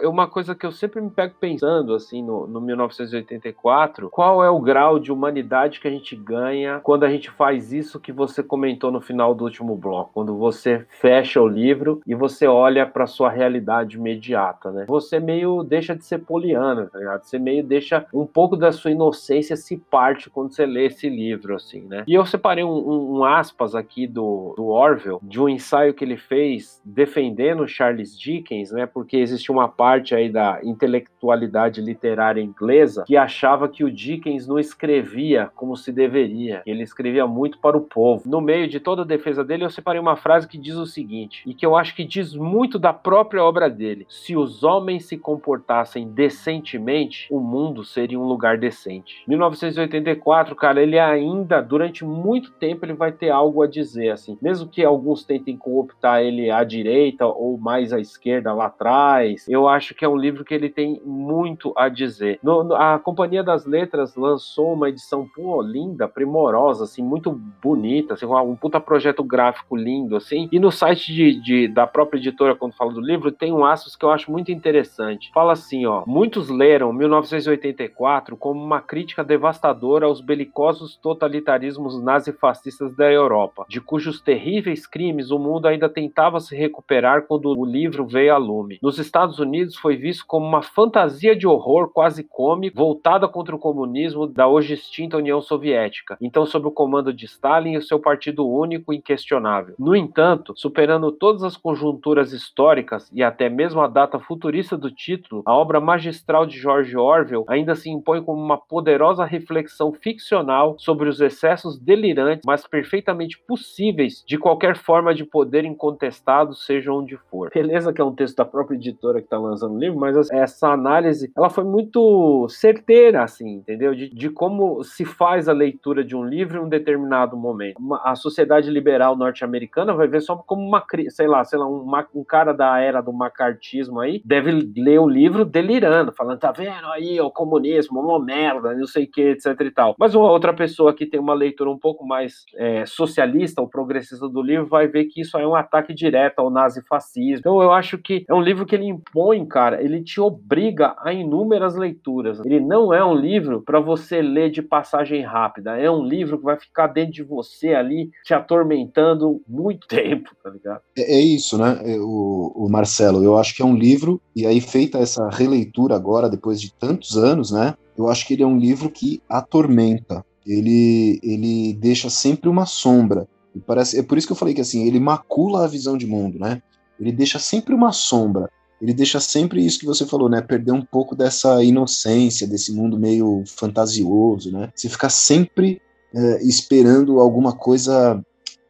Uma coisa que eu sempre me pego pensando, assim, no, no 1984, qual é o grau de humanidade que a gente ganha quando a gente faz isso que você comentou no final do último bloco, quando você fecha o livro e você olha para sua realidade imediata, né? Você meio deixa de ser poliana, tá ligado? Você meio deixa um pouco da sua inocência se parte quando você lê esse livro, assim, né? E eu separei um, um, um aspas aqui do, do Orwell, de um ensaio que ele fez defendendo Charles Dickens, né? Porque existe uma parte parte aí da intelectualidade literária inglesa que achava que o Dickens não escrevia como se deveria, ele escrevia muito para o povo. No meio de toda a defesa dele, eu separei uma frase que diz o seguinte, e que eu acho que diz muito da própria obra dele: se os homens se comportassem decentemente, o mundo seria um lugar decente. 1984, cara, ele ainda durante muito tempo ele vai ter algo a dizer assim, mesmo que alguns tentem cooptar ele à direita ou mais à esquerda lá atrás. Eu acho acho que é um livro que ele tem muito a dizer. No, no, a Companhia das Letras lançou uma edição pô, linda, primorosa, assim, muito bonita, assim, um puta projeto gráfico lindo, assim. E no site de, de, da própria editora, quando fala do livro, tem um aspas que eu acho muito interessante. Fala assim, ó, muitos leram 1984 como uma crítica devastadora aos belicosos totalitarismos nazifascistas da Europa, de cujos terríveis crimes o mundo ainda tentava se recuperar quando o livro veio a lume. Nos Estados Unidos, Unidos foi visto como uma fantasia de horror quase cômico voltada contra o comunismo da hoje extinta União Soviética, então sob o comando de Stalin e o seu partido único e inquestionável. No entanto, superando todas as conjunturas históricas e até mesmo a data futurista do título, a obra magistral de George Orwell ainda se impõe como uma poderosa reflexão ficcional sobre os excessos delirantes, mas perfeitamente possíveis de qualquer forma de poder incontestado, seja onde for. Beleza que é um texto da própria editora que está lançando usando livro, mas essa análise, ela foi muito certeira, assim, entendeu? De, de como se faz a leitura de um livro em um determinado momento. Uma, a sociedade liberal norte-americana vai ver só como uma, sei lá, sei lá, um, um cara da era do macartismo aí deve ler o livro delirando, falando, tá vendo aí, o comunismo, uma merda, não sei o que, etc e tal. Mas uma outra pessoa que tem uma leitura um pouco mais é, socialista ou progressista do livro vai ver que isso é um ataque direto ao nazifascismo. Então eu acho que é um livro que ele impõe, cara, ele te obriga a inúmeras leituras. Ele não é um livro para você ler de passagem rápida, é um livro que vai ficar dentro de você ali, te atormentando muito tempo, tá ligado? É, é isso, né, é, o, o Marcelo, eu acho que é um livro, e aí feita essa releitura agora, depois de tantos anos, né, eu acho que ele é um livro que atormenta, ele, ele deixa sempre uma sombra. E parece, é por isso que eu falei que assim, ele macula a visão de mundo, né? Ele deixa sempre uma sombra. Ele deixa sempre isso que você falou, né? Perder um pouco dessa inocência, desse mundo meio fantasioso, né? Você ficar sempre é, esperando alguma coisa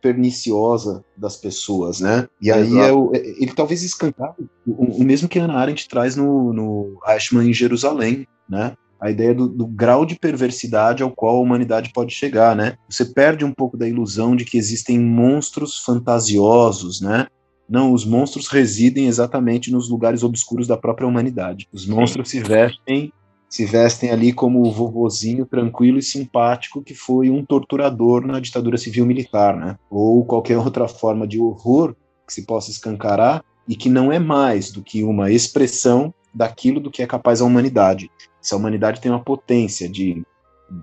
perniciosa das pessoas, né? E aí é o, é, ele talvez escancar o, o, mesmo que a Ana Arendt traz no, no Ashman em Jerusalém, né? a ideia do, do, grau de perversidade ao qual a humanidade pode chegar, né? Você perde um pouco da ilusão de que existem monstros fantasiosos, né? Não, os monstros residem exatamente nos lugares obscuros da própria humanidade. Os monstros Sim. se vestem se vestem ali como o vovozinho tranquilo e simpático que foi um torturador na ditadura civil militar, né? Ou qualquer outra forma de horror que se possa escancarar e que não é mais do que uma expressão daquilo do que é capaz a humanidade. Se a humanidade tem uma potência de,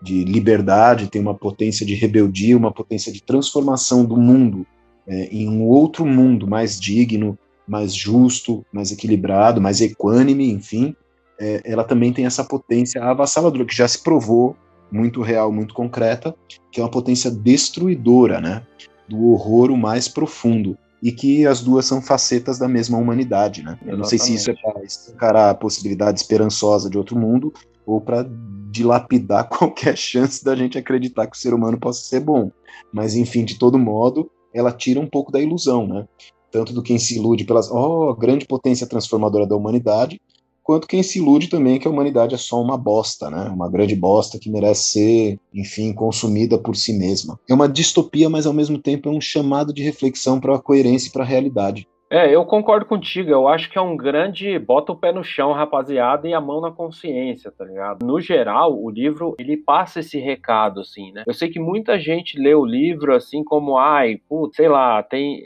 de liberdade, tem uma potência de rebeldia, uma potência de transformação do mundo é, em um outro mundo mais digno, mais justo, mais equilibrado, mais equânime, enfim, é, ela também tem essa potência avassaladora, que já se provou muito real, muito concreta, que é uma potência destruidora, né? Do horror o mais profundo e que as duas são facetas da mesma humanidade, né? Eu não sei se isso é para encarar a possibilidade esperançosa de outro mundo ou para dilapidar qualquer chance da gente acreditar que o ser humano possa ser bom. Mas enfim, de todo modo, ela tira um pouco da ilusão, né? Tanto do quem se ilude pelas, oh, grande potência transformadora da humanidade, quanto quem se ilude também que a humanidade é só uma bosta, né? Uma grande bosta que merece ser, enfim, consumida por si mesma. É uma distopia, mas ao mesmo tempo é um chamado de reflexão para a coerência e para a realidade. É, eu concordo contigo. Eu acho que é um grande bota o pé no chão, rapaziada, e a mão na consciência, tá ligado? No geral, o livro ele passa esse recado, assim, né? Eu sei que muita gente lê o livro assim como, ai, putz, sei lá, tem.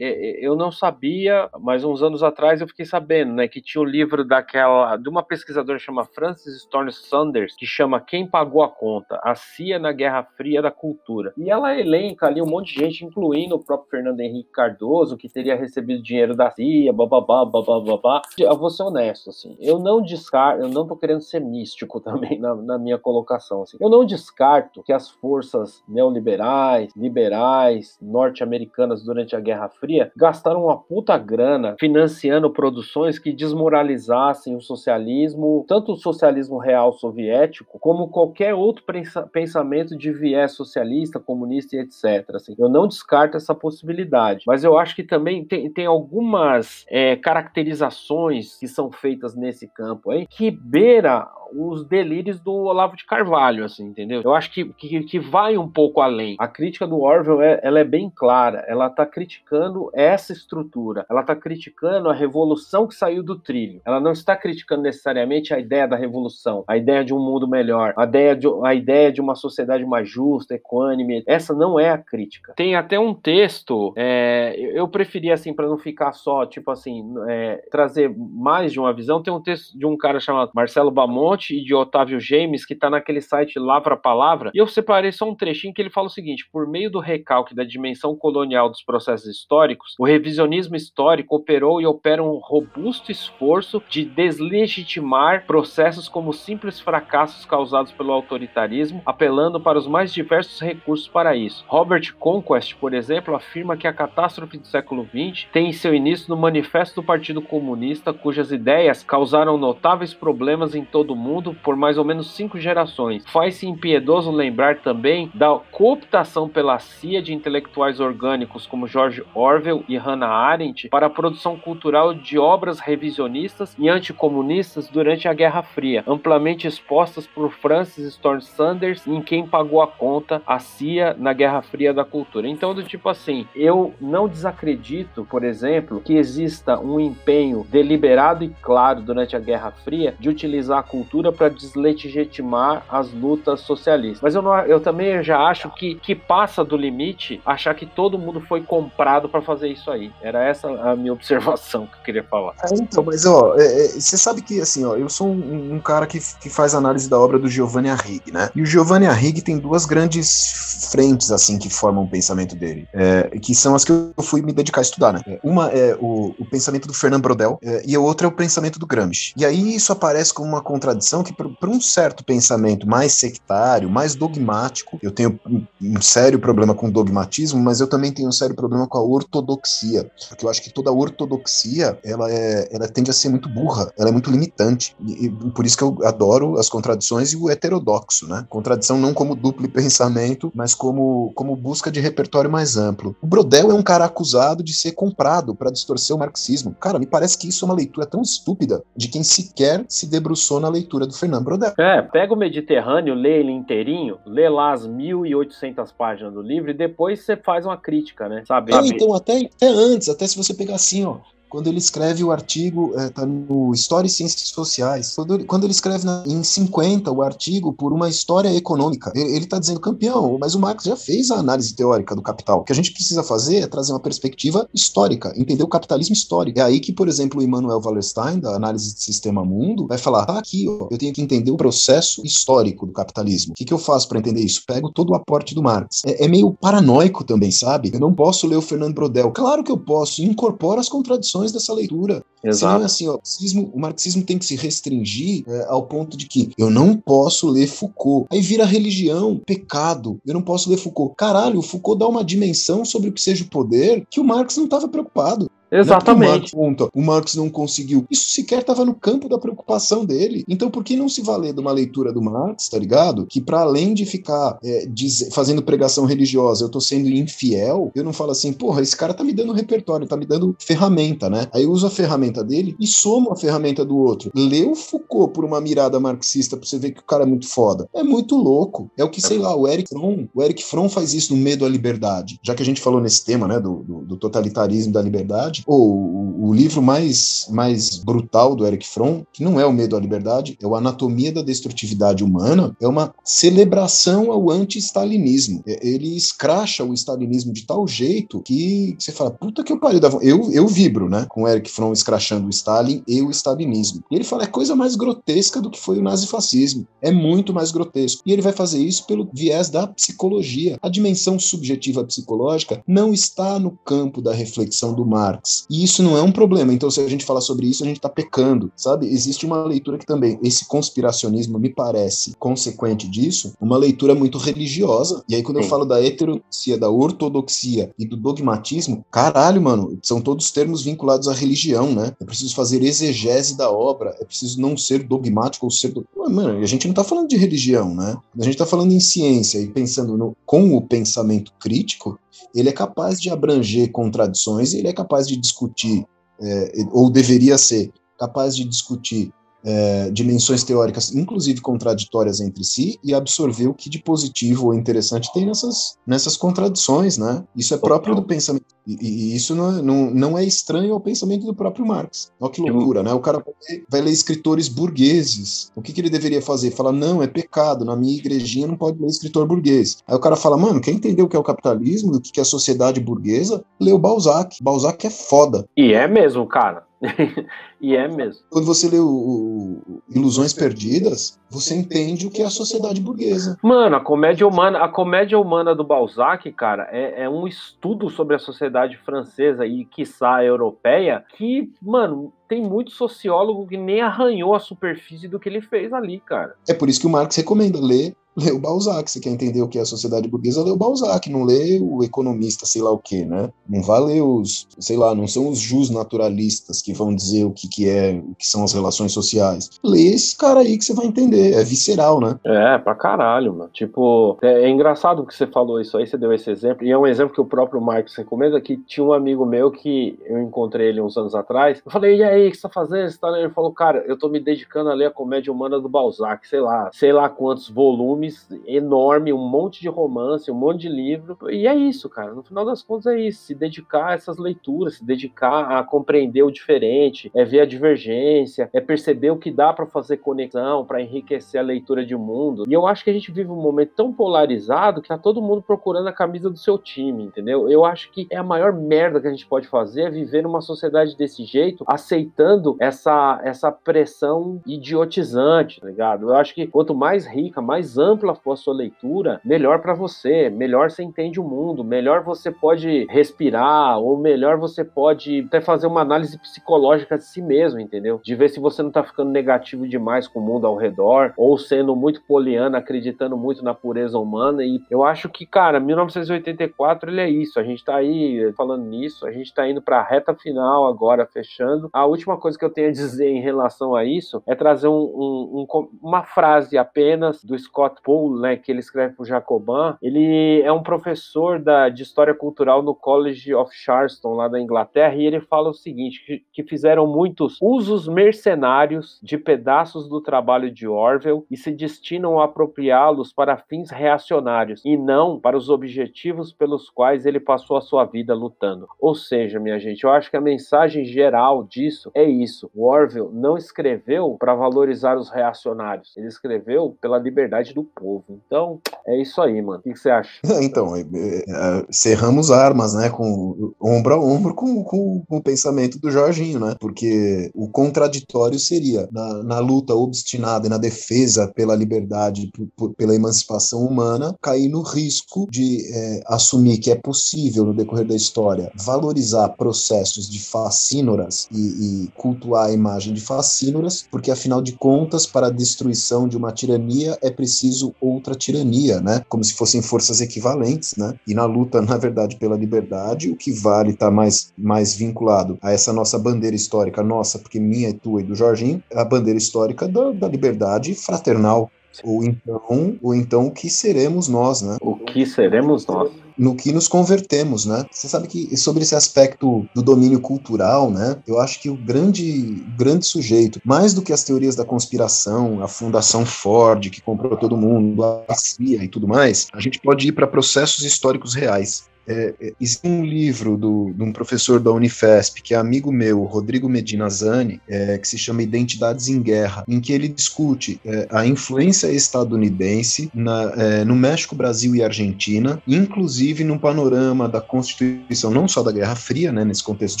Eu não sabia, mas uns anos atrás eu fiquei sabendo, né, que tinha um livro daquela. de uma pesquisadora chamada Frances Storm Sanders, que chama Quem Pagou a Conta? A CIA na Guerra Fria da Cultura. E ela elenca ali um monte de gente, incluindo o próprio Fernando Henrique Cardoso, que teria recebido dinheiro da CIA, bababá, bababá. Eu vou ser honesto, assim. Eu não descarto, eu não tô querendo ser místico também na, na minha colocação, assim. Eu não descarto que as forças neoliberais, liberais, norte-americanas durante a Guerra Fria gastaram uma puta grana financiando produções que desmoralizassem o socialismo, tanto o socialismo real soviético, como qualquer outro pensamento de viés socialista, comunista e etc. Assim. Eu não descarto essa possibilidade, mas eu acho que também tem, tem alguma algumas é, caracterizações que são feitas nesse campo aí que beira os delírios do Olavo de Carvalho, assim, entendeu? Eu acho que, que, que vai um pouco além. A crítica do Orwell é, ela é bem clara. Ela está criticando essa estrutura. Ela está criticando a revolução que saiu do trilho. Ela não está criticando necessariamente a ideia da revolução, a ideia de um mundo melhor, a ideia de, a ideia de uma sociedade mais justa, equânime. Essa não é a crítica. Tem até um texto, é, eu preferi assim para não ficar só tipo assim é, trazer mais de uma visão. Tem um texto de um cara chamado Marcelo Bamonte e de Otávio James, que está naquele site Lavra Palavra, e eu separei só um trechinho que ele fala o seguinte: por meio do recalque da dimensão colonial dos processos históricos, o revisionismo histórico operou e opera um robusto esforço de deslegitimar processos como simples fracassos causados pelo autoritarismo, apelando para os mais diversos recursos para isso. Robert Conquest, por exemplo, afirma que a catástrofe do século XX tem seu início nisso no Manifesto do Partido Comunista, cujas ideias causaram notáveis problemas em todo o mundo por mais ou menos cinco gerações. Faz-se impiedoso lembrar também da cooptação pela CIA de intelectuais orgânicos como George Orwell e Hannah Arendt para a produção cultural de obras revisionistas e anticomunistas durante a Guerra Fria, amplamente expostas por Francis Storm Sanders, em quem pagou a conta a CIA na Guerra Fria da Cultura. Então, do tipo assim, eu não desacredito, por exemplo, que exista um empenho deliberado e claro durante a Guerra Fria de utilizar a cultura para deslegitimar as lutas socialistas. Mas eu, não, eu também já acho que, que passa do limite achar que todo mundo foi comprado para fazer isso aí. Era essa a minha observação que eu queria falar. É, então, mas ó, é, é, você sabe que assim, ó, eu sou um, um, cara que, que faz análise da obra do Giovanni Arrighi, né? E o Giovanni Arrighi tem duas grandes frentes assim que formam o pensamento dele, é, que são as que eu fui me dedicar a estudar, né? Uma é o, o pensamento do Fernando Brodel é, e a outra é o pensamento do Gramsci. E aí isso aparece como uma contradição que para um certo pensamento mais sectário, mais dogmático, eu tenho um, um sério problema com dogmatismo, mas eu também tenho um sério problema com a ortodoxia, porque eu acho que toda ortodoxia ela é, ela tende a ser muito burra, ela é muito limitante. E, e por isso que eu adoro as contradições e o heterodoxo, né? Contradição não como duplo pensamento, mas como como busca de repertório mais amplo. O Brodel é um cara acusado de ser comprado para distorcer o marxismo. Cara, me parece que isso é uma leitura tão estúpida de quem sequer se debruçou na leitura do Fernando Brodel. É, pega o Mediterrâneo, lê ele inteirinho, lê lá as 1.800 páginas do livro e depois você faz uma crítica, né? Sabe? É, então até, até antes, até se você pegar assim, ó, quando ele escreve o artigo, é, tá no História e Ciências Sociais, quando, quando ele escreve na, em 50 o artigo por uma história econômica, ele está dizendo, campeão, mas o Marx já fez a análise teórica do capital. O que a gente precisa fazer é trazer uma perspectiva histórica, entender o capitalismo histórico. É aí que, por exemplo, o Immanuel Wallerstein, da análise de sistema mundo, vai falar, tá aqui, ó, eu tenho que entender o processo histórico do capitalismo. O que, que eu faço para entender isso? Pego todo o aporte do Marx. É, é meio paranoico também, sabe? Eu não posso ler o Fernando Brodel. Claro que eu posso, incorpora as contradições dessa leitura. Exato. Senão, assim, ó, o, marxismo, o marxismo tem que se restringir é, ao ponto de que eu não posso ler Foucault. Aí vira religião, pecado. Eu não posso ler Foucault. Caralho, o Foucault dá uma dimensão sobre o que seja o poder que o Marx não estava preocupado. Exatamente. O Marx, o não conseguiu. Isso sequer estava no campo da preocupação dele. Então, por que não se valer de uma leitura do Marx, tá ligado? Que para além de ficar é, diz, fazendo pregação religiosa, eu tô sendo infiel, eu não falo assim, porra, esse cara tá me dando repertório, tá me dando ferramenta, né? Aí eu uso a ferramenta dele e somo a ferramenta do outro. O Foucault por uma mirada marxista pra você ver que o cara é muito foda. É muito louco. É o que, sei lá, o Eric Fromm, o Eric Fromm faz isso no Medo à Liberdade. Já que a gente falou nesse tema, né, do, do, do totalitarismo da liberdade, Ou o, o, livro mais, mais brutal do Eric Fromm, que não é O Medo à Liberdade, é o Anatomia da Destrutividade Humana, é uma celebração ao anti-stalinismo. É, ele escracha o stalinismo de tal jeito que você fala, puta que eu pariu. Eu, eu vibro, né, com o Eric Fromm escrachando o Stalin e o stalinismo. E ele fala, é coisa mais grotesca do que foi o nazifascismo. É muito mais grotesco. E ele vai fazer isso pelo viés da psicologia. A dimensão subjetiva psicológica não está no campo da reflexão do Marx e isso não é um problema. Então, se a gente falar sobre isso, a gente está pecando, sabe? Existe uma leitura que também, esse conspiracionismo me parece consequente disso, uma leitura muito religiosa. E aí, quando Sim. eu falo da heterodoxia, da ortodoxia e do dogmatismo, caralho, mano, são todos termos vinculados à religião, né? É preciso fazer exegese da obra, é preciso não ser dogmático ou ser. Do... Mano, a gente não está falando de religião, né? A gente está falando em ciência e pensando no... com o pensamento crítico, ele é capaz de abranger contradições, ele é capaz de discutir, é, ou deveria ser capaz de discutir é, dimensões teóricas, inclusive contraditórias entre si, e absorver o que de positivo ou interessante tem nessas, nessas contradições, né? Isso é próprio do pensamento. E, e isso não é, não, não é estranho ao pensamento do próprio Marx. Olha que loucura, né? O cara vai ler escritores burgueses. O que, que ele deveria fazer? Falar, não, é pecado, na minha igrejinha não pode ler escritor burguês. Aí o cara fala, mano, quer entender o que é o capitalismo, o que é a sociedade burguesa? Lê o Balzac. Balzac é foda. E é mesmo, cara. e é mesmo. Quando você lê o, o, Ilusões Perdidas, você entende o que é a sociedade burguesa. Mano, a comédia humana, a comédia humana do Balzac, cara, é, é um estudo sobre a sociedade francesa e quiçá europeia que, mano, tem muito sociólogo que nem arranhou a superfície do que ele fez ali, cara. É por isso que o Marx recomenda ler lê o Balzac. Se quer entender o que é a sociedade burguesa, lê o Balzac, não lê o economista, sei lá o quê, né? Não vai ler os, sei lá, não são os jus naturalistas que vão dizer o que, que é, o que são as relações sociais. Lê esse cara aí que você vai entender, é visceral, né? É, pra caralho, mano. Tipo, é, é engraçado que você falou isso aí, você deu esse exemplo, e é um exemplo que o próprio Marx recomenda, que tinha um amigo meu que eu encontrei ele uns anos atrás, eu falei, e aí, o que você tá fazendo? Você tá Ele falou, cara, eu tô me dedicando a ler a comédia humana do Balzac, sei lá, sei lá quantos volumes, enorme, um monte de romance, um monte de livro, e é isso, cara, no final das contas é isso, se dedicar a essas leituras, se dedicar a compreender o diferente, é ver a divergência, é perceber o que dá para fazer conexão, para enriquecer a leitura de mundo, e eu acho que a gente vive um momento tão polarizado que tá todo mundo procurando a camisa do seu time, entendeu? Eu acho que é a maior merda que a gente pode fazer é viver numa sociedade desse jeito, aceitando essa, essa pressão idiotizante, tá ligado? Eu acho que quanto mais rica, mais ampla for a sua leitura, melhor para você, melhor você entende o mundo, melhor você pode respirar, ou melhor você pode até fazer uma análise psicológica de si mesmo, entendeu? De ver se você não tá ficando negativo demais com o mundo ao redor, ou sendo muito poliana, acreditando muito na pureza humana. E eu acho que, cara, 1984 ele é isso. A gente tá aí falando nisso, a gente tá indo pra reta final agora, fechando. A última coisa que eu tenho a dizer em relação a isso é trazer um, um, um, uma frase apenas do Scott Poole, né, que ele escreve pro Jacobin. Ele é um professor da, de História Cultural no College of Charleston, lá da Inglaterra, e ele fala o seguinte, que, que fizeram muitos usos mercenários de pedaços do trabalho de Orwell e se destinam a apropriá-los para fins reacionários e não para os objetivos pelos quais ele passou a sua vida lutando. Ou seja, minha gente, eu acho que a mensagem geral disso é isso. O Orwell não escreveu para valorizar os reacionários, ele escreveu pela liberdade do povo. Então, é isso aí, mano. O que, você acha? Então, é, é, cerramos armas, né, com ombro a ombro com, com, com, o pensamento do Jorginho, né? Porque o contraditório seria na, na luta obstinada e na defesa pela liberdade, pela emancipação humana, cair no risco de é, assumir que é possível, no decorrer da história, valorizar processos de facínoras e, e cultuar a imagem de facínoras, porque afinal de contas, para a destruição de uma tirania é preciso outra tirania, né? Como se fossem forças equivalentes, né? E na luta, na verdade, pela liberdade, o que vale está mais, mais vinculado a essa nossa bandeira histórica, nossa, porque minha é tua e do Jorginho, a bandeira histórica da, da liberdade fraternal, ou então, ou então o que seremos nós, né? O que seremos nós? No que nos convertemos, né? Você sabe que sobre esse aspecto do domínio cultural, né? Eu acho que o grande, grande sujeito, mais do que as teorias da conspiração, a Fundação Ford que comprou todo mundo, a CIA e tudo mais, a gente pode ir para processos históricos reais. É, é, existe um livro do, de um professor da Unifesp, que é amigo meu, Rodrigo Medina Zani, é, que se chama Identidades em Guerra, em que ele discute é, a influência estadunidense na, é, no México, Brasil e Argentina, inclusive no panorama da constituição, não só da Guerra Fria, né, nesse contexto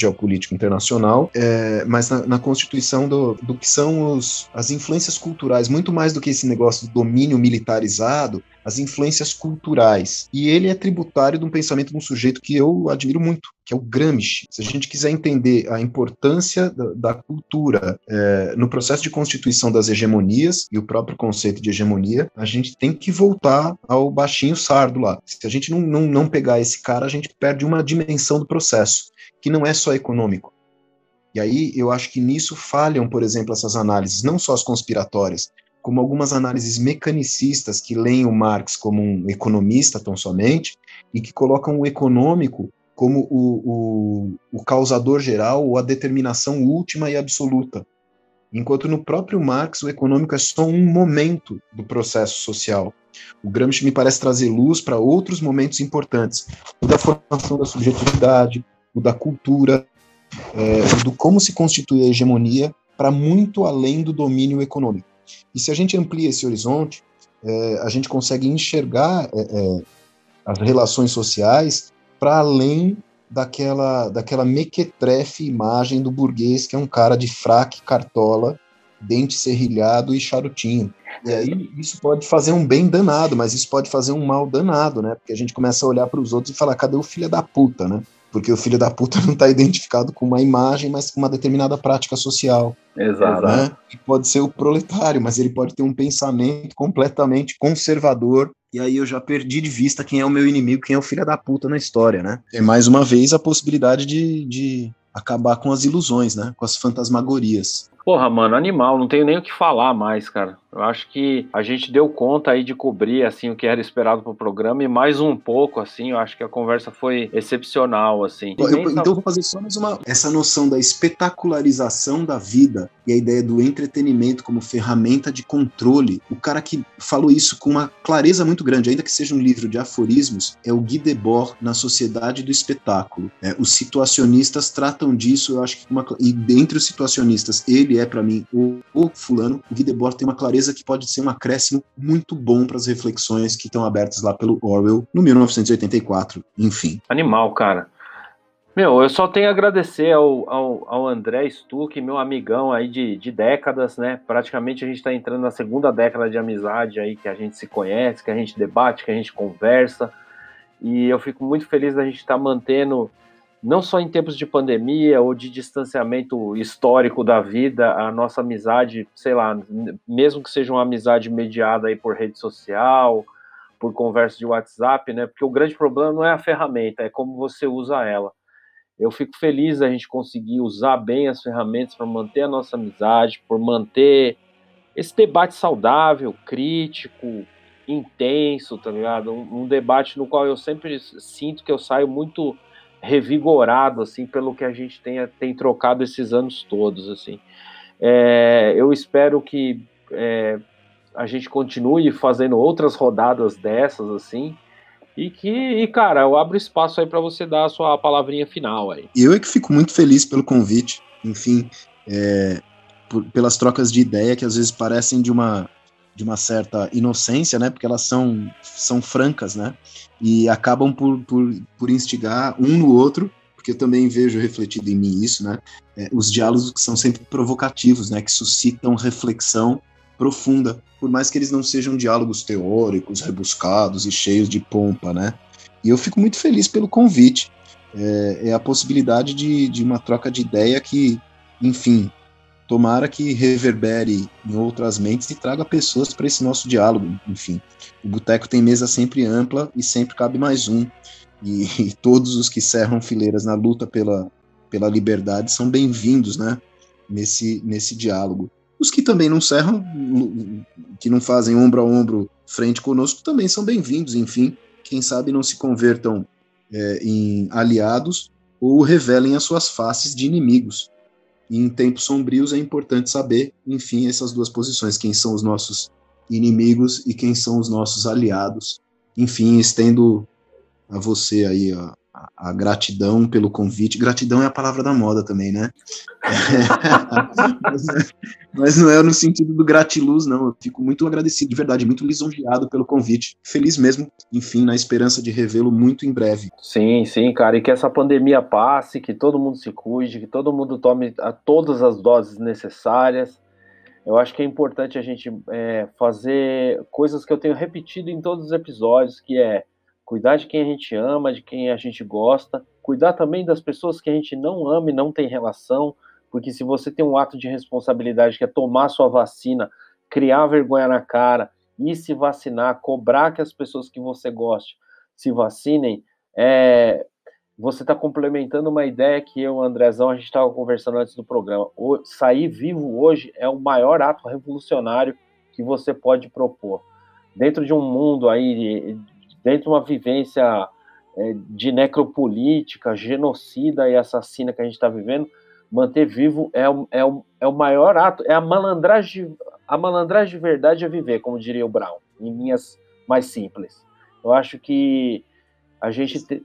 geopolítico internacional, é, mas na, na constituição do, do, que são os, as influências culturais, muito mais do que esse negócio do domínio militarizado, as influências culturais. E ele é tributário de um pensamento de um sujeito que eu admiro muito, que é o Gramsci. Se a gente quiser entender a importância da, da cultura é, no processo de constituição das hegemonias e o próprio conceito de hegemonia, a gente tem que voltar ao baixinho sardo lá. Se a gente não, não, não pegar esse cara, a gente perde uma dimensão do processo, que não é só econômico. E aí eu acho que nisso falham, por exemplo, essas análises, não só as conspiratórias, como algumas análises mecanicistas que leem o Marx como um economista tão somente e que colocam o econômico como o, o, o causador geral ou a determinação última e absoluta. Enquanto no próprio Marx o econômico é só um momento do processo social. O Gramsci me parece trazer luz para outros momentos importantes, o da formação da subjetividade, o da cultura, é, do como se constitui a hegemonia, para muito além do domínio econômico. E se a gente amplia esse horizonte, é, a gente consegue enxergar é, é as relações sociais para além daquela, daquela mequetrefe imagem do burguês, que é um cara de fraque, cartola, dente serrilhado e charutinho. E aí isso pode fazer um bem danado, mas isso pode fazer um mal danado, né? Porque a gente começa a olhar para os outros e falar, cadê o filho da puta, né? Porque o filho da puta não está identificado com uma imagem, mas com uma determinada prática social. Exato. Né? pode ser o proletário, mas ele pode ter um pensamento completamente conservador. E aí eu já perdi de vista quem é o meu inimigo, quem é o filho da puta na história, né? E mais uma vez a possibilidade de, de acabar com as ilusões, né? Com as fantasmagorias. Porra, mano, animal, não tenho nem o que falar mais, cara. Eu acho que a gente deu conta aí de cobrir assim o que era esperado pro programa e mais um pouco assim, eu acho que a conversa foi excepcional assim. Eu, então vou fazer só mais uma essa noção da espetacularização da vida e a ideia do entretenimento como ferramenta de controle. O cara que falou isso com uma clareza muito grande, ainda que seja um livro de aforismos, é o Guy Debord na Sociedade do Espetáculo. É, os situacionistas tratam disso, eu acho que uma, e dentre os situacionistas, ele é para mim o, o fulano, o Guy Debord tem uma clareza que pode ser um acréscimo muito bom para as reflexões que estão abertas lá pelo Orwell no 1984, enfim. Animal, cara. Meu, eu só tenho a agradecer ao, ao, ao André Stuck, meu amigão aí de, de décadas, né? Praticamente a gente está entrando na segunda década de amizade aí, que a gente se conhece, que a gente debate, que a gente conversa. E eu fico muito feliz da gente estar tá mantendo não só em tempos de pandemia ou de distanciamento histórico da vida, a nossa amizade, sei lá, mesmo que seja uma amizade mediada aí por rede social, por conversa de WhatsApp, né? Porque o grande problema não é a ferramenta, é como você usa ela. Eu fico feliz da gente conseguir usar bem as ferramentas para manter a nossa amizade, por manter esse debate saudável, crítico, intenso, tá ligado? Um, um debate no qual eu sempre sinto que eu saio muito revigorado assim pelo que a gente tenha, tem trocado esses anos todos assim. É, eu espero que é, a gente continue fazendo outras rodadas dessas assim e que, e, cara, eu abro espaço aí para você dar a sua palavrinha final aí. Eu é que fico muito feliz pelo convite, enfim, é, por, pelas trocas de ideia que às vezes parecem de uma de uma certa inocência, né? Porque elas são, são francas, né? E acabam por, por, por instigar um no outro, porque eu também vejo refletido em mim isso, né? É, os diálogos que são sempre provocativos, né? Que suscitam reflexão profunda, por mais que eles não sejam diálogos teóricos, rebuscados e cheios de pompa, né? E eu fico muito feliz pelo convite. É, é a possibilidade de, de uma troca de ideia que, enfim, tomara que reverbere em outras mentes e traga pessoas para esse nosso diálogo. Enfim, o boteco tem mesa sempre ampla e sempre cabe mais um. E, e todos os que cerram fileiras na luta pela, pela liberdade são bem-vindos, né? Nesse, nesse diálogo. Os que também não cerram, que não fazem ombro a ombro frente conosco, também são bem-vindos. Enfim, quem sabe não se convertam é, em aliados ou revelem as suas faces de inimigos em tempos sombrios é importante saber, enfim, essas duas posições, quem são os nossos inimigos e quem são os nossos aliados. Enfim, estendo a você aí a, a, gratidão pelo convite. Gratidão é a palavra da moda também, né? mas, não é no sentido do gratiluz, não. Eu fico muito agradecido, de verdade, muito lisonjeado pelo convite. Feliz mesmo, enfim, na esperança de revê-lo muito em breve. Sim, sim, cara. E que essa pandemia passe, que todo mundo se cuide, que todo mundo tome a, todas as doses necessárias. Eu acho que é importante a gente é, fazer coisas que eu tenho repetido em todos os episódios, que é cuidar de quem a gente ama, de quem a gente gosta, cuidar também das pessoas que a gente não ama e não tem relação, porque se você tem um ato de responsabilidade que é tomar sua vacina, criar vergonha na cara, e se vacinar, cobrar que as pessoas que você goste se vacinem, é, você está complementando uma ideia que eu, Andrezão, a gente estava conversando antes do programa. O, sair vivo hoje é o maior ato revolucionário que você pode propor. Dentro de um mundo aí dentro de uma vivência é, de necropolítica, genocida e assassina que a gente está vivendo, manter vivo é, o, é, o, é o maior ato, é a malandragem, a malandragem de verdade é viver, como diria o Brown, em linhas mais simples. Eu acho que a gente, te,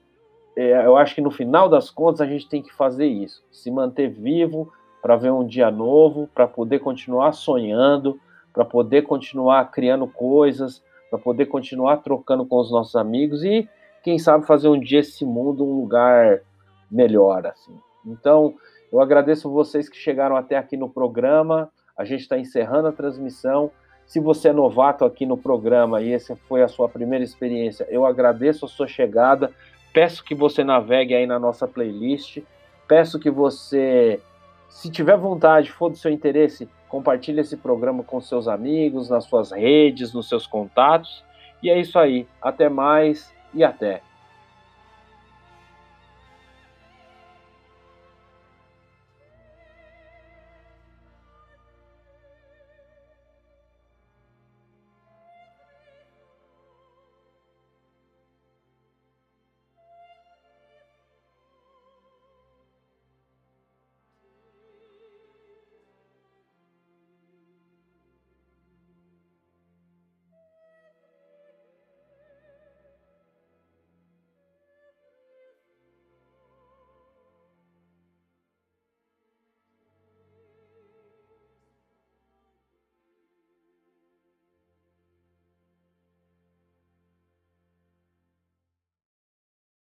é, eu acho que no final das contas a gente tem que fazer isso, se manter vivo para ver um dia novo, para poder continuar sonhando, para poder continuar criando coisas, para poder continuar trocando com os nossos amigos e, quem sabe, fazer um dia esse mundo um lugar melhor. Assim. Então, eu agradeço vocês que chegaram até aqui no programa. A gente está encerrando a transmissão. Se você é novato aqui no programa e essa foi a sua primeira experiência, eu agradeço a sua chegada. Peço que você navegue aí na nossa playlist. Peço que você, se tiver vontade, for do seu interesse, compartilhe esse programa com seus amigos, nas suas redes, nos seus contatos. E é isso aí. Até mais e até.